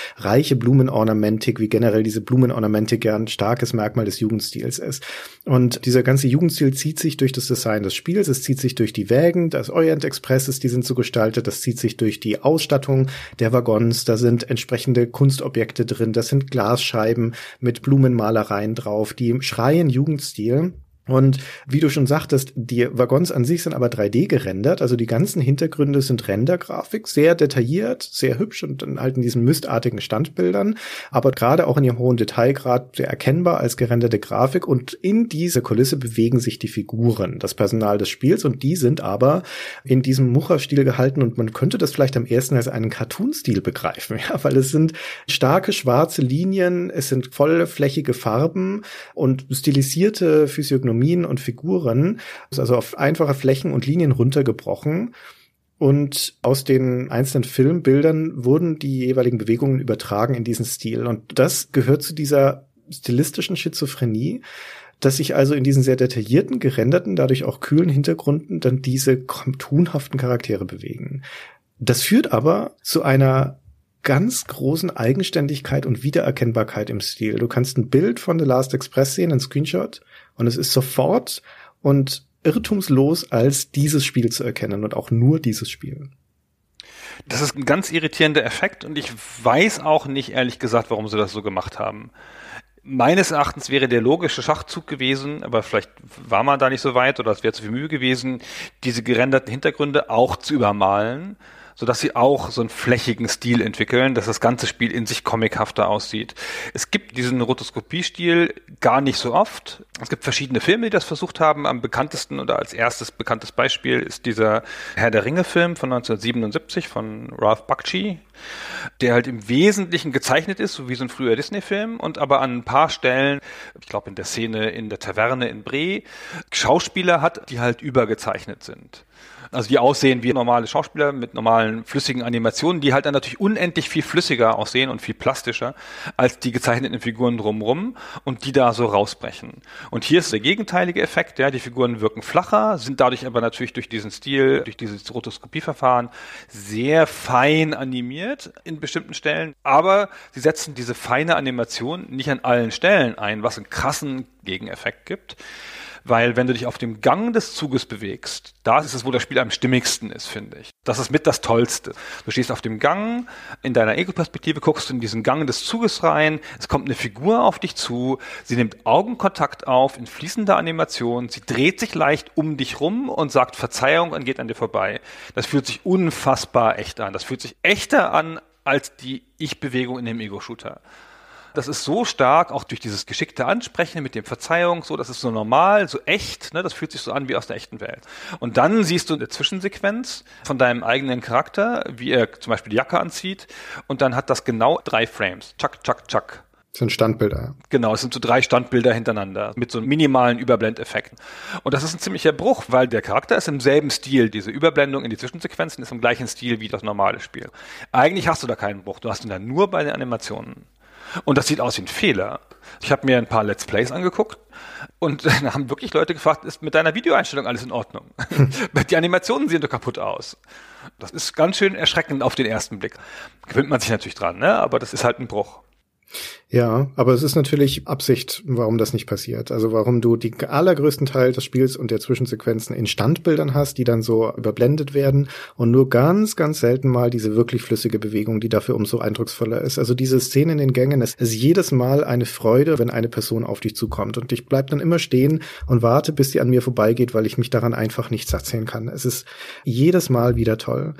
reiche Blumenornamentik, wie generell diese Blumenornamentik ja ein starkes Merkmal des Jugendstils ist. Und dieser ganze Jugendstil zieht sich durch das Design des Spiels, es zieht sich durch die Wägen, das Orient Expresses, die sind so gestaltet, das zieht sich durch die Ausstattung der Waggons, da sind entsprechende Kunstobjekte drin, das sind Glasscheiben mit Blumenmalereien drauf, die schreien Jugendstil. Und wie du schon sagtest, die Waggons an sich sind aber 3D gerendert, also die ganzen Hintergründe sind Rendergrafik, sehr detailliert, sehr hübsch und dann halt in diesen mistartigen Standbildern, aber gerade auch in ihrem hohen Detailgrad sehr erkennbar als gerenderte Grafik. Und in diese Kulisse bewegen sich die Figuren, das Personal des Spiels. Und die sind aber in diesem Mucherstil gehalten. Und man könnte das vielleicht am ersten als einen Cartoon-Stil begreifen, ja, weil es sind starke schwarze Linien, es sind vollflächige Farben und stilisierte Physiognomie Physiognomien und Figuren, also auf einfache Flächen und Linien runtergebrochen. Und aus den einzelnen Filmbildern wurden die jeweiligen Bewegungen übertragen in diesen Stil. Und das gehört zu dieser stilistischen Schizophrenie, dass sich also in diesen sehr detaillierten, gerenderten, dadurch auch kühlen Hintergründen dann diese cartoonhaften Charaktere bewegen. Das führt aber zu einer ganz großen Eigenständigkeit und Wiedererkennbarkeit im Stil. Du kannst ein Bild von The Last Express sehen, ein Screenshot, und es ist sofort und irrtumslos als dieses Spiel zu erkennen und auch nur dieses Spiel. Das ist ein ganz irritierender Effekt und ich weiß auch nicht ehrlich gesagt, warum sie das so gemacht haben. Meines Erachtens wäre der logische Schachzug gewesen, aber vielleicht war man da nicht so weit oder es wäre zu viel Mühe gewesen, diese gerenderten Hintergründe auch zu übermalen so dass sie auch so einen flächigen Stil entwickeln, dass das ganze Spiel in sich comichafter aussieht. Es gibt diesen Rotoskopiestil gar nicht so oft. Es gibt verschiedene Filme, die das versucht haben. Am bekanntesten oder als erstes bekanntes Beispiel ist dieser Herr der Ringe Film von 1977 von Ralph Bakshi, der halt im Wesentlichen gezeichnet ist, so wie so ein früher Disney-Film und aber an ein paar Stellen, ich glaube in der Szene in der Taverne in Bre, Schauspieler hat, die halt übergezeichnet sind also die aussehen wie normale Schauspieler mit normalen flüssigen Animationen, die halt dann natürlich unendlich viel flüssiger aussehen und viel plastischer als die gezeichneten Figuren drumrum und die da so rausbrechen. Und hier ist der gegenteilige Effekt, ja, die Figuren wirken flacher, sind dadurch aber natürlich durch diesen Stil, durch dieses Rotoskopieverfahren sehr fein animiert in bestimmten Stellen, aber sie setzen diese feine Animation nicht an allen Stellen ein, was einen krassen Gegeneffekt gibt. Weil wenn du dich auf dem Gang des Zuges bewegst, da ist es, wo das Spiel am stimmigsten ist, finde ich. Das ist mit das Tollste. Du stehst auf dem Gang, in deiner Ego-Perspektive guckst du in diesen Gang des Zuges rein, es kommt eine Figur auf dich zu, sie nimmt Augenkontakt auf in fließender Animation, sie dreht sich leicht um dich rum und sagt Verzeihung und geht an dir vorbei. Das fühlt sich unfassbar echt an. Das fühlt sich echter an als die Ich-Bewegung in dem Ego-Shooter. Das ist so stark, auch durch dieses geschickte Ansprechen mit dem Verzeihung, so, das ist so normal, so echt, ne, das fühlt sich so an wie aus der echten Welt. Und dann siehst du eine Zwischensequenz von deinem eigenen Charakter, wie er zum Beispiel die Jacke anzieht, und dann hat das genau drei Frames. Chuck, chuck, chuck. Das sind Standbilder. Genau, es sind so drei Standbilder hintereinander mit so minimalen Überblendeffekten. Und das ist ein ziemlicher Bruch, weil der Charakter ist im selben Stil. Diese Überblendung in die Zwischensequenzen ist im gleichen Stil wie das normale Spiel. Eigentlich hast du da keinen Bruch. Du hast ihn dann nur bei den Animationen. Und das sieht aus wie ein Fehler. Ich habe mir ein paar Let's Plays angeguckt und dann haben wirklich Leute gefragt, ist mit deiner Videoeinstellung alles in Ordnung? Die Animationen sehen doch kaputt aus. Das ist ganz schön erschreckend auf den ersten Blick. Gewöhnt man sich natürlich dran, ne? aber das ist halt ein Bruch. Ja, aber es ist natürlich Absicht, warum das nicht passiert. Also warum du die allergrößten Teil des Spiels und der Zwischensequenzen in Standbildern hast, die dann so überblendet werden und nur ganz, ganz selten mal diese wirklich flüssige Bewegung, die dafür umso eindrucksvoller ist. Also diese Szene in den Gängen, es ist jedes Mal eine Freude, wenn eine Person auf dich zukommt und ich bleib dann immer stehen und warte, bis sie an mir vorbeigeht, weil ich mich daran einfach nichts erzählen kann. Es ist jedes Mal wieder toll.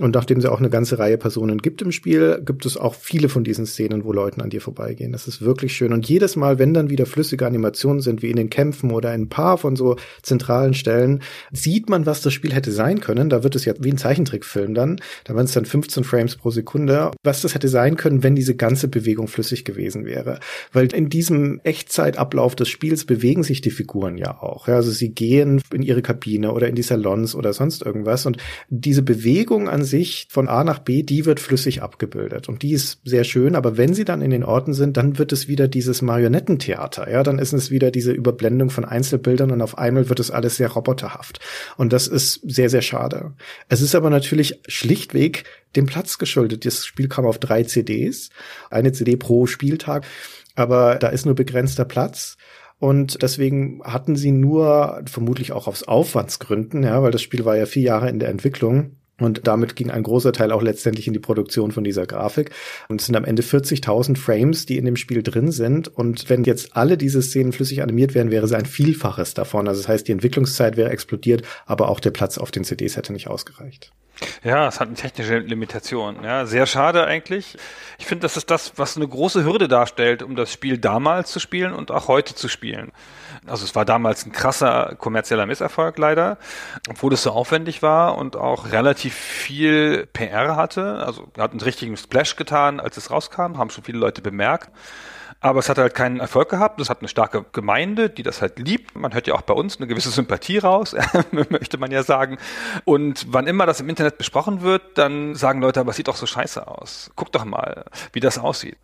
Und nachdem es auch eine ganze Reihe Personen gibt im Spiel, gibt es auch viele von diesen Szenen, wo Leuten an dir vorbeigehen. Das ist wirklich schön. Und jedes Mal, wenn dann wieder flüssige Animationen sind, wie in den Kämpfen oder in ein paar von so zentralen Stellen, sieht man, was das Spiel hätte sein können. Da wird es ja wie ein Zeichentrickfilm dann. Da waren es dann 15 Frames pro Sekunde. Was das hätte sein können, wenn diese ganze Bewegung flüssig gewesen wäre. Weil in diesem Echtzeitablauf des Spiels bewegen sich die Figuren ja auch. Ja, also sie gehen in ihre Kabine oder in die Salons oder sonst irgendwas. Und diese Bewegung an sich von A nach B, die wird flüssig abgebildet. Und die ist sehr schön, aber wenn sie dann in den Orten sind, dann wird es wieder dieses Marionettentheater. Ja, dann ist es wieder diese Überblendung von Einzelbildern und auf einmal wird es alles sehr roboterhaft. Und das ist sehr, sehr schade. Es ist aber natürlich schlichtweg dem Platz geschuldet. Das Spiel kam auf drei CDs, eine CD pro Spieltag, aber da ist nur begrenzter Platz. Und deswegen hatten sie nur, vermutlich auch aus Aufwandsgründen, ja, weil das Spiel war ja vier Jahre in der Entwicklung, und damit ging ein großer Teil auch letztendlich in die Produktion von dieser Grafik. Und es sind am Ende 40.000 Frames, die in dem Spiel drin sind. Und wenn jetzt alle diese Szenen flüssig animiert wären, wäre es ein Vielfaches davon. Also das heißt, die Entwicklungszeit wäre explodiert, aber auch der Platz auf den CDs hätte nicht ausgereicht. Ja, es hat eine technische Limitation. Ja, sehr schade eigentlich. Ich finde, das ist das, was eine große Hürde darstellt, um das Spiel damals zu spielen und auch heute zu spielen. Also es war damals ein krasser kommerzieller Misserfolg leider, obwohl es so aufwendig war und auch relativ viel PR hatte. Also hat einen richtigen Splash getan, als es rauskam, haben schon viele Leute bemerkt. Aber es hat halt keinen Erfolg gehabt. Es hat eine starke Gemeinde, die das halt liebt. Man hört ja auch bei uns eine gewisse Sympathie raus, möchte man ja sagen. Und wann immer das im Internet besprochen wird, dann sagen Leute, aber es sieht doch so scheiße aus. Guck doch mal, wie das aussieht.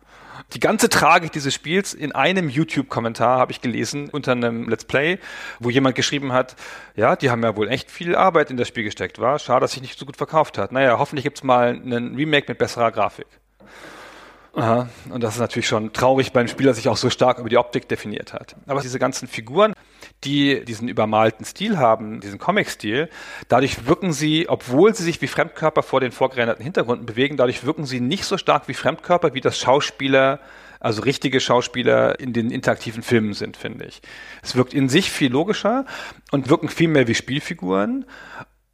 Die ganze Tragik dieses Spiels in einem YouTube-Kommentar habe ich gelesen unter einem Let's Play, wo jemand geschrieben hat, ja, die haben ja wohl echt viel Arbeit in das Spiel gesteckt, war. Schade, dass sich nicht so gut verkauft hat. Naja, hoffentlich gibt's mal einen Remake mit besserer Grafik. Aha. Und das ist natürlich schon traurig beim Spieler, sich auch so stark über die Optik definiert hat. Aber diese ganzen Figuren, die diesen übermalten Stil haben, diesen Comic-Stil, dadurch wirken sie, obwohl sie sich wie Fremdkörper vor den vorgerenderten Hintergründen bewegen, dadurch wirken sie nicht so stark wie Fremdkörper, wie das Schauspieler also richtige Schauspieler in den interaktiven Filmen sind, finde ich. Es wirkt in sich viel logischer und wirken viel mehr wie Spielfiguren.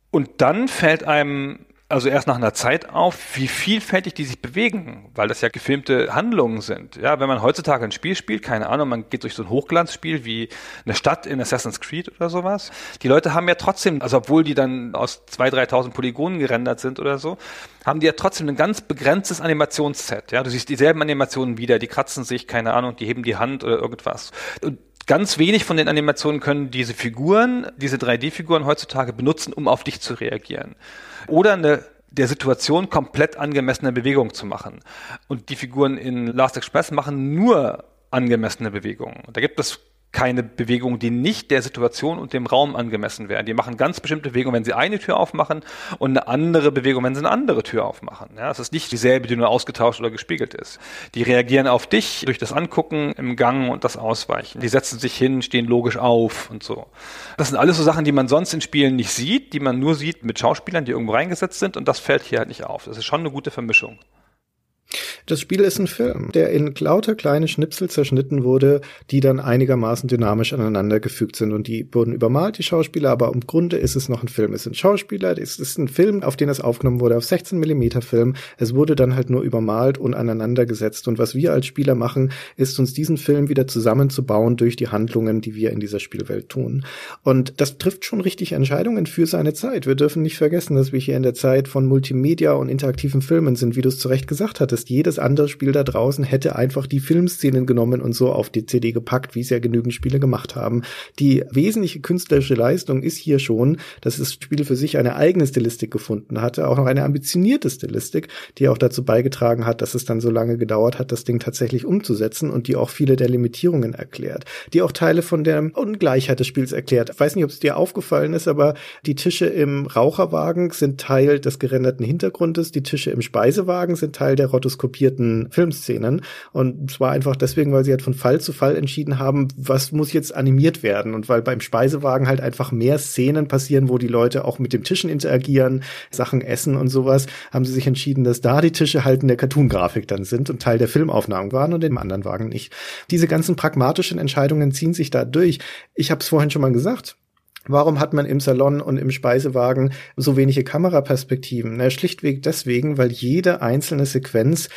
Und dann fällt einem also erst nach einer Zeit auf, wie vielfältig die sich bewegen, weil das ja gefilmte Handlungen sind. Ja, wenn man heutzutage ein Spiel spielt, keine Ahnung, man geht durch so ein Hochglanzspiel wie eine Stadt in Assassin's Creed oder sowas. Die Leute haben ja trotzdem, also obwohl die dann aus 2.000, 3.000 Polygonen gerendert sind oder so, haben die ja trotzdem ein ganz begrenztes Animationsset. Ja, du siehst dieselben Animationen wieder, die kratzen sich, keine Ahnung, die heben die Hand oder irgendwas. Und ganz wenig von den Animationen können diese Figuren, diese 3D-Figuren heutzutage benutzen, um auf dich zu reagieren oder eine der Situation komplett angemessene Bewegung zu machen. Und die Figuren in Last Express machen nur angemessene Bewegungen. Da gibt es keine Bewegungen, die nicht der Situation und dem Raum angemessen wären. Die machen ganz bestimmte Bewegungen, wenn sie eine Tür aufmachen und eine andere Bewegung, wenn sie eine andere Tür aufmachen. Ja, es ist nicht dieselbe, die nur ausgetauscht oder gespiegelt ist. Die reagieren auf dich durch das Angucken im Gang und das Ausweichen. Die setzen sich hin, stehen logisch auf und so. Das sind alles so Sachen, die man sonst in Spielen nicht sieht, die man nur sieht mit Schauspielern, die irgendwo reingesetzt sind und das fällt hier halt nicht auf. Das ist schon eine gute Vermischung. Das Spiel ist ein Film, der in lauter kleine Schnipsel zerschnitten wurde, die dann einigermaßen dynamisch aneinander gefügt sind und die wurden übermalt, die Schauspieler, aber im Grunde ist es noch ein Film. Es sind Schauspieler, es ist ein Film, auf den es aufgenommen wurde, auf 16 Millimeter Film. Es wurde dann halt nur übermalt und aneinander gesetzt und was wir als Spieler machen, ist uns diesen Film wieder zusammenzubauen durch die Handlungen, die wir in dieser Spielwelt tun. Und das trifft schon richtig Entscheidungen für seine Zeit. Wir dürfen nicht vergessen, dass wir hier in der Zeit von Multimedia und interaktiven Filmen sind, wie du es zu Recht gesagt hattest hattest. Jedes andere Spiel da draußen hätte einfach die Filmszenen genommen und so auf die CD gepackt, wie es ja genügend Spiele gemacht haben. Die wesentliche künstlerische Leistung ist hier schon, dass das Spiel für sich eine eigene Stilistik gefunden hatte, auch noch eine ambitionierte Stilistik, die auch dazu beigetragen hat, dass es dann so lange gedauert hat, das Ding tatsächlich umzusetzen und die auch viele der Limitierungen erklärt, die auch Teile von der Ungleichheit des Spiels erklärt. Ich weiß nicht, ob es dir aufgefallen ist, aber die Tische im Raucherwagen sind Teil des gerenderten Hintergrundes, die Tische im Speisewagen sind Teil der Rotto rotoskopierten Filmszenen. Und es war einfach deswegen, weil sie halt von Fall zu Fall entschieden haben, was muss jetzt animiert werden. Und weil beim Speisewagen halt einfach mehr Szenen passieren, wo die Leute auch mit dem Tischen interagieren, Sachen essen und sowas, haben sie sich entschieden, dass da die Tische halt in der Cartoon-Grafik dann sind und Teil der Filmaufnahmen waren und im anderen Wagen nicht. Diese ganzen pragmatischen Entscheidungen ziehen sich da durch. Ich habe es vorhin schon mal gesagt. Warum hat man im Salon und im Speisewagen so wenige Kameraperspektiven? Na, schlichtweg deswegen, weil jede einzelne Sequenz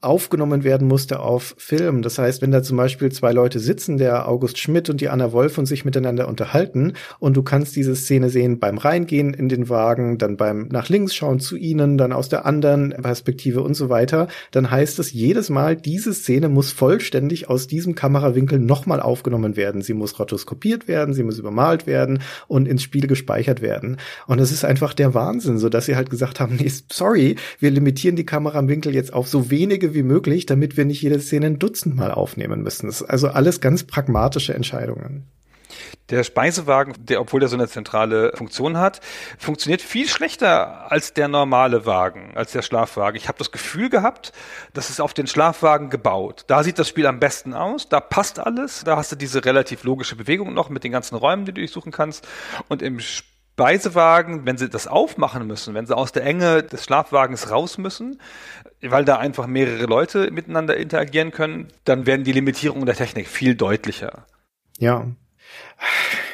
aufgenommen werden musste auf Film. Das heißt, wenn da zum Beispiel zwei Leute sitzen, der August Schmidt und die Anna Wolf und sich miteinander unterhalten und du kannst diese Szene sehen beim Reingehen in den Wagen, dann beim nach links schauen zu ihnen, dann aus der anderen Perspektive und so weiter, dann heißt es jedes Mal, diese Szene muss vollständig aus diesem Kamerawinkel nochmal aufgenommen werden. Sie muss rotoskopiert werden, sie muss übermalt werden und ins Spiel gespeichert werden. Und es ist einfach der Wahnsinn, so dass sie halt gesagt haben, nee, sorry, wir limitieren die Kamerawinkel jetzt auf so wenige wie möglich, damit wir nicht jede Szene ein Dutzend Mal aufnehmen müssen. Das ist also alles ganz pragmatische Entscheidungen. Der Speisewagen, der, obwohl der so eine zentrale Funktion hat, funktioniert viel schlechter als der normale Wagen, als der Schlafwagen. Ich habe das Gefühl gehabt, das ist auf den Schlafwagen gebaut. Da sieht das Spiel am besten aus, da passt alles, da hast du diese relativ logische Bewegung noch mit den ganzen Räumen, die du durchsuchen kannst. Und im Speisewagen, wenn sie das aufmachen müssen, wenn sie aus der Enge des Schlafwagens raus müssen, weil da einfach mehrere Leute miteinander interagieren können, dann werden die Limitierungen der Technik viel deutlicher. Ja.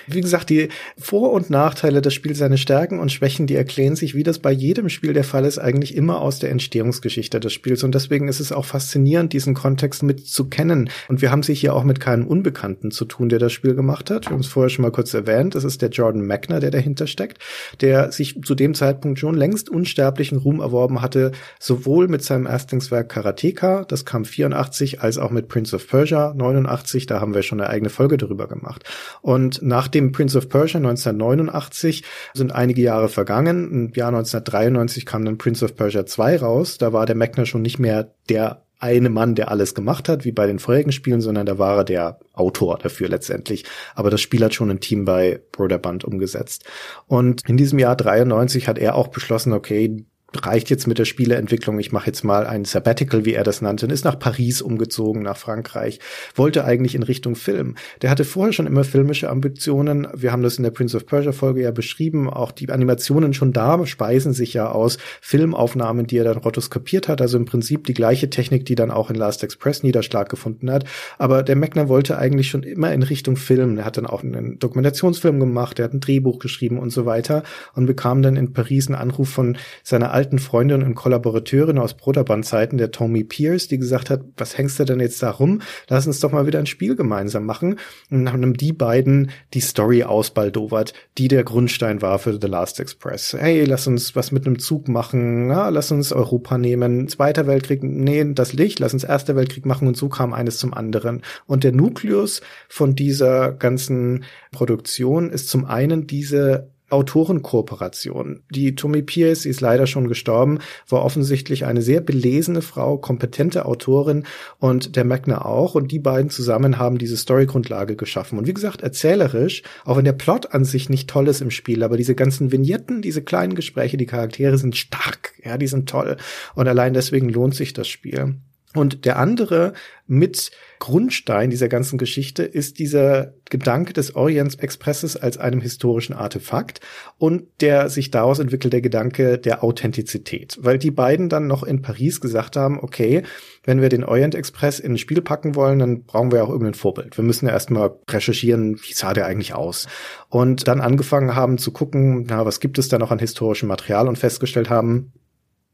Wie gesagt, die Vor- und Nachteile des Spiels, seine Stärken und Schwächen, die erklären sich, wie das bei jedem Spiel der Fall ist, eigentlich immer aus der Entstehungsgeschichte des Spiels. Und deswegen ist es auch faszinierend, diesen Kontext mit zu kennen. Und wir haben sich hier auch mit keinem Unbekannten zu tun, der das Spiel gemacht hat. Wir haben es vorher schon mal kurz erwähnt. Das ist der Jordan Magner, der dahinter steckt, der sich zu dem Zeitpunkt schon längst unsterblichen Ruhm erworben hatte, sowohl mit seinem Erstlingswerk Karateka, das kam 84, als auch mit Prince of Persia 89. Da haben wir schon eine eigene Folge darüber gemacht. Und nach dem Prince of Persia 1989 sind einige Jahre vergangen. Im Jahr 1993 kam dann Prince of Persia 2 raus. Da war der Magner schon nicht mehr der eine Mann, der alles gemacht hat, wie bei den vorherigen Spielen, sondern da war er der Autor dafür letztendlich. Aber das Spiel hat schon ein Team bei Broderband umgesetzt. Und in diesem Jahr 93 hat er auch beschlossen, okay, reicht jetzt mit der Spieleentwicklung, ich mache jetzt mal ein Sabbatical, wie er das nannte, und ist nach Paris umgezogen, nach Frankreich, wollte eigentlich in Richtung Film. Der hatte vorher schon immer filmische Ambitionen, wir haben das in der Prince of Persia Folge ja beschrieben, auch die Animationen schon da speisen sich ja aus Filmaufnahmen, die er dann rotoskopiert hat, also im Prinzip die gleiche Technik, die dann auch in Last Express Niederschlag gefunden hat, aber der Meckner wollte eigentlich schon immer in Richtung Film, er hat dann auch einen Dokumentationsfilm gemacht, er hat ein Drehbuch geschrieben und so weiter und bekam dann in Paris einen Anruf von seiner alten alten Freundin und Kollaborateurin aus Broderband-Zeiten, der Tommy Pierce, die gesagt hat, was hängst du denn jetzt da rum? Lass uns doch mal wieder ein Spiel gemeinsam machen. Und haben die beiden die Story ausbaldowert, die der Grundstein war für The Last Express. Hey, lass uns was mit einem Zug machen, na, lass uns Europa nehmen, Zweiter Weltkrieg, nee, das Licht, lass uns Erster Weltkrieg machen und so kam eines zum anderen. Und der Nukleus von dieser ganzen Produktion ist zum einen diese Autorenkooperation. Die Tommy Pierce, ist leider schon gestorben, war offensichtlich eine sehr belesene Frau, kompetente Autorin und der Magna auch. Und die beiden zusammen haben diese Storygrundlage geschaffen. Und wie gesagt, erzählerisch, auch wenn der Plot an sich nicht toll ist im Spiel, aber diese ganzen Vignetten, diese kleinen Gespräche, die Charaktere sind stark, ja, die sind toll. Und allein deswegen lohnt sich das Spiel. Und der andere mit Grundstein dieser ganzen Geschichte ist dieser Gedanke des Orient Expresses als einem historischen Artefakt und der sich daraus entwickelt der Gedanke der Authentizität, weil die beiden dann noch in Paris gesagt haben, okay, wenn wir den Orient Express in ein Spiel packen wollen, dann brauchen wir auch irgendein Vorbild. Wir müssen ja erstmal recherchieren, wie sah der eigentlich aus? Und dann angefangen haben zu gucken, na, was gibt es da noch an historischem Material und festgestellt haben,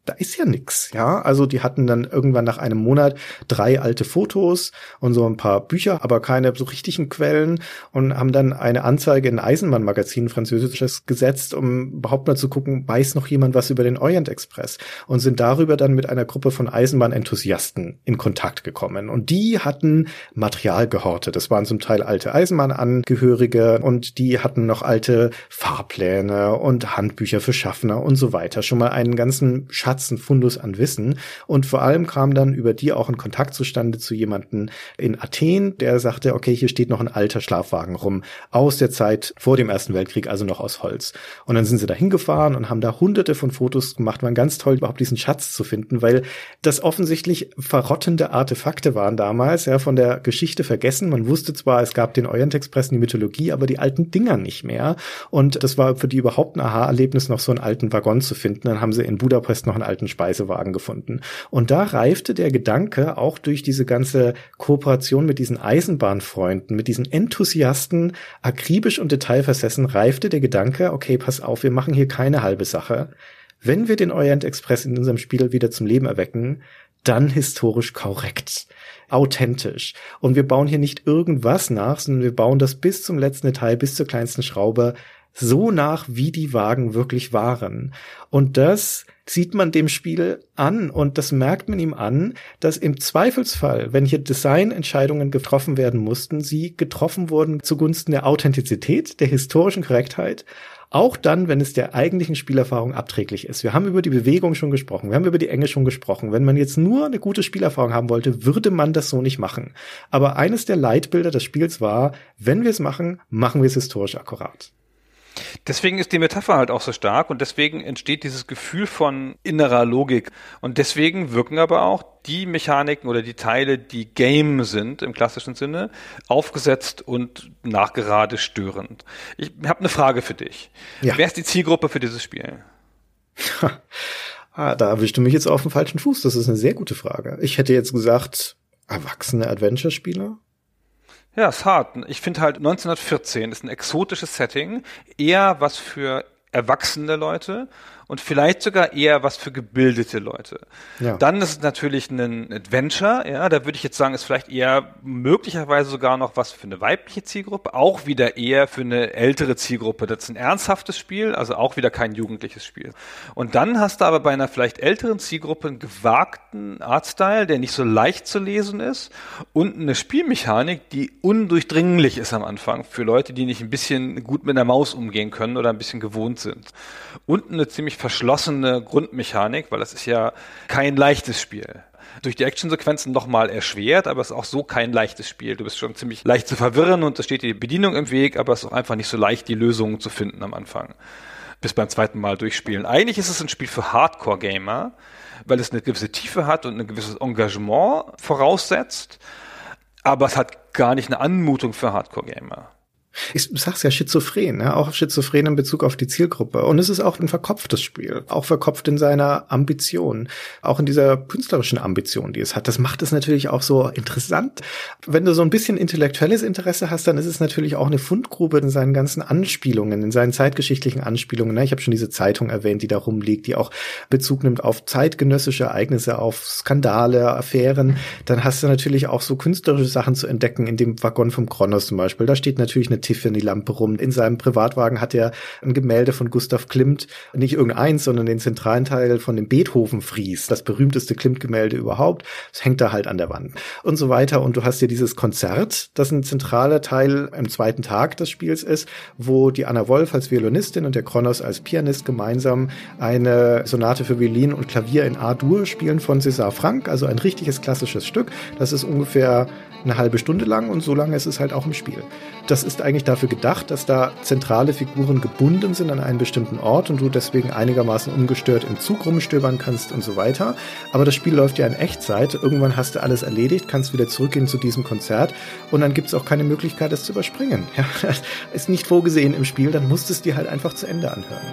da ist ja nix, ja. Also die hatten dann irgendwann nach einem Monat drei alte Fotos und so ein paar Bücher, aber keine so richtigen Quellen und haben dann eine Anzeige in Eisenbahnmagazin französisches gesetzt, um überhaupt mal zu gucken, weiß noch jemand was über den Orient Express und sind darüber dann mit einer Gruppe von Eisenbahnenthusiasten in Kontakt gekommen und die hatten Material gehortet. Das waren zum Teil alte Eisenbahnangehörige und die hatten noch alte Fahrpläne und Handbücher für Schaffner und so weiter. Schon mal einen ganzen Schatz Schatz, ein Fundus an Wissen. Und vor allem kam dann über die auch ein Kontakt zustande zu jemanden in Athen, der sagte, okay, hier steht noch ein alter Schlafwagen rum aus der Zeit vor dem Ersten Weltkrieg, also noch aus Holz. Und dann sind sie da hingefahren und haben da hunderte von Fotos gemacht. War ganz toll, überhaupt diesen Schatz zu finden, weil das offensichtlich verrottende Artefakte waren damals, ja, von der Geschichte vergessen. Man wusste zwar, es gab den Orient die Mythologie, aber die alten Dinger nicht mehr. Und das war für die überhaupt ein Aha-Erlebnis, noch so einen alten Waggon zu finden. Dann haben sie in Budapest noch einen alten Speisewagen gefunden. Und da reifte der Gedanke auch durch diese ganze Kooperation mit diesen Eisenbahnfreunden, mit diesen Enthusiasten, akribisch und detailversessen, reifte der Gedanke, okay, pass auf, wir machen hier keine halbe Sache. Wenn wir den Orient Express in unserem Spiel wieder zum Leben erwecken, dann historisch korrekt, authentisch. Und wir bauen hier nicht irgendwas nach, sondern wir bauen das bis zum letzten Detail, bis zur kleinsten Schraube so nach, wie die Wagen wirklich waren. Und das sieht man dem Spiel an und das merkt man ihm an, dass im Zweifelsfall, wenn hier Designentscheidungen getroffen werden mussten, sie getroffen wurden zugunsten der Authentizität, der historischen Korrektheit, auch dann, wenn es der eigentlichen Spielerfahrung abträglich ist. Wir haben über die Bewegung schon gesprochen, wir haben über die Enge schon gesprochen. Wenn man jetzt nur eine gute Spielerfahrung haben wollte, würde man das so nicht machen. Aber eines der Leitbilder des Spiels war, wenn wir es machen, machen wir es historisch akkurat. Deswegen ist die Metapher halt auch so stark und deswegen entsteht dieses Gefühl von innerer Logik. Und deswegen wirken aber auch die Mechaniken oder die Teile, die Game sind im klassischen Sinne, aufgesetzt und nachgerade störend. Ich habe eine Frage für dich. Ja. Wer ist die Zielgruppe für dieses Spiel? ah, da erwischst du mich jetzt auf dem falschen Fuß. Das ist eine sehr gute Frage. Ich hätte jetzt gesagt, erwachsene Adventure-Spieler? Ja, ist hart. Ich finde halt 1914 ist ein exotisches Setting, eher was für erwachsene Leute und vielleicht sogar eher was für gebildete Leute. Ja. Dann ist es natürlich ein Adventure, ja, da würde ich jetzt sagen, ist vielleicht eher möglicherweise sogar noch was für eine weibliche Zielgruppe, auch wieder eher für eine ältere Zielgruppe. Das ist ein ernsthaftes Spiel, also auch wieder kein jugendliches Spiel. Und dann hast du aber bei einer vielleicht älteren Zielgruppe einen gewagten Artstyle, der nicht so leicht zu lesen ist und eine Spielmechanik, die undurchdringlich ist am Anfang für Leute, die nicht ein bisschen gut mit der Maus umgehen können oder ein bisschen gewohnt sind. Und eine ziemlich verschlossene Grundmechanik, weil das ist ja kein leichtes Spiel durch die Actionsequenzen nochmal erschwert, aber es ist auch so kein leichtes Spiel. Du bist schon ziemlich leicht zu verwirren und es steht die Bedienung im Weg, aber es ist auch einfach nicht so leicht, die Lösungen zu finden am Anfang. Bis beim zweiten Mal durchspielen. Eigentlich ist es ein Spiel für Hardcore-Gamer, weil es eine gewisse Tiefe hat und ein gewisses Engagement voraussetzt, aber es hat gar nicht eine Anmutung für Hardcore-Gamer ich sag's ja schizophren, ja, auch schizophren in Bezug auf die Zielgruppe. Und es ist auch ein verkopftes Spiel, auch verkopft in seiner Ambition, auch in dieser künstlerischen Ambition, die es hat. Das macht es natürlich auch so interessant. Wenn du so ein bisschen intellektuelles Interesse hast, dann ist es natürlich auch eine Fundgrube in seinen ganzen Anspielungen, in seinen zeitgeschichtlichen Anspielungen. Ich habe schon diese Zeitung erwähnt, die da rumliegt, die auch Bezug nimmt auf zeitgenössische Ereignisse, auf Skandale, Affären. Dann hast du natürlich auch so künstlerische Sachen zu entdecken, in dem Waggon vom Kronos zum Beispiel. Da steht natürlich eine Tiffany-Lampe rum. In seinem Privatwagen hat er ein Gemälde von Gustav Klimt, nicht irgendeins, sondern den zentralen Teil von dem Beethoven-Fries, das berühmteste Klimt-Gemälde überhaupt. Das hängt da halt an der Wand und so weiter. Und du hast hier dieses Konzert, das ein zentraler Teil im zweiten Tag des Spiels ist, wo die Anna Wolf als Violinistin und der Kronos als Pianist gemeinsam eine Sonate für Violin und Klavier in A-Dur spielen von César Franck, also ein richtiges klassisches Stück. Das ist ungefähr eine halbe Stunde lang und so lange ist es halt auch im Spiel. Das ist eigentlich dafür gedacht, dass da zentrale Figuren gebunden sind an einen bestimmten Ort und du deswegen einigermaßen ungestört im Zug rumstöbern kannst und so weiter. Aber das Spiel läuft ja in Echtzeit. Irgendwann hast du alles erledigt, kannst wieder zurückgehen zu diesem Konzert und dann gibt es auch keine Möglichkeit, das zu überspringen. Ja, das ist nicht vorgesehen im Spiel, dann musst du es dir halt einfach zu Ende anhören.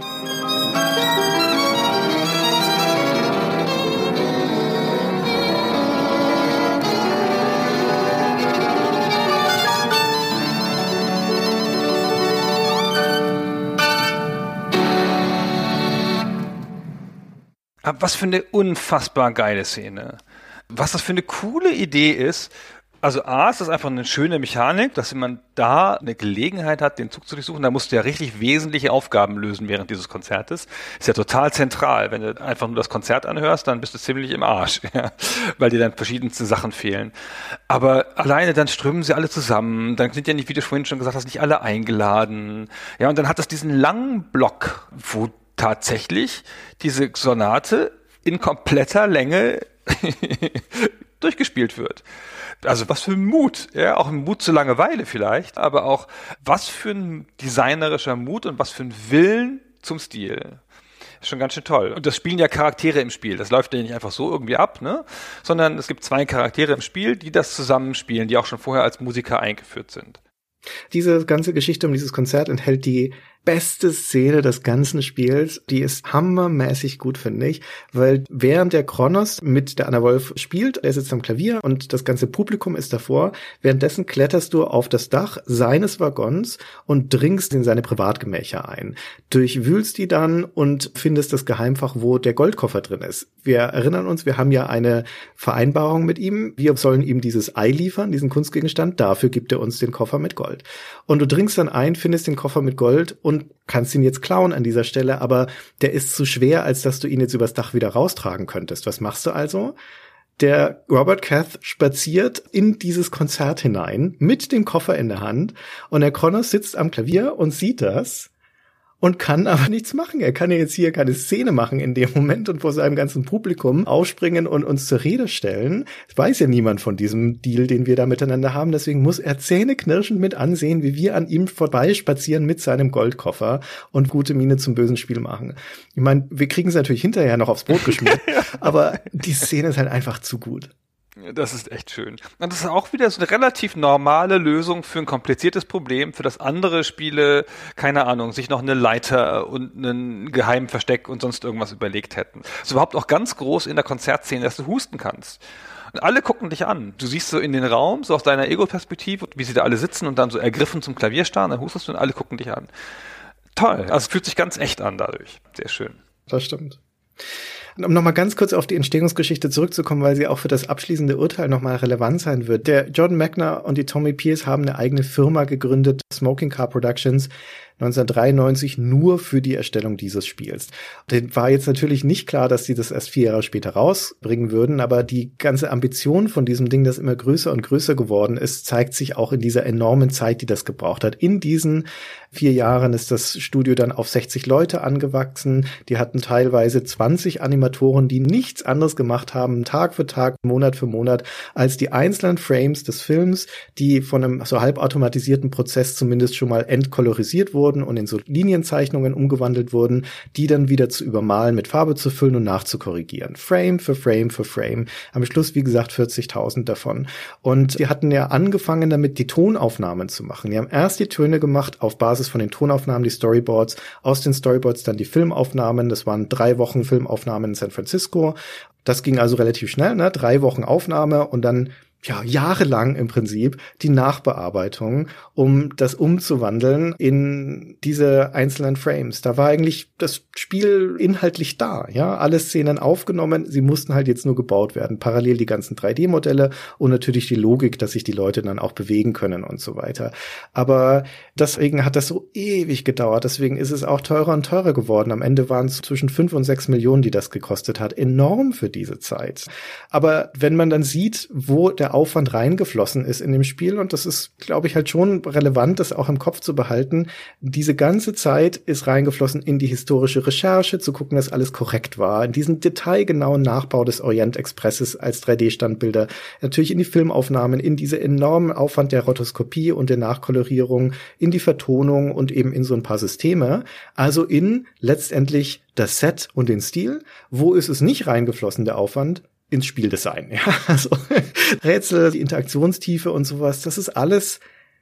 Was für eine unfassbar geile Szene. Was das für eine coole Idee ist. Also A, ist das einfach eine schöne Mechanik, dass man da eine Gelegenheit hat, den Zug zu durchsuchen. Da musst du ja richtig wesentliche Aufgaben lösen während dieses Konzertes. Ist ja total zentral. Wenn du einfach nur das Konzert anhörst, dann bist du ziemlich im Arsch, ja, weil dir dann verschiedenste Sachen fehlen. Aber alleine dann strömen sie alle zusammen. Dann sind ja nicht, wie du vorhin schon gesagt hast, nicht alle eingeladen. Ja, und dann hat das diesen langen Block, wo tatsächlich diese Sonate in kompletter Länge durchgespielt wird. Also was für ein Mut, ja, auch ein Mut zur Langeweile vielleicht, aber auch was für ein designerischer Mut und was für ein Willen zum Stil. Ist schon ganz schön toll. Und das spielen ja Charaktere im Spiel. Das läuft ja nicht einfach so irgendwie ab, ne? Sondern es gibt zwei Charaktere im Spiel, die das zusammenspielen, die auch schon vorher als Musiker eingeführt sind. Diese ganze Geschichte um dieses Konzert enthält die beste Szene des ganzen Spiels. Die ist hammermäßig gut, finde ich, weil während der Kronos mit der Anna Wolf spielt, er sitzt am Klavier und das ganze Publikum ist davor, währenddessen kletterst du auf das Dach seines Waggons und dringst in seine Privatgemächer ein. Durchwühlst die dann und findest das Geheimfach, wo der Goldkoffer drin ist. Wir erinnern uns, wir haben ja eine Vereinbarung mit ihm. Wir sollen ihm dieses Ei liefern, diesen Kunstgegenstand. Dafür gibt er uns den Koffer mit Gold. Und du dringst dann ein, findest den Koffer mit Gold und kannst ihn jetzt klauen an dieser Stelle, aber der ist zu schwer, als dass du ihn jetzt übers Dach wieder raustragen könntest. Was machst du also? Der Robert Cath spaziert in dieses Konzert hinein mit dem Koffer in der Hand und der Kronos sitzt am Klavier und sieht das und kann aber nichts machen. Er kann ja jetzt hier keine Szene machen in dem Moment und vor seinem ganzen Publikum aufspringen und uns zur Rede stellen. Es weiß ja niemand von diesem Deal, den wir da miteinander haben. Deswegen muss er zähneknirschend mit ansehen, wie wir an ihm vorbeispazieren mit seinem Goldkoffer und gute Miene zum bösen Spiel machen. Ich meine, wir kriegen es natürlich hinterher noch aufs Brot geschmiert, aber die Szene ist halt einfach zu gut. Das ist echt schön. Und das ist auch wieder so eine relativ normale Lösung für ein kompliziertes Problem, für das andere Spiele, keine Ahnung, sich noch eine Leiter und einen Geheimversteck und sonst irgendwas überlegt hätten. Das ist überhaupt auch ganz groß in der Konzertszene, dass du husten kannst. Und alle gucken dich an. Du siehst so in den Raum, so aus deiner Ego-Perspektive, wie sie da alle sitzen und dann so ergriffen zum Klavier starren, dann hustest du und alle gucken dich an. Toll. Also es fühlt sich ganz echt an dadurch. Sehr schön. Das stimmt. Um nochmal ganz kurz auf die Entstehungsgeschichte zurückzukommen, weil sie auch für das abschließende Urteil nochmal relevant sein wird. Der Jordan Magner und die Tommy Pierce haben eine eigene Firma gegründet, Smoking Car Productions, 1993 nur für die Erstellung dieses Spiels. Den war jetzt natürlich nicht klar, dass sie das erst vier Jahre später rausbringen würden, aber die ganze Ambition von diesem Ding, das immer größer und größer geworden ist, zeigt sich auch in dieser enormen Zeit, die das gebraucht hat. In diesen vier Jahren ist das Studio dann auf 60 Leute angewachsen. Die hatten teilweise 20 Animatoren, die nichts anderes gemacht haben, Tag für Tag, Monat für Monat, als die einzelnen Frames des Films, die von einem so halbautomatisierten Prozess zumindest schon mal entkolorisiert wurden und in so Linienzeichnungen umgewandelt wurden, die dann wieder zu übermalen, mit Farbe zu füllen und nachzukorrigieren. Frame für Frame für Frame. Am Schluss, wie gesagt, 40.000 davon. Und die hatten ja angefangen damit, die Tonaufnahmen zu machen. Die haben erst die Töne gemacht auf Basis von den Tonaufnahmen, die Storyboards, aus den Storyboards dann die Filmaufnahmen. Das waren drei Wochen Filmaufnahmen in San Francisco. Das ging also relativ schnell, ne? Drei Wochen Aufnahme und dann ja, jahrelang im Prinzip die Nachbearbeitung, um das umzuwandeln in diese einzelnen Frames. Da war eigentlich das Spiel inhaltlich da, ja, alle Szenen aufgenommen, sie mussten halt jetzt nur gebaut werden. Parallel die ganzen 3D-Modelle und natürlich die Logik, dass sich die Leute dann auch bewegen können und so weiter. Aber deswegen hat das so ewig gedauert, deswegen ist es auch teurer und teurer geworden. Am Ende waren es zwischen fünf und sechs Millionen, die das gekostet hat. Enorm für diese Zeit. Aber wenn man dann sieht, wo der Aufwand reingeflossen ist in dem Spiel. Und das ist, glaube ich, halt schon relevant, das auch im Kopf zu behalten. Diese ganze Zeit ist reingeflossen in die historische Recherche, zu gucken, dass alles korrekt war, in diesen detailgenauen Nachbau des Orient Expresses als 3D-Standbilder, natürlich in die Filmaufnahmen, in diese enormen Aufwand der Rotoskopie und der Nachkolorierung, in die Vertonung und eben in so ein paar Systeme. Also in letztendlich das Set und den Stil. Wo ist es nicht reingeflossen, der Aufwand? Ins Spieldesign. Ja, also Rätsel, die Interaktionstiefe und sowas, das ist alles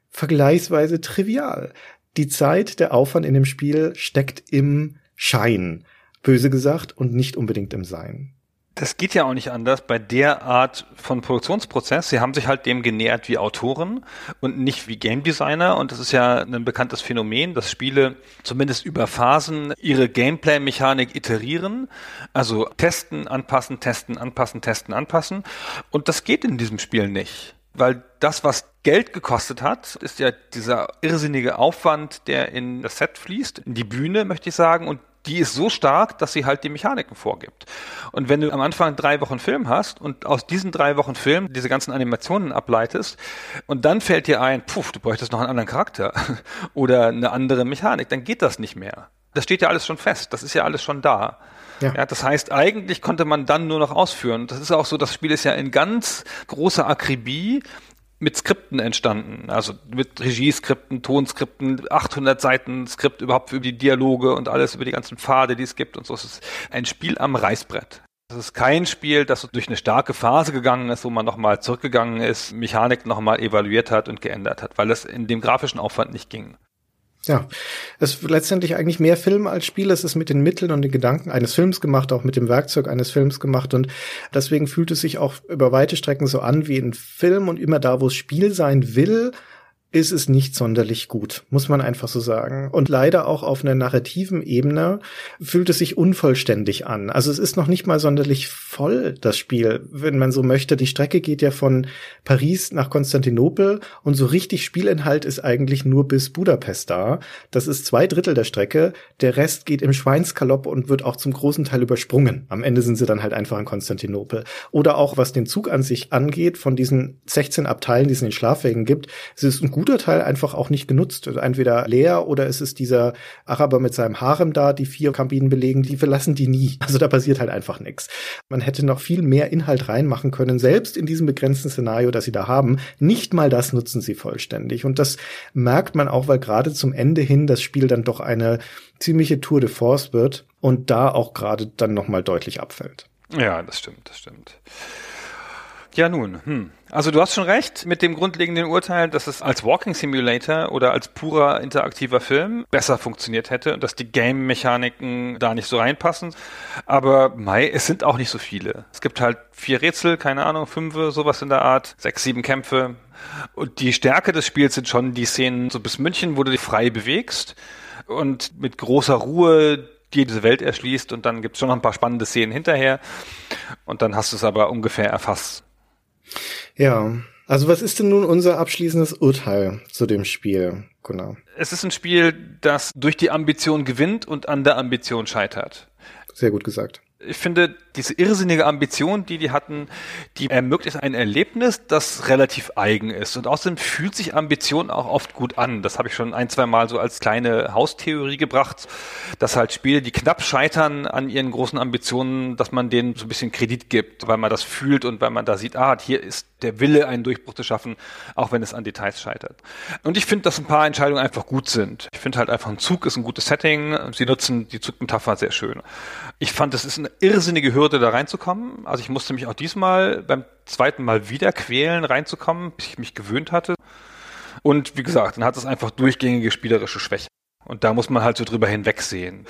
vergleichsweise trivial. Die Zeit, der Aufwand in dem Spiel steckt im Schein, böse gesagt, und nicht unbedingt im Sein. Das geht ja auch nicht anders bei der Art von Produktionsprozess. Sie haben sich halt dem genähert wie Autoren und nicht wie Game Designer. Und das ist ja ein bekanntes Phänomen, dass Spiele zumindest über Phasen ihre Gameplay-Mechanik iterieren. Also testen, anpassen, testen, anpassen, testen, anpassen. Und das geht in diesem Spiel nicht. Weil das, was Geld gekostet hat, ist ja dieser irrsinnige Aufwand, der in das Set fließt, in die Bühne, möchte ich sagen, und die ist so stark, dass sie halt die Mechaniken vorgibt. Und wenn du am Anfang drei Wochen Film hast und aus diesen drei Wochen Film diese ganzen Animationen ableitest und dann fällt dir ein, puff, du bräuchtest noch einen anderen Charakter oder eine andere Mechanik, dann geht das nicht mehr. Das steht ja alles schon fest, das ist ja alles schon da. Ja. ja. das heißt, eigentlich konnte man dann nur noch ausführen. Das ist auch so, das Spiel ist ja in ganz großer Akribie mit Skripten entstanden, also mit Regieskripten, Tonskripten, 800 Seiten Skript überhaupt über die Dialoge und alles über die ganzen Pfade, die es gibt und so. Es ist ein Spiel am Reißbrett. Es ist kein Spiel, das durch eine starke Phase gegangen ist, wo man nochmal zurückgegangen ist, Mechanik nochmal evaluiert hat und geändert hat, weil es in dem grafischen Aufwand nicht ging. Ja, es ist letztendlich eigentlich mehr Film als Spiel. Es ist mit den Mitteln und den Gedanken eines Films gemacht, auch mit dem Werkzeug eines Films gemacht. Und deswegen fühlt es sich auch über weite Strecken so an wie ein Film. Und immer da, wo es Spiel sein will, ist es nicht sonderlich gut, muss man einfach so sagen. Und leider auch auf einer narrativen Ebene fühlt es sich unvollständig an. Also es ist noch nicht mal sonderlich voll, das Spiel, wenn man so möchte. Die Strecke geht ja von Paris nach Konstantinopel und so richtig Spielinhalt ist eigentlich nur bis Budapest da. Das ist zwei Drittel der Strecke. Der Rest geht im Schweinskalopp und wird auch zum großen Teil übersprungen. Am Ende sind sie dann halt einfach in Konstantinopel. Oder auch was den Zug an sich angeht, von diesen 16 Abteilen, die es in den Schlafwägen gibt, es ist ein guter Teil einfach auch nicht genutzt. Also entweder leer oder es ist dieser Araber mit seinem Harem da, die vier Kabinen belegen, die verlassen die nie. Also da passiert halt einfach nichts. Man hätte noch viel mehr Inhalt reinmachen können, selbst in diesem begrenzten Szenario, das sie da haben. Nicht mal das nutzen sie vollständig. Und das merkt man auch, weil gerade zum Ende hin das Spiel dann doch eine ziemliche Tour de Force wird und da auch gerade dann nochmal deutlich abfällt. Ja, das stimmt, das stimmt. Ja, nun, hm. Also du hast schon recht mit dem grundlegenden Urteil, dass es als Walking Simulator oder als purer interaktiver Film besser funktioniert hätte und dass die Game-Mechaniken da nicht so reinpassen. Aber Mai, es sind auch nicht so viele. Es gibt halt vier Rätsel, keine Ahnung, fünf, sowas in der Art, sechs, sieben Kämpfe. Und die Stärke des Spiels sind schon die Szenen so bis München, wo du dich frei bewegst und mit großer Ruhe dir diese Welt erschließt und dann gibt es schon noch ein paar spannende Szenen hinterher und dann hast du es aber ungefähr erfasst. Ja, also was ist denn nun unser abschließendes Urteil zu dem Spiel, Gunnar? Es ist ein Spiel, das durch die Ambition gewinnt und an der Ambition scheitert. Sehr gut gesagt ich finde, diese irrsinnige Ambition, die die hatten, die ermöglicht ein Erlebnis, das relativ eigen ist. Und außerdem fühlt sich Ambition auch oft gut an. Das habe ich schon ein, zwei Mal so als kleine Haustheorie gebracht, dass halt Spiele, die knapp scheitern an ihren großen Ambitionen, dass man denen so ein bisschen Kredit gibt, weil man das fühlt und weil man da sieht, ah, hier ist der Wille, einen Durchbruch zu schaffen, auch wenn es an Details scheitert. Und ich finde, dass ein paar Entscheidungen einfach gut sind. Ich finde halt einfach, ein Zug ist ein gutes Setting. Sie nutzen die Zugmetapher sehr schön. Ich fand, es ist eine irrsinnige Hürde, da reinzukommen. Also ich musste mich auch diesmal beim zweiten Mal wieder quälen, reinzukommen, bis ich mich gewöhnt hatte. Und wie gesagt, dann hat es einfach durchgängige spielerische Schwäche. Und da muss man halt so drüber hinwegsehen.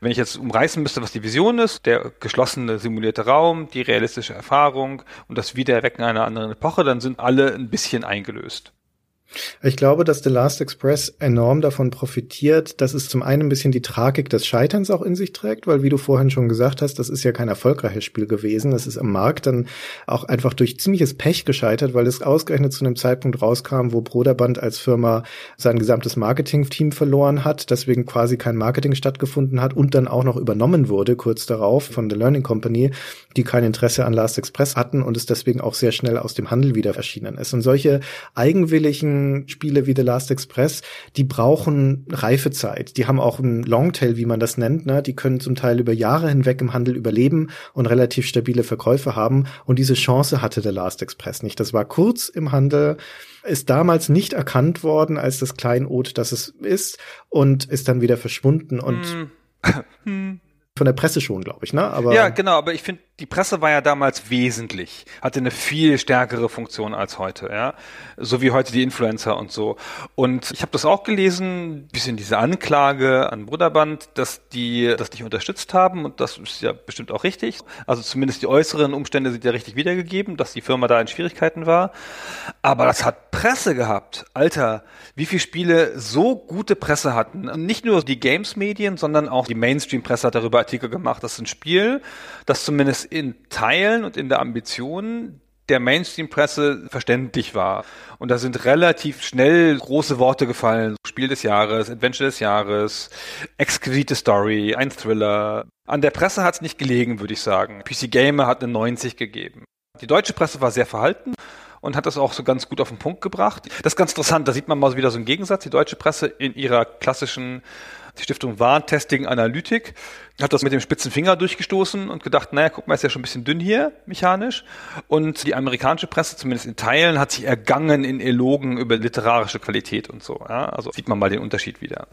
Wenn ich jetzt umreißen müsste, was die Vision ist, der geschlossene simulierte Raum, die realistische Erfahrung und das Wiedererwecken einer anderen Epoche, dann sind alle ein bisschen eingelöst. Ich glaube, dass The Last Express enorm davon profitiert, dass es zum einen ein bisschen die Tragik des Scheiterns auch in sich trägt, weil wie du vorhin schon gesagt hast, das ist ja kein erfolgreiches Spiel gewesen. Das ist am Markt dann auch einfach durch ziemliches Pech gescheitert, weil es ausgerechnet zu einem Zeitpunkt rauskam, wo Broderband als Firma sein gesamtes Marketing-Team verloren hat, deswegen quasi kein Marketing stattgefunden hat und dann auch noch übernommen wurde kurz darauf von The Learning Company, die kein Interesse an Last Express hatten und es deswegen auch sehr schnell aus dem Handel wieder erschienen ist. Und solche eigenwilligen Spiele wie The Last Express, die brauchen Reifezeit. Die haben auch einen Longtail, wie man das nennt. Ne? Die können zum Teil über Jahre hinweg im Handel überleben und relativ stabile Verkäufe haben. Und diese Chance hatte The Last Express nicht. Das war kurz im Handel, ist damals nicht erkannt worden als das Kleinod, das es ist und ist dann wieder verschwunden und Hm. von der Presse schon, glaube ich, ne? Aber ja, genau, aber ich finde, die Presse war ja damals wesentlich, hatte eine viel stärkere Funktion als heute, ja. So wie heute die Influencer und so. Und ich habe das auch gelesen, bisschen diese Anklage an Bruderband, dass die das nicht unterstützt haben und das ist ja bestimmt auch richtig. Also zumindest die äußeren Umstände sind ja richtig wiedergegeben, dass die Firma da in Schwierigkeiten war. Aber das hat Presse gehabt. Alter, wie viele Spiele so gute Presse hatten. Und nicht nur die Games-Medien, sondern auch die Mainstream-Presse hat darüber Artikel gemacht. Das ist ein Spiel, das zumindest in Teilen und in der Ambition der Mainstream-Presse verständlich war. Und da sind relativ schnell große Worte gefallen. Spiel des Jahres, Adventure des Jahres, exquisite Story, ein Thriller. An der Presse hat es nicht gelegen, würde ich sagen. PC Gamer hat eine 90 gegeben. Die deutsche Presse war sehr verhalten und hat das auch so ganz gut auf den Punkt gebracht. Das ist ganz interessant, da sieht man mal wieder so einen Gegensatz. Die deutsche Presse in ihrer klassischen die Stiftung Warntesting Analytik hat das mit dem spitzen Finger durchgestoßen und gedacht, naja, guck mal, ist ja schon ein bisschen dünn hier, mechanisch. Und die amerikanische Presse, zumindest in Teilen, hat sich ergangen in Elogen über literarische Qualität und so. Ja? Also sieht man mal den Unterschied wieder.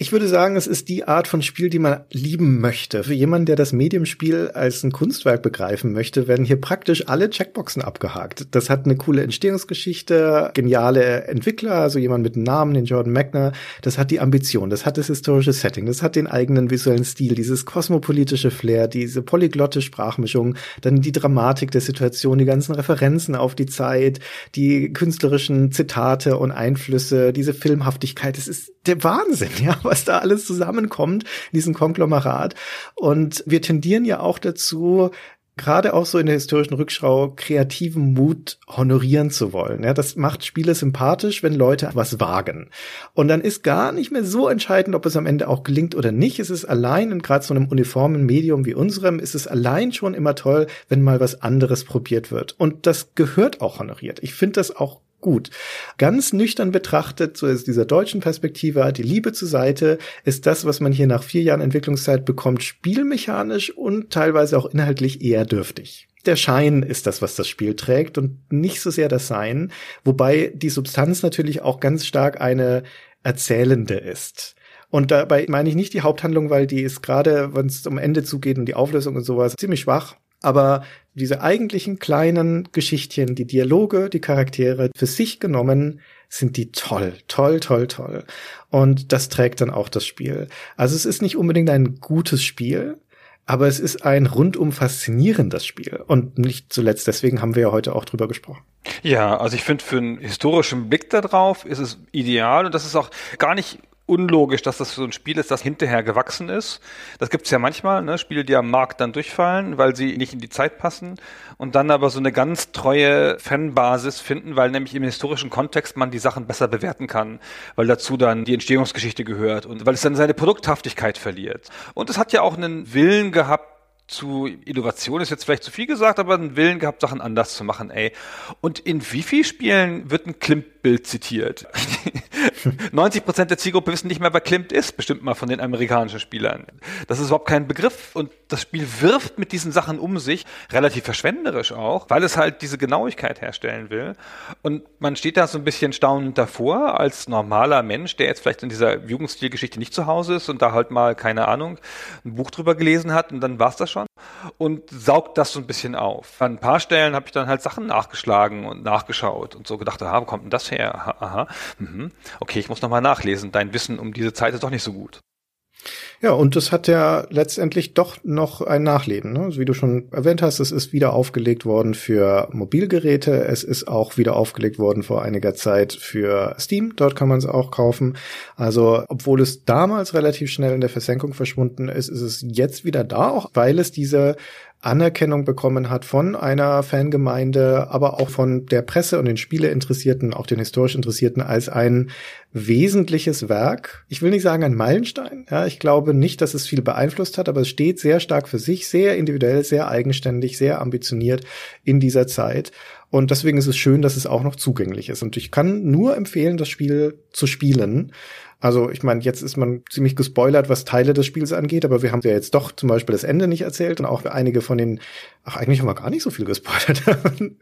Ich würde sagen, es ist die Art von Spiel, die man lieben möchte. Für jemanden, der das Mediumspiel als ein Kunstwerk begreifen möchte, werden hier praktisch alle Checkboxen abgehakt. Das hat eine coole Entstehungsgeschichte, geniale Entwickler, also jemand mit einem Namen, den Jordan Magner. Das hat die Ambition, das hat das historische Setting, das hat den eigenen visuellen Stil, dieses kosmopolitische Flair, diese polyglotte Sprachmischung, dann die Dramatik der Situation, die ganzen Referenzen auf die Zeit, die künstlerischen Zitate und Einflüsse, diese Filmhaftigkeit. Es ist der Wahnsinn, ja, was da alles zusammenkommt in diesem Konglomerat. Und wir tendieren ja auch dazu, gerade auch so in der historischen Rückschau kreativen Mut honorieren zu wollen. Ja, das macht Spiele sympathisch, wenn Leute was wagen. Und dann ist gar nicht mehr so entscheidend, ob es am Ende auch gelingt oder nicht. Es ist allein in gerade so einem uniformen Medium wie unserem, ist es allein schon immer toll, wenn mal was anderes probiert wird. Und das gehört auch honoriert. Ich finde das auch gut. Ganz nüchtern betrachtet, so aus dieser deutschen Perspektive, die Liebe zur Seite, ist das, was man hier nach vier Jahren Entwicklungszeit bekommt, spielmechanisch und teilweise auch inhaltlich eher dürftig. Der Schein ist das, was das Spiel trägt und nicht so sehr das Sein, wobei die Substanz natürlich auch ganz stark eine erzählende ist. Und dabei meine ich nicht die Haupthandlung, weil die ist gerade, wenn es um Ende zugeht und die Auflösung und sowas, ziemlich schwach. Aber diese eigentlichen kleinen Geschichtchen, die Dialoge, die Charaktere für sich genommen, sind die toll, toll, toll, toll. Und das trägt dann auch das Spiel. Also es ist nicht unbedingt ein gutes Spiel, aber es ist ein rundum faszinierendes Spiel. Und nicht zuletzt, deswegen haben wir ja heute auch drüber gesprochen. Ja, also ich finde, für einen historischen Blick darauf ist es ideal und das ist auch gar nicht unlogisch, dass das so ein Spiel ist, das hinterher gewachsen ist. Das gibt's ja manchmal, ne? Spiele, die am Markt dann durchfallen, weil sie nicht in die Zeit passen und dann aber so eine ganz treue Fanbasis finden, weil nämlich im historischen Kontext man die Sachen besser bewerten kann, weil dazu dann die Entstehungsgeschichte gehört und weil es dann seine Produkthaftigkeit verliert. Und es hat ja auch einen Willen gehabt, zu Innovation ist jetzt vielleicht zu viel gesagt, aber einen Willen gehabt, Sachen anders zu machen, ey. Und in wie viel Spielen wird ein Klimt-Bild zitiert? 90 Prozent der Zielgruppe wissen nicht mehr, wer Klimt ist, bestimmt mal von den amerikanischen Spielern. Das ist überhaupt kein Begriff und das Spiel wirft mit diesen Sachen um sich, relativ verschwenderisch auch, weil es halt diese Genauigkeit herstellen will. Und man steht da so ein bisschen staunend davor, als normaler Mensch, der jetzt vielleicht in dieser Jugendstilgeschichte nicht zu Hause ist und da halt mal, keine Ahnung, ein Buch drüber gelesen hat und dann war's das schon und saugt das so ein bisschen auf. An ein paar Stellen habe ich dann halt Sachen nachgeschlagen und nachgeschaut und so gedacht, ah, wo kommt denn das her? Her. Aha, aha. Mhm. Okay, ich muss nochmal nachlesen. Dein Wissen um diese Zeit ist doch nicht so gut. Ja, und das hat ja letztendlich doch noch ein Nachleben. Ne? Also wie du schon erwähnt hast, es ist wieder aufgelegt worden für Mobilgeräte. Es ist auch wieder aufgelegt worden vor einiger Zeit für Steam. Dort kann man es auch kaufen. Also obwohl es damals relativ schnell in der Versenkung verschwunden ist, ist es jetzt wieder da, auch weil es diese Anerkennung bekommen hat von einer Fangemeinde, aber auch von der Presse und den Spieleinteressierten, auch den historisch Interessierten als ein wesentliches Werk. Ich will nicht sagen ein Meilenstein. Ja, ich glaube nicht, dass es viel beeinflusst hat, aber es steht sehr stark für sich, sehr individuell, sehr eigenständig, sehr ambitioniert in dieser Zeit. Und deswegen ist es schön, dass es auch noch zugänglich ist. Und ich kann nur empfehlen, das Spiel zu spielen. Also ich meine, jetzt ist man ziemlich gespoilert, was Teile des Spiels angeht, aber wir haben ja jetzt doch zum Beispiel das Ende nicht erzählt und auch einige von den, ach eigentlich haben wir gar nicht so viel gespoilert.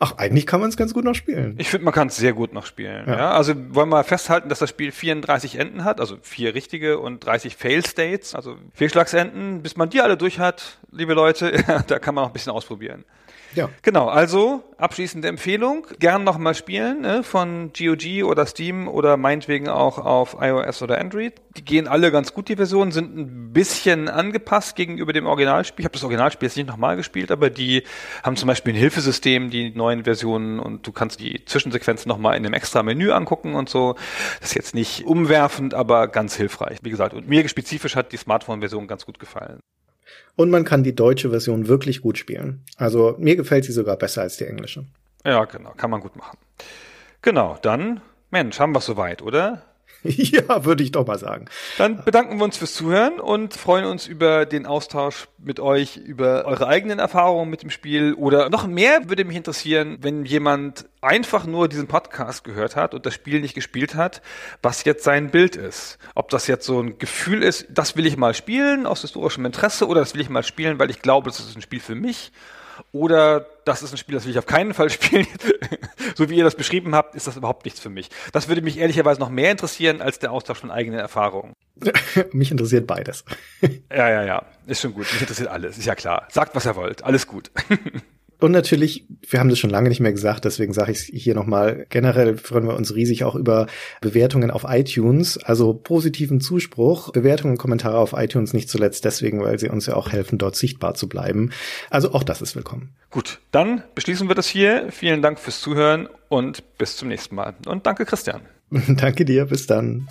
ach eigentlich kann man es ganz gut noch spielen. Ich finde, man kann es sehr gut noch spielen. Ja. ja. Also wollen wir festhalten, dass das Spiel 34 Enden hat, also vier richtige und 30 Fail States, also Fehlschlagsenden, bis man die alle durch hat, liebe Leute, da kann man noch ein bisschen ausprobieren. Ja. Genau, also abschließende Empfehlung, gern nochmal spielen ne, von GOG oder Steam oder meinetwegen auch auf iOS oder Android. Die gehen alle ganz gut, die Versionen, sind ein bisschen angepasst gegenüber dem Originalspiel. Ich habe das Originalspiel jetzt nicht nochmal gespielt, aber die haben zum Beispiel ein Hilfesystem, die neuen Versionen und du kannst die Zwischensequenzen nochmal in einem extra Menü angucken und so. Das ist jetzt nicht umwerfend, aber ganz hilfreich. Wie gesagt, und mir spezifisch hat die Smartphone-Version ganz gut gefallen. Und man kann die deutsche Version wirklich gut spielen. Also mir gefällt sie sogar besser als die englische. Ja, genau, kann man gut machen. Genau, dann, Mensch, haben wir soweit, oder? Ja, würde ich doch mal sagen. Dann bedanken wir uns fürs Zuhören und freuen uns über den Austausch mit euch, über eure eigenen Erfahrungen mit dem Spiel. Oder noch mehr würde mich interessieren, wenn jemand einfach nur diesen Podcast gehört hat und das Spiel nicht gespielt hat, was jetzt sein Bild ist. Ob das jetzt so ein Gefühl ist, das will ich mal spielen aus historischem Interesse oder das will ich mal spielen, weil ich glaube, das ist ein Spiel für mich oder das ist ein Spiel, das will ich auf keinen Fall spielen. so wie ihr das beschrieben habt, ist das überhaupt nichts für mich. Das würde mich ehrlicherweise noch mehr interessieren als der Austausch von eigenen Erfahrungen. mich interessiert beides. ja, ja, ja. Ist schon gut. Mich interessiert alles. Ist ja klar. Sagt, was ihr wollt. Alles gut. Und natürlich, wir haben das schon lange nicht mehr gesagt, deswegen sage ich es hier nochmal. Generell freuen wir uns riesig auch über Bewertungen auf iTunes, also positiven Zuspruch, Bewertungen, Kommentare auf iTunes nicht zuletzt deswegen, weil sie uns ja auch helfen, dort sichtbar zu bleiben. Also auch das ist willkommen. Gut, dann beschließen wir das hier. Vielen Dank fürs Zuhören und bis zum nächsten Mal. Und danke, Christian. danke dir, bis dann.